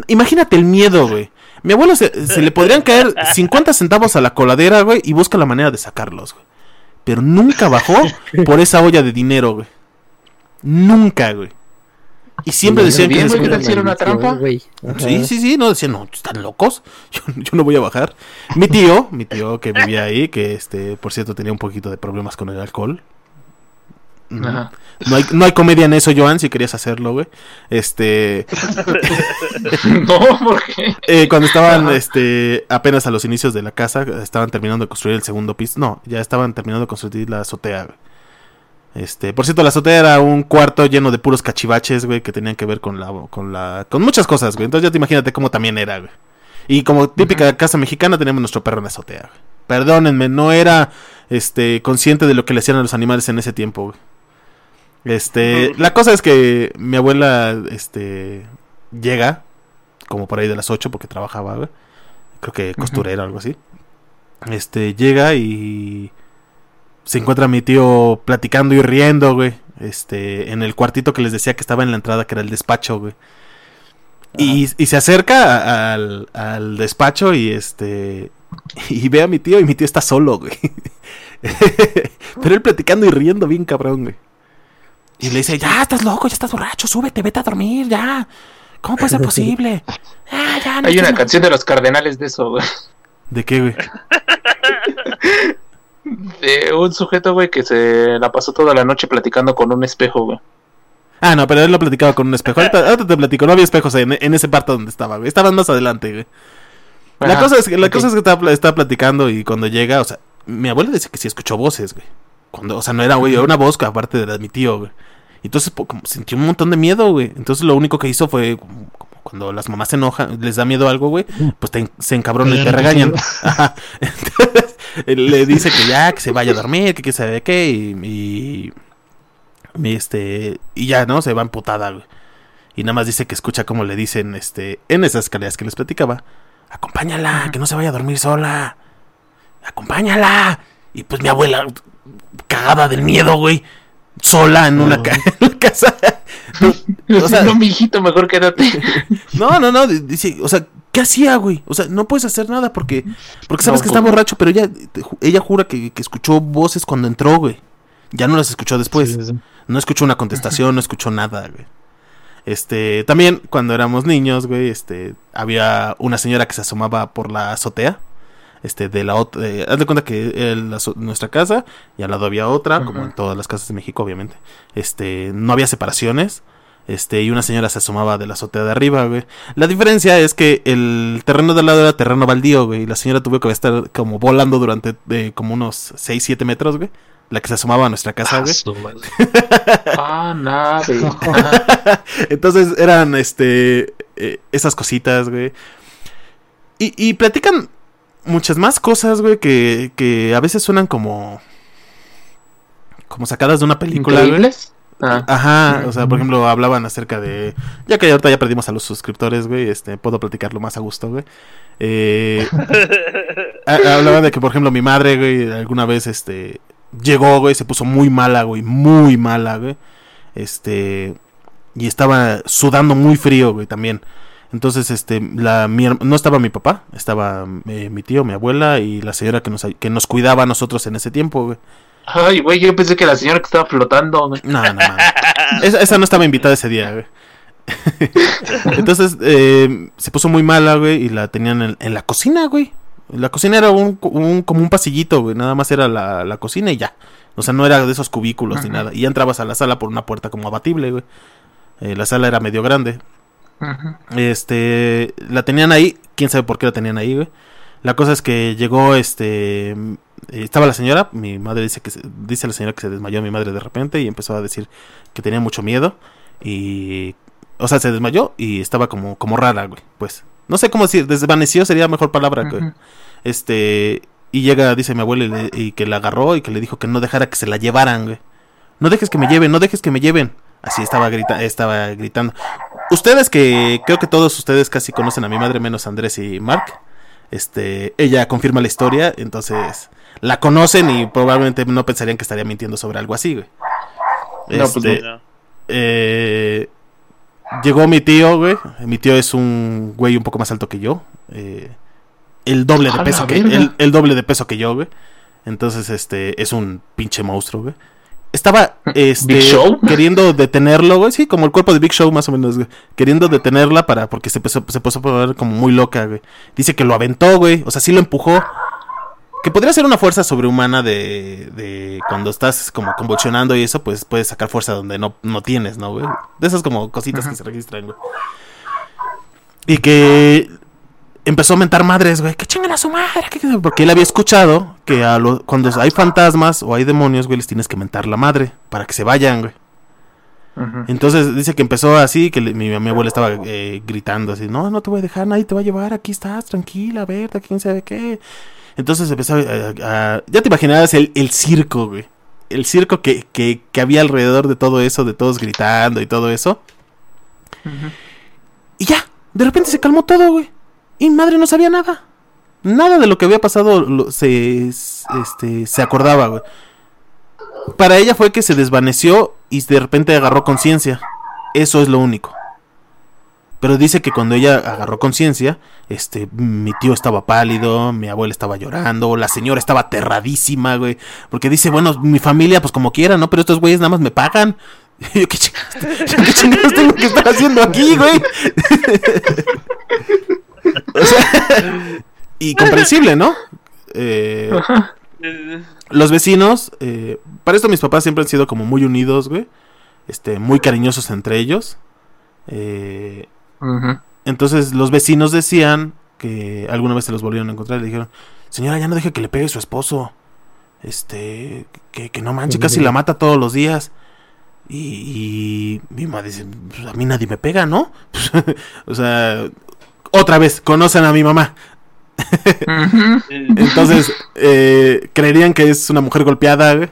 Imagínate el miedo, güey. Mi abuelo se, se le podrían caer *laughs* 50 centavos a la coladera, güey, y busca la manera de sacarlos, güey. Pero nunca bajó por esa olla de dinero, güey. Nunca, güey. Y siempre decían que... bien, se güey, escondían. ¿qué tal si era una trampa? güey. Sí, sí, sí, no, decían, no, están locos, *laughs* yo, yo no voy a bajar. Mi tío, mi tío que vivía ahí, que este, por cierto, tenía un poquito de problemas con el alcohol. Ajá. No hay, no hay comedia en eso, Joan, si querías hacerlo, güey. Este, *laughs* no, ¿por qué? eh, cuando estaban, Ajá. este, apenas a los inicios de la casa, estaban terminando de construir el segundo piso. No, ya estaban terminando de construir la azotea, güey. Este, por cierto, la azotea era un cuarto lleno de puros cachivaches, güey, que tenían que ver con la, con la, con muchas cosas, güey. Entonces ya te imagínate cómo también era, güey. Y como típica casa mexicana teníamos nuestro perro en la azotea, güey. Perdónenme, no era, este, consciente de lo que le hacían a los animales en ese tiempo, güey. Este, la cosa es que mi abuela, este, llega, como por ahí de las 8 porque trabajaba, güey. Creo que costurera o algo así. Este, llega y se encuentra mi tío platicando y riendo, güey. Este, en el cuartito que les decía que estaba en la entrada, que era el despacho, güey. Y, y se acerca a- al, al despacho y este. *laughs* Y ve a mi tío y mi tío está solo, güey. *laughs* Pero él platicando y riendo bien cabrón, güey. Y le dice, ya estás loco, ya estás borracho, súbete, vete a dormir, ya. ¿Cómo puede ser posible? Ah, ya, no Hay una canción de los cardenales de eso, güey. ¿De qué, güey? *laughs* De un sujeto, güey, que se la pasó toda la noche platicando con un espejo, güey. Ah, no, pero él lo platicaba con un espejo. Ahorita, ahorita te platico, no había espejos en, en ese parte donde estaba, güey. Estaban más adelante, güey. La cosa es que, la cosa es que estaba platicando y cuando llega, o sea, mi abuela dice que sí escuchó voces, güey. Cuando, o sea, no era, güey, era una voz que aparte de la de mi tío, güey. Entonces, po- como sintió un montón de miedo, güey. Entonces, lo único que hizo fue, como- como cuando las mamás se enojan, les da miedo algo, güey, pues te, se encabronan y te Regañan. *laughs* Ajá. Entonces, le dice que ya, que se vaya a dormir, que quién sabe qué, y, y, y, este, y ya, ¿no? Se va emputada, güey. Y nada más dice que escucha como le dicen, este, en esas escaleras que les platicaba, acompáñala, que no se vaya a dormir sola. Acompáñala. Y pues mi abuela, cagada del miedo, güey, sola en una ca- *laughs* en la casa. O sea- no, mijito, mejor quédate. *laughs* No, no, no, dice, o sea, ¿qué hacía, güey? O sea, no puedes hacer nada porque porque sabes No, que pues está no. borracho, pero ella ella jura que, que escuchó voces cuando entró, güey. Ya no las escuchó después. Sí, sí, sí. No escuchó una contestación, *laughs* no escuchó nada, güey. Este, también cuando éramos niños, güey, este, había una señora que se asomaba por la azotea. Este, de la otra, eh, haz de cuenta que el- la azo- nuestra casa y al lado había otra, como en todas las casas de México, obviamente. Este, no había separaciones. Este, y una señora se asomaba de la azotea de arriba, güey. La diferencia es que el terreno de al lado era terreno baldío, güey. Y la señora tuvo que estar como volando durante eh, como unos 6, 7 metros, güey. La que se asomaba a nuestra casa, güey. su madre. Ah. *laughs* Ajá. *laughs* Entonces eran este eh, esas cositas, güey. Y, y platican muchas más cosas, güey, que, que a veces suenan como. como sacadas de una película. ¿Increíbles? Ah, Ajá, o sea, por ejemplo, hablaban acerca de. Ya que ahorita ya perdimos a los suscriptores, güey, este, puedo platicarlo más a gusto, güey. Eh, *laughs* ha- hablaban de que, por ejemplo, mi madre, güey, alguna vez, este, llegó, güey, se puso muy mala, güey, muy mala, güey. Este, y estaba sudando muy frío, güey, también. Entonces, este, la, mi no estaba mi papá, estaba eh, mi tío, mi abuela y la señora que nos, que nos cuidaba a nosotros en ese tiempo, güey. Ay, güey, yo pensé que la señora que estaba flotando. güey. No, no, mames. Esa, esa no estaba invitada ese día, güey. *laughs* Entonces, eh, se puso muy mala, güey, y la tenían en, en la cocina, güey. La cocina era un, un- como un pasillito, güey. Nada más era la, la cocina y ya. O sea, no era de esos cubículos ni nada. Y ya entrabas a la sala por una puerta como abatible, güey. Eh, la sala era medio grande. Este, la tenían ahí, quién sabe por qué la tenían ahí, güey. La cosa es que llegó, este, eh, estaba la señora, mi madre dice que, se- dice la señora que se desmayó mi madre de repente y empezó a decir que tenía mucho miedo y, o sea, se desmayó y estaba como, como rara, güey, pues. No sé cómo decir, desvaneció sería mejor palabra, güey. Este, y llega, dice mi abuela, y, le- y que la agarró y que le dijo que no dejara que se la llevaran, güey. No dejes que me lleven, no dejes que me lleven. Así estaba, grita estaba gritando. Ustedes que creo que todos ustedes casi conocen a mi madre, menos Andrés y Mark. Este, ella confirma la historia, entonces la conocen y probablemente no pensarían que estaría mintiendo sobre algo así, güey. No, pues Este, No. eh, llegó mi tío, güey. Mi tío es un güey un poco más alto que yo. eh, el doble de ¡A la peso que el doble de peso que yo, güey. Entonces, este, es un pinche monstruo, güey. Estaba *laughs* este, ¿Big Show? *laughs* queriendo detenerlo, güey. Sí, como el cuerpo de Big Show, más o menos, güey. Queriendo detenerla para, porque se empezó, se puso a poner como muy loca, güey. Dice que lo aventó, güey. O sea, sí lo empujó. Que podría ser una fuerza sobrehumana de, de cuando estás como convulsionando y eso, pues puedes sacar fuerza donde no, no tienes, ¿no, güey? De esas como cositas que se registran, güey. Y que empezó a mentar madres, güey. Que chingan a su madre. que- que- Porque él había escuchado que a lo- cuando hay fantasmas o hay demonios, güey, les tienes que mentar la madre para que se vayan, güey. Entonces dice que empezó así, que le- mi, mi abuela estaba eh, gritando así, no, no te voy a dejar, nadie te va a llevar, aquí estás, tranquila, Berta, quién sabe qué. Entonces empezó a... a- a- ya te imaginabas el, el circo, güey. El circo que, que, que había alrededor de todo eso, de todos gritando y todo eso. Y ya, de repente se calmó todo, güey. Y madre no sabía nada. Nada de lo que había pasado se, este, se acordaba, güey. Para ella fue que se desvaneció y de repente agarró conciencia. Eso es lo único. Pero dice que cuando ella agarró conciencia, este, mi tío estaba pálido, mi abuela estaba llorando, la señora estaba aterradísima, güey. Porque dice, bueno, mi familia, pues como quiera, ¿no? Pero estos güeyes nada más me pagan. *laughs* ¿qué chingados, ¿qué chingados tengo que estar haciendo aquí, güey? *laughs* o sea, y comprensible, ¿no? Eh, los vecinos, eh, para esto mis papás siempre han sido como muy unidos, güey. Este, muy cariñosos entre ellos. Eh, entonces los vecinos decían que alguna vez se los volvieron a encontrar y le dijeron, señora, ya no deje que le pegue su esposo. Este, que, que no manche, casi la mata todos los días. Y, y mi mamá dice, "Pues, a mí nadie me pega, ¿no? *laughs* o sea, otra vez, conocen a mi mamá. Entonces, eh, creerían que es una mujer golpeada, güey.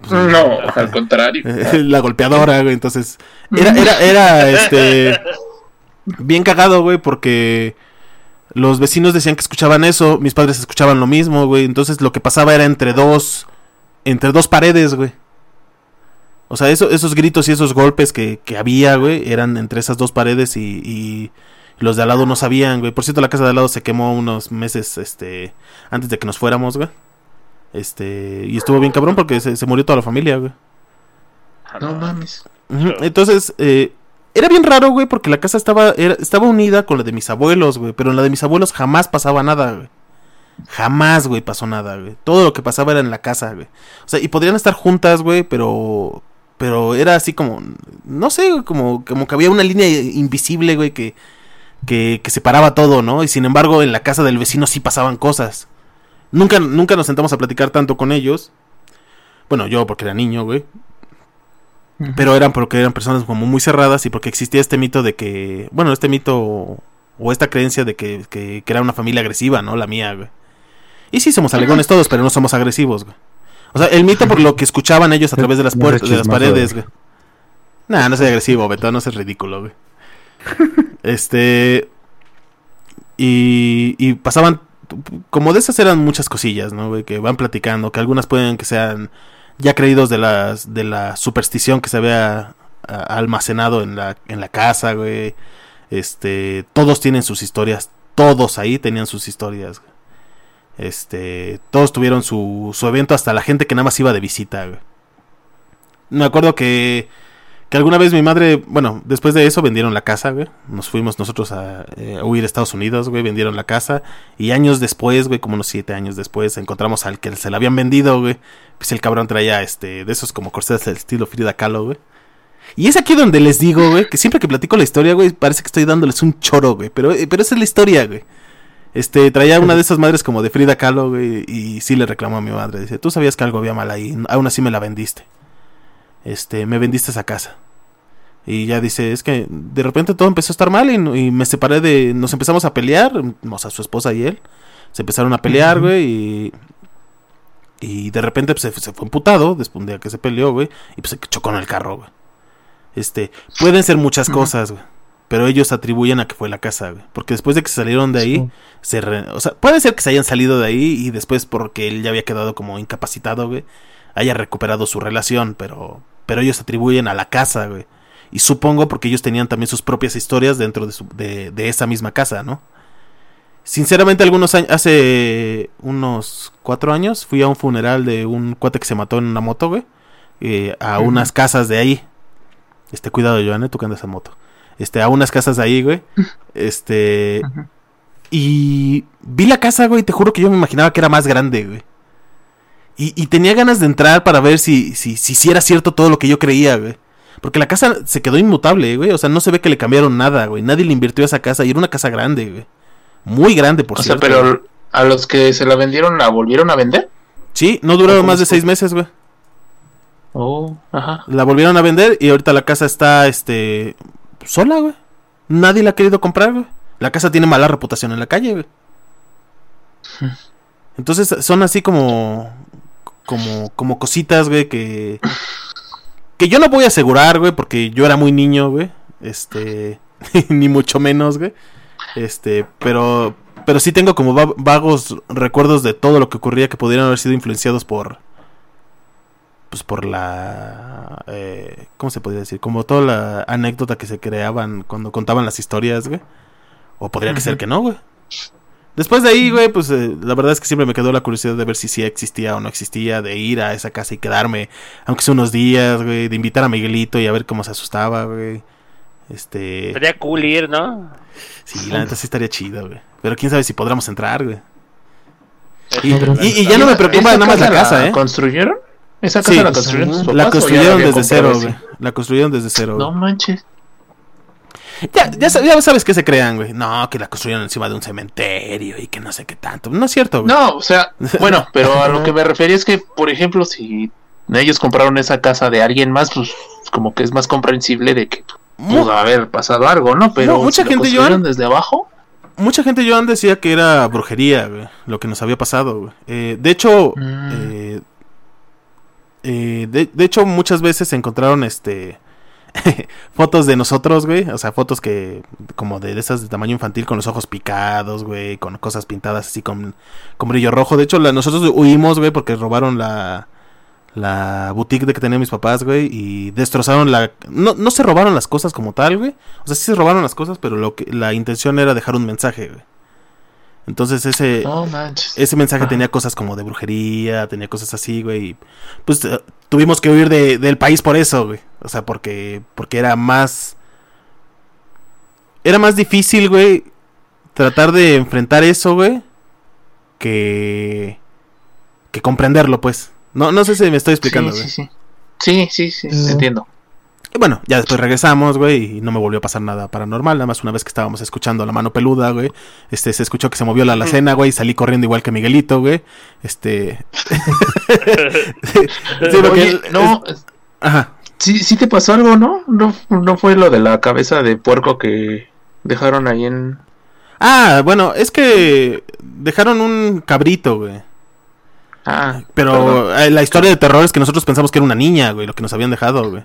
Pues, No, al contrario. *laughs* la golpeadora, güey. Entonces, era, era, era, este, bien cagado, güey, porque los vecinos decían que escuchaban eso, mis padres escuchaban lo mismo, güey. Entonces, lo que pasaba era entre dos, entre dos paredes, güey. O sea, eso, esos gritos y esos golpes que, que había, güey, eran entre esas dos paredes y, y los de al lado no sabían, güey. Por cierto, la casa de al lado se quemó unos meses, este, antes de que nos fuéramos, güey. Este, y estuvo bien cabrón porque se, se murió toda la familia, güey. No mames. Entonces, eh, era bien raro, güey, porque la casa estaba, era- estaba unida con la de mis abuelos, güey. Pero en la de mis abuelos jamás pasaba nada, güey. Jamás, güey, pasó nada, güey. Todo lo que pasaba era en la casa, güey. O sea, y podrían estar juntas, güey, pero... Pero era así como... No sé, güey, como, como que había una línea invisible, güey, que, que, que separaba todo, ¿no? Y sin embargo, en la casa del vecino sí pasaban cosas. Nunca, nunca nos sentamos a platicar tanto con ellos. Bueno, yo porque era niño, güey. Pero eran porque eran personas como muy cerradas y porque existía este mito de que, bueno, este mito o esta creencia de que, que- que era una familia agresiva, ¿no? La mía, güey. Y sí, somos alegones todos, pero no somos agresivos, güey. O sea, el mito por lo que escuchaban ellos a *laughs* través de las puertas, de las paredes, güey. güey. Nah, no soy agresivo, Beto, no seas ridículo, güey. Este. Y, y pasaban. Como de esas eran muchas cosillas, ¿no? Que van platicando, que algunas pueden que sean ya creídos de las de la superstición que se había almacenado en la en la casa, güey. Este, todos tienen sus historias, todos ahí tenían sus historias. Este, todos tuvieron su su evento hasta la gente que nada más iba de visita, güey. Me acuerdo que que alguna vez mi madre, bueno, después de eso vendieron la casa, güey. Nos fuimos nosotros a, eh, huir a Estados Unidos, güey. Vendieron la casa. Y años después, güey, como unos siete años después, encontramos al que se la habían vendido, güey. Pues el cabrón traía, este, de esos como corsetas del estilo Frida Kahlo, güey. Y es aquí donde les digo, güey, que siempre que platico la historia, güey, parece que estoy dándoles un choro, güey. Pero, eh, pero esa es la historia, güey. Este, traía una de esas madres como de Frida Kahlo, güey. Y sí le reclamó a mi madre. Dice, tú sabías que algo había mal ahí. Aún así me la vendiste. Este, me vendiste esa casa. Y ya dice, es que de repente todo empezó a estar mal y, me separé de... Nos empezamos a pelear, o sea, su esposa y él. Se empezaron a pelear, güey, y... Y de repente pues, se, se fue emputado, después de que se peleó, güey, y pues se chocó en el carro, güey. Este, pueden ser muchas cosas, güey. Pero ellos atribuyen a que fue la casa, güey. Porque después de que salieron de ahí, Sí. se re- o sea, puede ser que se hayan salido de ahí y después porque él ya había quedado como incapacitado, güey, haya recuperado su relación, pero pero ellos atribuyen a la casa, güey. Y supongo porque ellos tenían también sus propias historias dentro de, su- de, de esa misma casa, ¿no? Sinceramente, algunos años, hace unos cuatro años, fui a un funeral de un cuate que se mató en una moto, güey, eh, a unas casas de ahí. Este, cuidado, Joanne, tú que andas en moto. Este, a unas casas de ahí, güey. *laughs* Este, y vi la casa, güey, y te juro que yo me imaginaba que era más grande, güey. Y, y tenía ganas de entrar para ver si, si, si, sí era cierto todo lo que yo creía, güey. Porque la casa se quedó inmutable, güey. O sea, no se ve que le cambiaron nada, güey. Nadie le invirtió a esa casa y era una casa grande, güey. Muy grande, por O sea, cierto. pero a los que se la vendieron, ¿la volvieron a vender? Sí, no duraron ¿Cómo más de seis meses, güey. Oh, ajá. La volvieron a vender y ahorita la casa está, este, sola, güey. Nadie la ha querido comprar, güey. La casa tiene mala reputación en la calle, güey. Entonces son así como, como, como cositas, güey, que, que yo no voy a asegurar, güey, porque yo era muy niño, güey. Este, *laughs* ni mucho menos, güey. Este, pero, pero sí tengo como va- vagos recuerdos de todo lo que ocurría que pudieran haber sido influenciados por, pues por la eh, ¿cómo se podría decir? Como toda la anécdota que se creaban cuando contaban las historias, güey. O podría que ser que no, güey. Después de ahí, güey, pues eh, la verdad es que siempre me quedó la curiosidad de ver si sí existía o no existía, de ir a esa casa y quedarme, aunque sea unos días, güey, de invitar a Miguelito y a ver cómo se asustaba, güey. Este. Sería cool ir, ¿no? Sí, la neta sí estaría chido, güey. Pero quién sabe si podremos entrar, güey. Y, pero- y- y ya no me preocupa ¿Esa nada más la casa, ¿eh? ¿Construyeron? ¿Esa casa Sí, la construyeron papás La construyeron desde cero, güey. La construyeron desde cero. No manches. Ya, ya, ya sabes que se crean, güey. No, que la construyeron encima de un cementerio y que no sé qué tanto. No es cierto, güey. No, o sea, *laughs* bueno, pero a lo que me refería es que, por ejemplo, si ellos compraron esa casa de alguien más, pues como que es más comprensible de que pudo haber pasado algo, ¿no? Pero Mu- mucha si lo gente, construyeron Joan- desde abajo. Mucha gente, Joan, decía que era brujería, güey. Lo que nos había pasado, güey. Eh, de hecho, Mm. eh, eh, de, de hecho, muchas veces se encontraron este *laughs* fotos de nosotros, güey. O sea, fotos que como de, esas de tamaño infantil con los ojos picados, güey, con cosas pintadas así con, con brillo rojo. De hecho, nosotros huimos, güey, porque robaron la la boutique de que tenían mis papás, güey, y destrozaron la no, no se robaron las cosas como tal, güey. O sea, sí se robaron las cosas, pero lo que la intención era dejar un mensaje, güey. Entonces ese ese mensaje tenía cosas como de brujería, tenía cosas así, güey. y, Pues eh, tuvimos que huir de- del país por eso, güey. O sea, porque, porque era más... Era más difícil, güey, tratar de enfrentar eso, güey, que... que comprenderlo, pues. No, no sé si me estoy explicando, sí, güey. sí, sí. Sí, sí, sí, entiendo. Y bueno, ya después regresamos, güey, y no me volvió a pasar nada paranormal. Nada más una vez que estábamos escuchando la mano peluda, güey. Este, se escuchó que se movió la alacena, güey, y salí corriendo igual que Miguelito, güey. Este. *laughs* sí, Oye, no, Ajá. sí, sí te pasó algo, ¿no? ¿no? No fue lo de la cabeza de puerco que dejaron ahí en... Ah, bueno, es que dejaron un cabrito, güey. Ah, Pero eh, la historia de terror es que nosotros pensamos que era una niña, güey, lo que nos habían dejado, güey.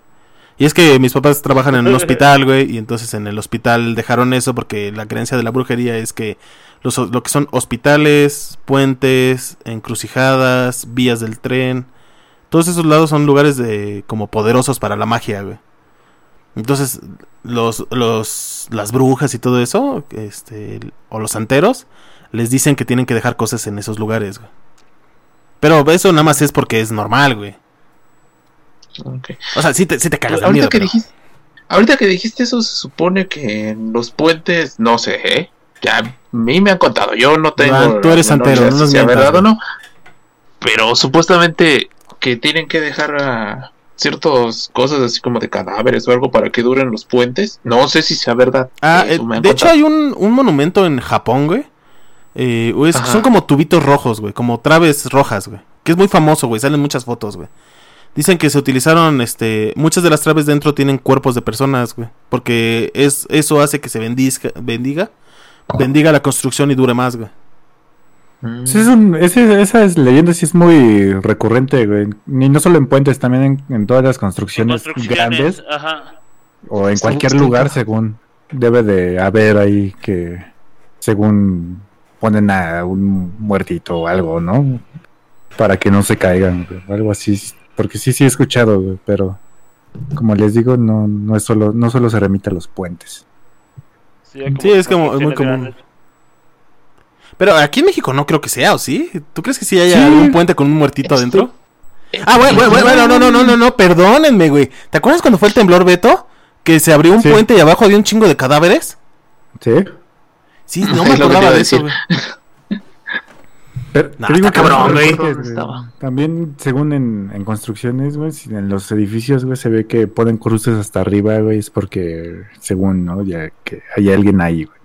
Y es que mis papás trabajan en un hospital, güey, y entonces en el hospital dejaron eso porque la creencia de la brujería es que los, lo que son hospitales, puentes, encrucijadas, vías del tren, todos esos lados son lugares de como poderosos para la magia, güey. Entonces, los, los, las brujas y todo eso, este, o los santeros, les dicen que tienen que dejar cosas en esos lugares, güey. Pero eso nada más es porque es normal, güey. O sea, sí te, sí te cagas de ahorita, miedo. que pero- dijiste, ahorita que dijiste eso, se supone que en los puentes, no sé, ¿eh? Ya a mí me han contado, yo no tengo. Tú eres no si nos sea mientas, verdad o no. Pero supuestamente que tienen que dejar a ciertas cosas así como de cadáveres o algo para que duren los puentes. No sé si sea verdad. Ah, eh, de hecho hay un, un monumento en Japón, güey. Eh, es- son como tubitos rojos, güey, como traves rojas, güey. Que es muy famoso, güey, salen muchas fotos, güey. Dicen que se utilizaron, este, muchas de las traves dentro tienen cuerpos de personas, güey. Porque es, eso hace que se bendizca, bendiga, bendiga la construcción y dure más, güey. Mm. Sí, es un- ese- esa es leyenda sí es muy recurrente, güey. Y no solo en puentes, también en, en todas las construcciones, Construcciones, grandes ajá. o en cualquier lugar, según debe de haber ahí que, según ponen a un muertito o algo, ¿no? Para que no se caigan, güey, algo así. Porque sí, sí he escuchado, güey, pero como les digo, no, no es solo, no solo se remite a los puentes. Sí, es como- es muy común. grandes. Pero aquí en México no creo que sea, ¿o sí? ¿Tú crees que sí haya Sí. algún puente con un muertito Esto- adentro? Ah, bueno, bueno, bueno, no, no, no, no, no, perdónenme, güey. ¿Te acuerdas cuando fue el temblor, Beto? Que se abrió un Sí. puente y abajo había un chingo de cadáveres. ¿Sí? Sí, no *laughs* Es me acordaba de eso, güey. Pero, Nah, digo está cabrón, güey. También, según en, en construcciones, güey, si en los edificios, güey, se ve que ponen cruces hasta arriba, güey, es porque, según, ¿no? Ya que hay alguien ahí, güey.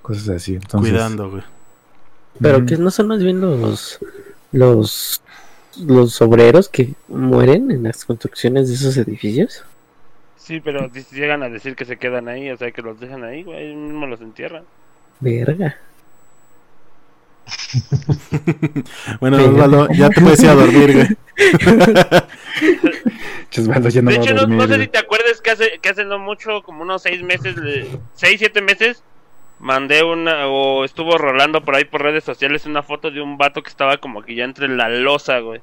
Cosas así. Entonces, Cuidando, güey. Pero Ujú. que no son más bien los los los obreros que mueren en las construcciones de esos edificios. Sí, pero llegan a decir que se quedan ahí, o sea, que los dejan ahí, güey, ahí mismo los entierran. Verga. *laughs* Bueno. Osvaldo, ya te puedes ir a dormir, güey. *laughs* Chesvaldo ya no de va a hecho, no, sé si te acuerdas que hace, que hace no mucho, como unos seis meses, seis, siete meses, mandé una, o estuvo rolando por ahí por redes sociales una foto de un vato que estaba como que ya entre la losa, güey.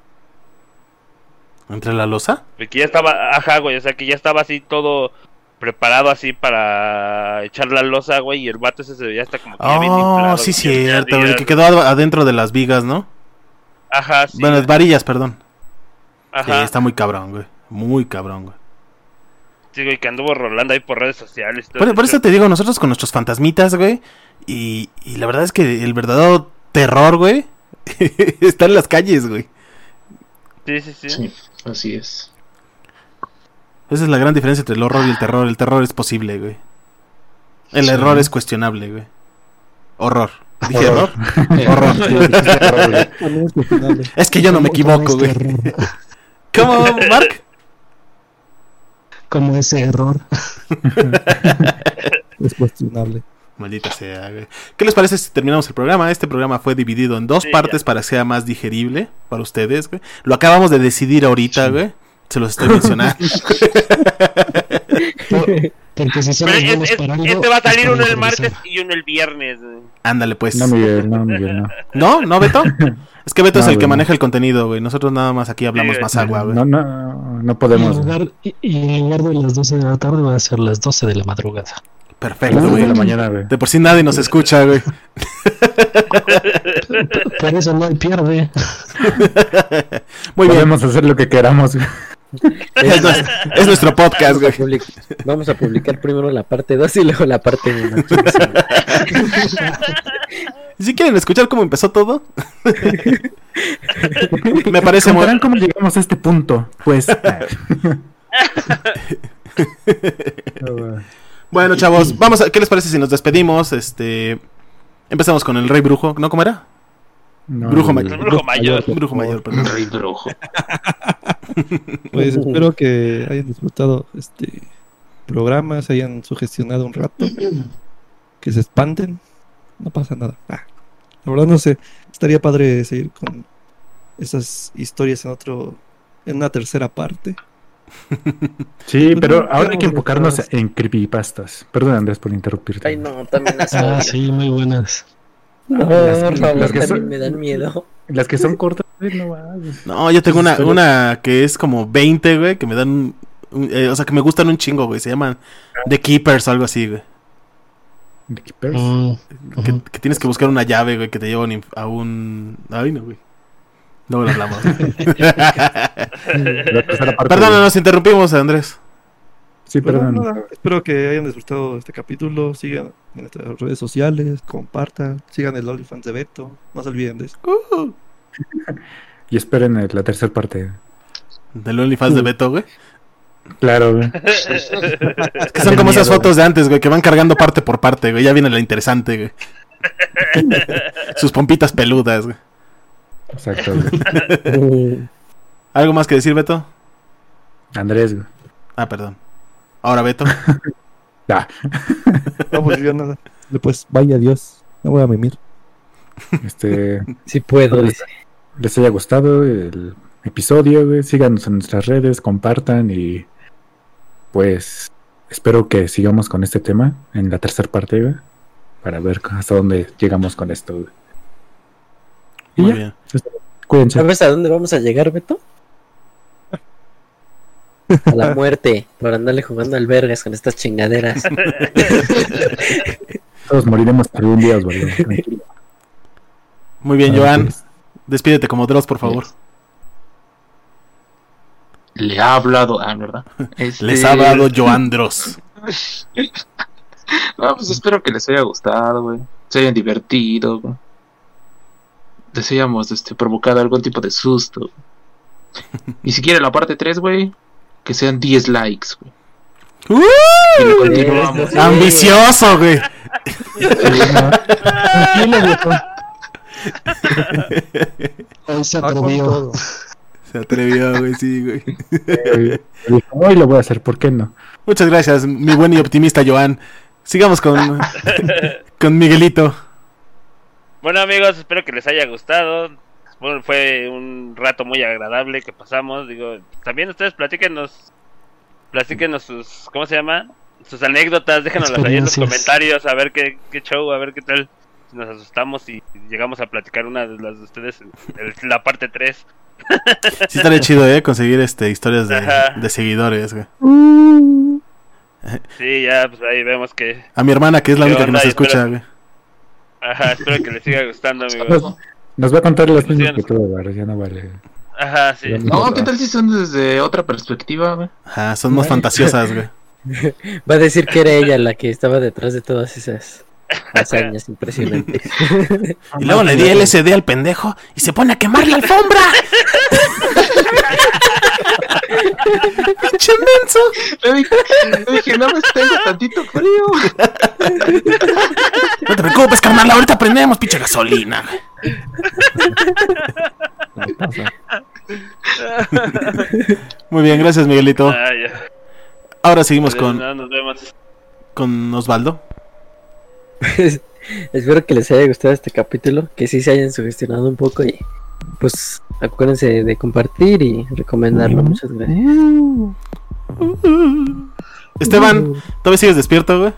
¿Entre la losa? Que ya estaba, ajá, güey, o sea, que ya estaba así todo, preparado así para echar la losa, güey, y el vato ese se veía hasta como que ya bien Oh, inflado, sí, cierto, días, Que quedó ad- adentro de las vigas, ¿no? Ajá, sí. Bueno, varillas, perdón. Sí, ajá. está muy cabrón, güey. Muy cabrón, güey. Sí, güey, que anduvo rolando ahí por redes sociales. todo Por, eso te digo, nosotros con nuestros fantasmitas, güey. Y, y la verdad es que el verdadero terror, güey, *laughs* está en las calles, güey. Sí, sí, sí. Sí, así es. Esa es la gran diferencia entre el horror y el terror. El terror es posible, güey. El Sí. error es cuestionable, güey. Horror. ¿Dije horror? Horror. *laughs* Es que yo no me equivoco, güey. este error. *laughs* ¿Cómo, Mark? Como ese error. *laughs* Es cuestionable. Maldita sea, güey. ¿Qué les parece si terminamos el programa? Este programa fue dividido en dos Sí, partes ya. para que sea más digerible para ustedes, güey. Lo acabamos de decidir ahorita, güey. Se los estoy mencionando. *laughs* Porque si es- es- para algo, este va a salir uno el martes y uno el viernes. güey. Ándale, pues. No, Miguel, no, Miguel, no. *laughs* ¿No? ¿No, Beto? *laughs* Es que Beto es el que güey, maneja el contenido, güey. Nosotros nada más aquí hablamos Sí, más agua, güey. No, no, no Y podemos. en, lugar, y- en lugar de las 12 de la tarde va a ser las 12 de la madrugada. Perfecto, güey. de la mañana, güey. De por sí nadie nos escucha, güey. Por eso no hay pierde. Muy bien. Podemos hacer lo que queramos. Es, *laughs* nues- es nuestro podcast, Vamos a, güey. public- vamos a publicar primero la parte 2 y luego la parte 1. *laughs* Si quieren escuchar cómo empezó todo, *laughs* me parece muy... ¿Contarán cómo llegamos a este punto? Pues. Bueno, chavos, vamos a... ¿Qué les parece si nos despedimos? Este... Empezamos con el Rey Brujo, ¿no? ¿Cómo era? No, Brujo güey. mayor. El brujo mayor. Brujo mayor, perdón. Rey brujo. *laughs* Pues espero que hayan disfrutado este programa, se hayan sugestionado un rato, que se espanten. No pasa nada. Ah, la verdad no sé, estaría padre seguir con esas historias en otro, en una tercera parte. *laughs* Sí, Pues pero ahora hay que enfocarnos en creepypastas. Perdón, Andrés, por interrumpirte. Ay, no, también las Ah, sí, muy buenas. No, Las- por favor, las que también son- me dan miedo. Las que son *laughs* cortas, güey, no mames. No, yo tengo una, una que es como 20, güey, que me dan... un- un- eh, o sea, que me gustan un chingo, güey. Se llaman The Keepers o algo así, güey. The Keepers. Mm, Que, tienes que buscar una llave, güey, que te lleva a un. Ay, no, güey. No lo hablamos. *laughs* *laughs* Perdón, nos interrumpimos, Andrés. Sí, Pero perdón. nada, espero que hayan disfrutado este capítulo, sigan en nuestras redes sociales, compartan, sigan el OnlyFans de Beto, no se olviden de eso. Uh, *laughs* Y esperen la tercera parte. del OnlyFans de Beto, güey. Claro, *laughs* güey. Es que son como esas fotos de antes, güey, que van cargando parte por parte, güey. Ya viene la interesante, güey. *laughs* Sus pompitas peludas, güey. Exacto, güey. ¿Algo más que decir, Beto? Andrés, güey. Ah, perdón. Ahora, Beto. *laughs* Ah, No, pues yo nada. *laughs* Pues vaya Dios, me voy a mimir. este, Sí puedo, les haya gustado el episodio, güey. Síganos en nuestras redes, compartan y pues espero que sigamos con este tema en la tercera parte, güey. Para ver hasta dónde llegamos con esto, güey. Y Muy ya, bien. cuídense. ¿Sabes a dónde vamos a llegar, Beto? A la muerte, por andarle jugando al vergas con estas chingaderas. *laughs* Todos moriremos algún día, Osvaldo. Tranquilo. Muy bien, Joan. pues. Despídete como Dross, por favor. Le ha hablado. Ah, ¿verdad? Este- Les ha hablado Joan Dross. *laughs* No, pues espero que les haya gustado, güey. Se hayan divertido, güey. Les hayamos este, provocado algún tipo de susto. *laughs* Y si quieren la parte 3, güey, que sean 10 likes, güey. ¡Uh! Y le continuamos. Sí. Ambicioso, güey. Tranquilo, viejo. Hoy se Ah, atrevió. Se atrevió, güey, sí, güey. Hoy lo voy a hacer, ¿por qué no? Muchas gracias, mi buen y optimista Joan. Sigamos con, *laughs* con Miguelito. Bueno amigos, espero que les haya gustado. Bueno, fue un rato muy agradable que pasamos. Digo, también ustedes platíquenos, platíquenos sus, ¿cómo se llama? Sus anécdotas, déjenoslas ahí en los comentarios, a ver qué, qué show, a ver qué tal. Si nos asustamos y llegamos a platicar una de las de ustedes, en el- la parte 3. Sí estaría *laughs* chido, eh, conseguir este historias de, seguidores, güey. Sí, ya, pues ahí vemos que. A mi hermana, que es la ¿Qué única que nos escucha, güey. Ajá, espero que les siga gustando, amigos. Nos va a contar las mismas que tú, Bar, ya no vale. Ajá, sí. No, ¿qué tal si son desde otra perspectiva, güey? Ajá, son más fantasiosas, *laughs* güey. Va a decir que era ella la que estaba detrás de todas esas hazañas impresionantes. *laughs* Y luego le di LSD al pendejo y se pone a quemar la alfombra. *laughs* ¡Pinche menso! Le dije, le dije, no me tengo tantito frío. No te preocupes, carnal, ahorita prendemos, pinche gasolina. Muy bien, gracias, Miguelito. Ah, ya. Ahora seguimos con, no, nos vemos. con Osvaldo. *laughs* Espero que les haya gustado este capítulo, que sí se hayan sugestionado un poco y pues acuérdense de compartir y recomendarlo. Muchas gracias. Esteban, ¿todavía sigues despierto, güey?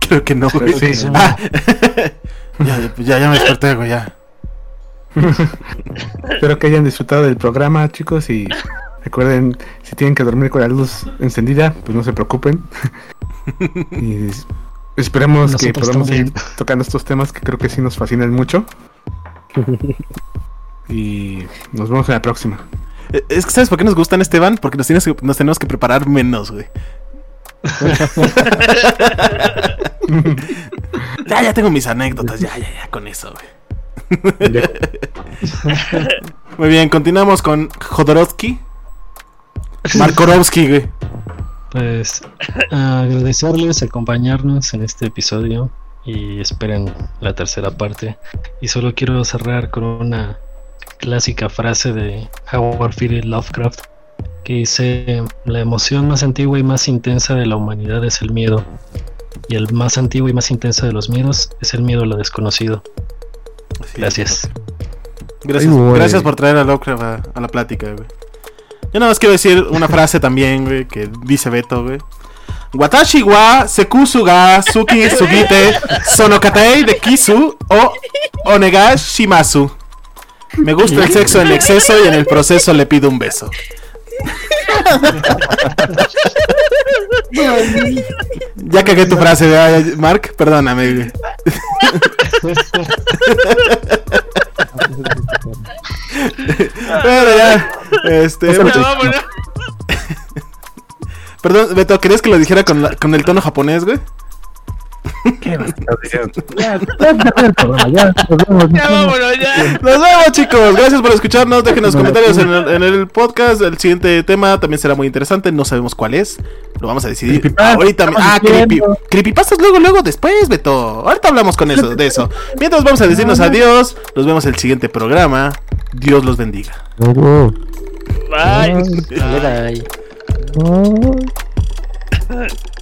Creo que no, güey. Sí, sí. Ah. *laughs* ya, ya, ya me desperté, güey, ya. *laughs* Espero que hayan disfrutado del programa, chicos, y recuerden, si tienen que dormir con la luz encendida, pues no se preocupen. *laughs* y es- esperemos que podamos también. seguir tocando estos temas que creo que sí nos fascinan mucho. *laughs* Y nos vemos en la próxima. Eh, Es que, ¿sabes por qué nos gustan, Esteban? Porque nos, tienes que- nos tenemos que preparar menos, güey. *laughs* ya, ya tengo mis anécdotas, ya, ya, ya, con eso, güey. *laughs* Muy bien, continuamos con Jodorowsky. Markorovsky, güey. Pues agradecerles acompañarnos en este episodio y esperen la tercera parte. Y solo quiero cerrar con una clásica frase de Howard Philip Lovecraft que dice, la emoción más antigua y más intensa de la humanidad es el miedo. Y el más antiguo y más intenso de los miedos es el miedo a lo desconocido. Gracias. Gracias, Ay, gracias por traer a Lovecraft a, a la plática, güey. Yo nada más quiero decir una frase también, güey, que dice Beto, güey. Watashi wa sekusu ga suki *laughs* sugite sonokatei de kisu o onega shimasu. Me gusta el sexo en exceso y en el proceso le pido un beso. *laughs* ya cagué tu frase, ¿verdad, Mark. Perdóname, güey. *laughs* Bueno, ya. Este. Vámonos. Perdón, Beto, ¿querías que lo dijera con, la- con el tono japonés, güey? Ya, ya, ya, vámonos, ya. Nos vemos, chicos. Gracias por escucharnos. Déjenos comentarios en el, en el podcast. El siguiente tema también será muy interesante. No sabemos cuál es. Lo vamos a decidir Creepypasta, ahorita. Ah, creepy, creepypastas luego, luego, después, Beto. Ahorita hablamos con eso, de eso. Mientras vamos a decirnos adiós. Nos vemos en el siguiente programa. Dios los bendiga. Oh, Bye. Bye. Oh. *laughs*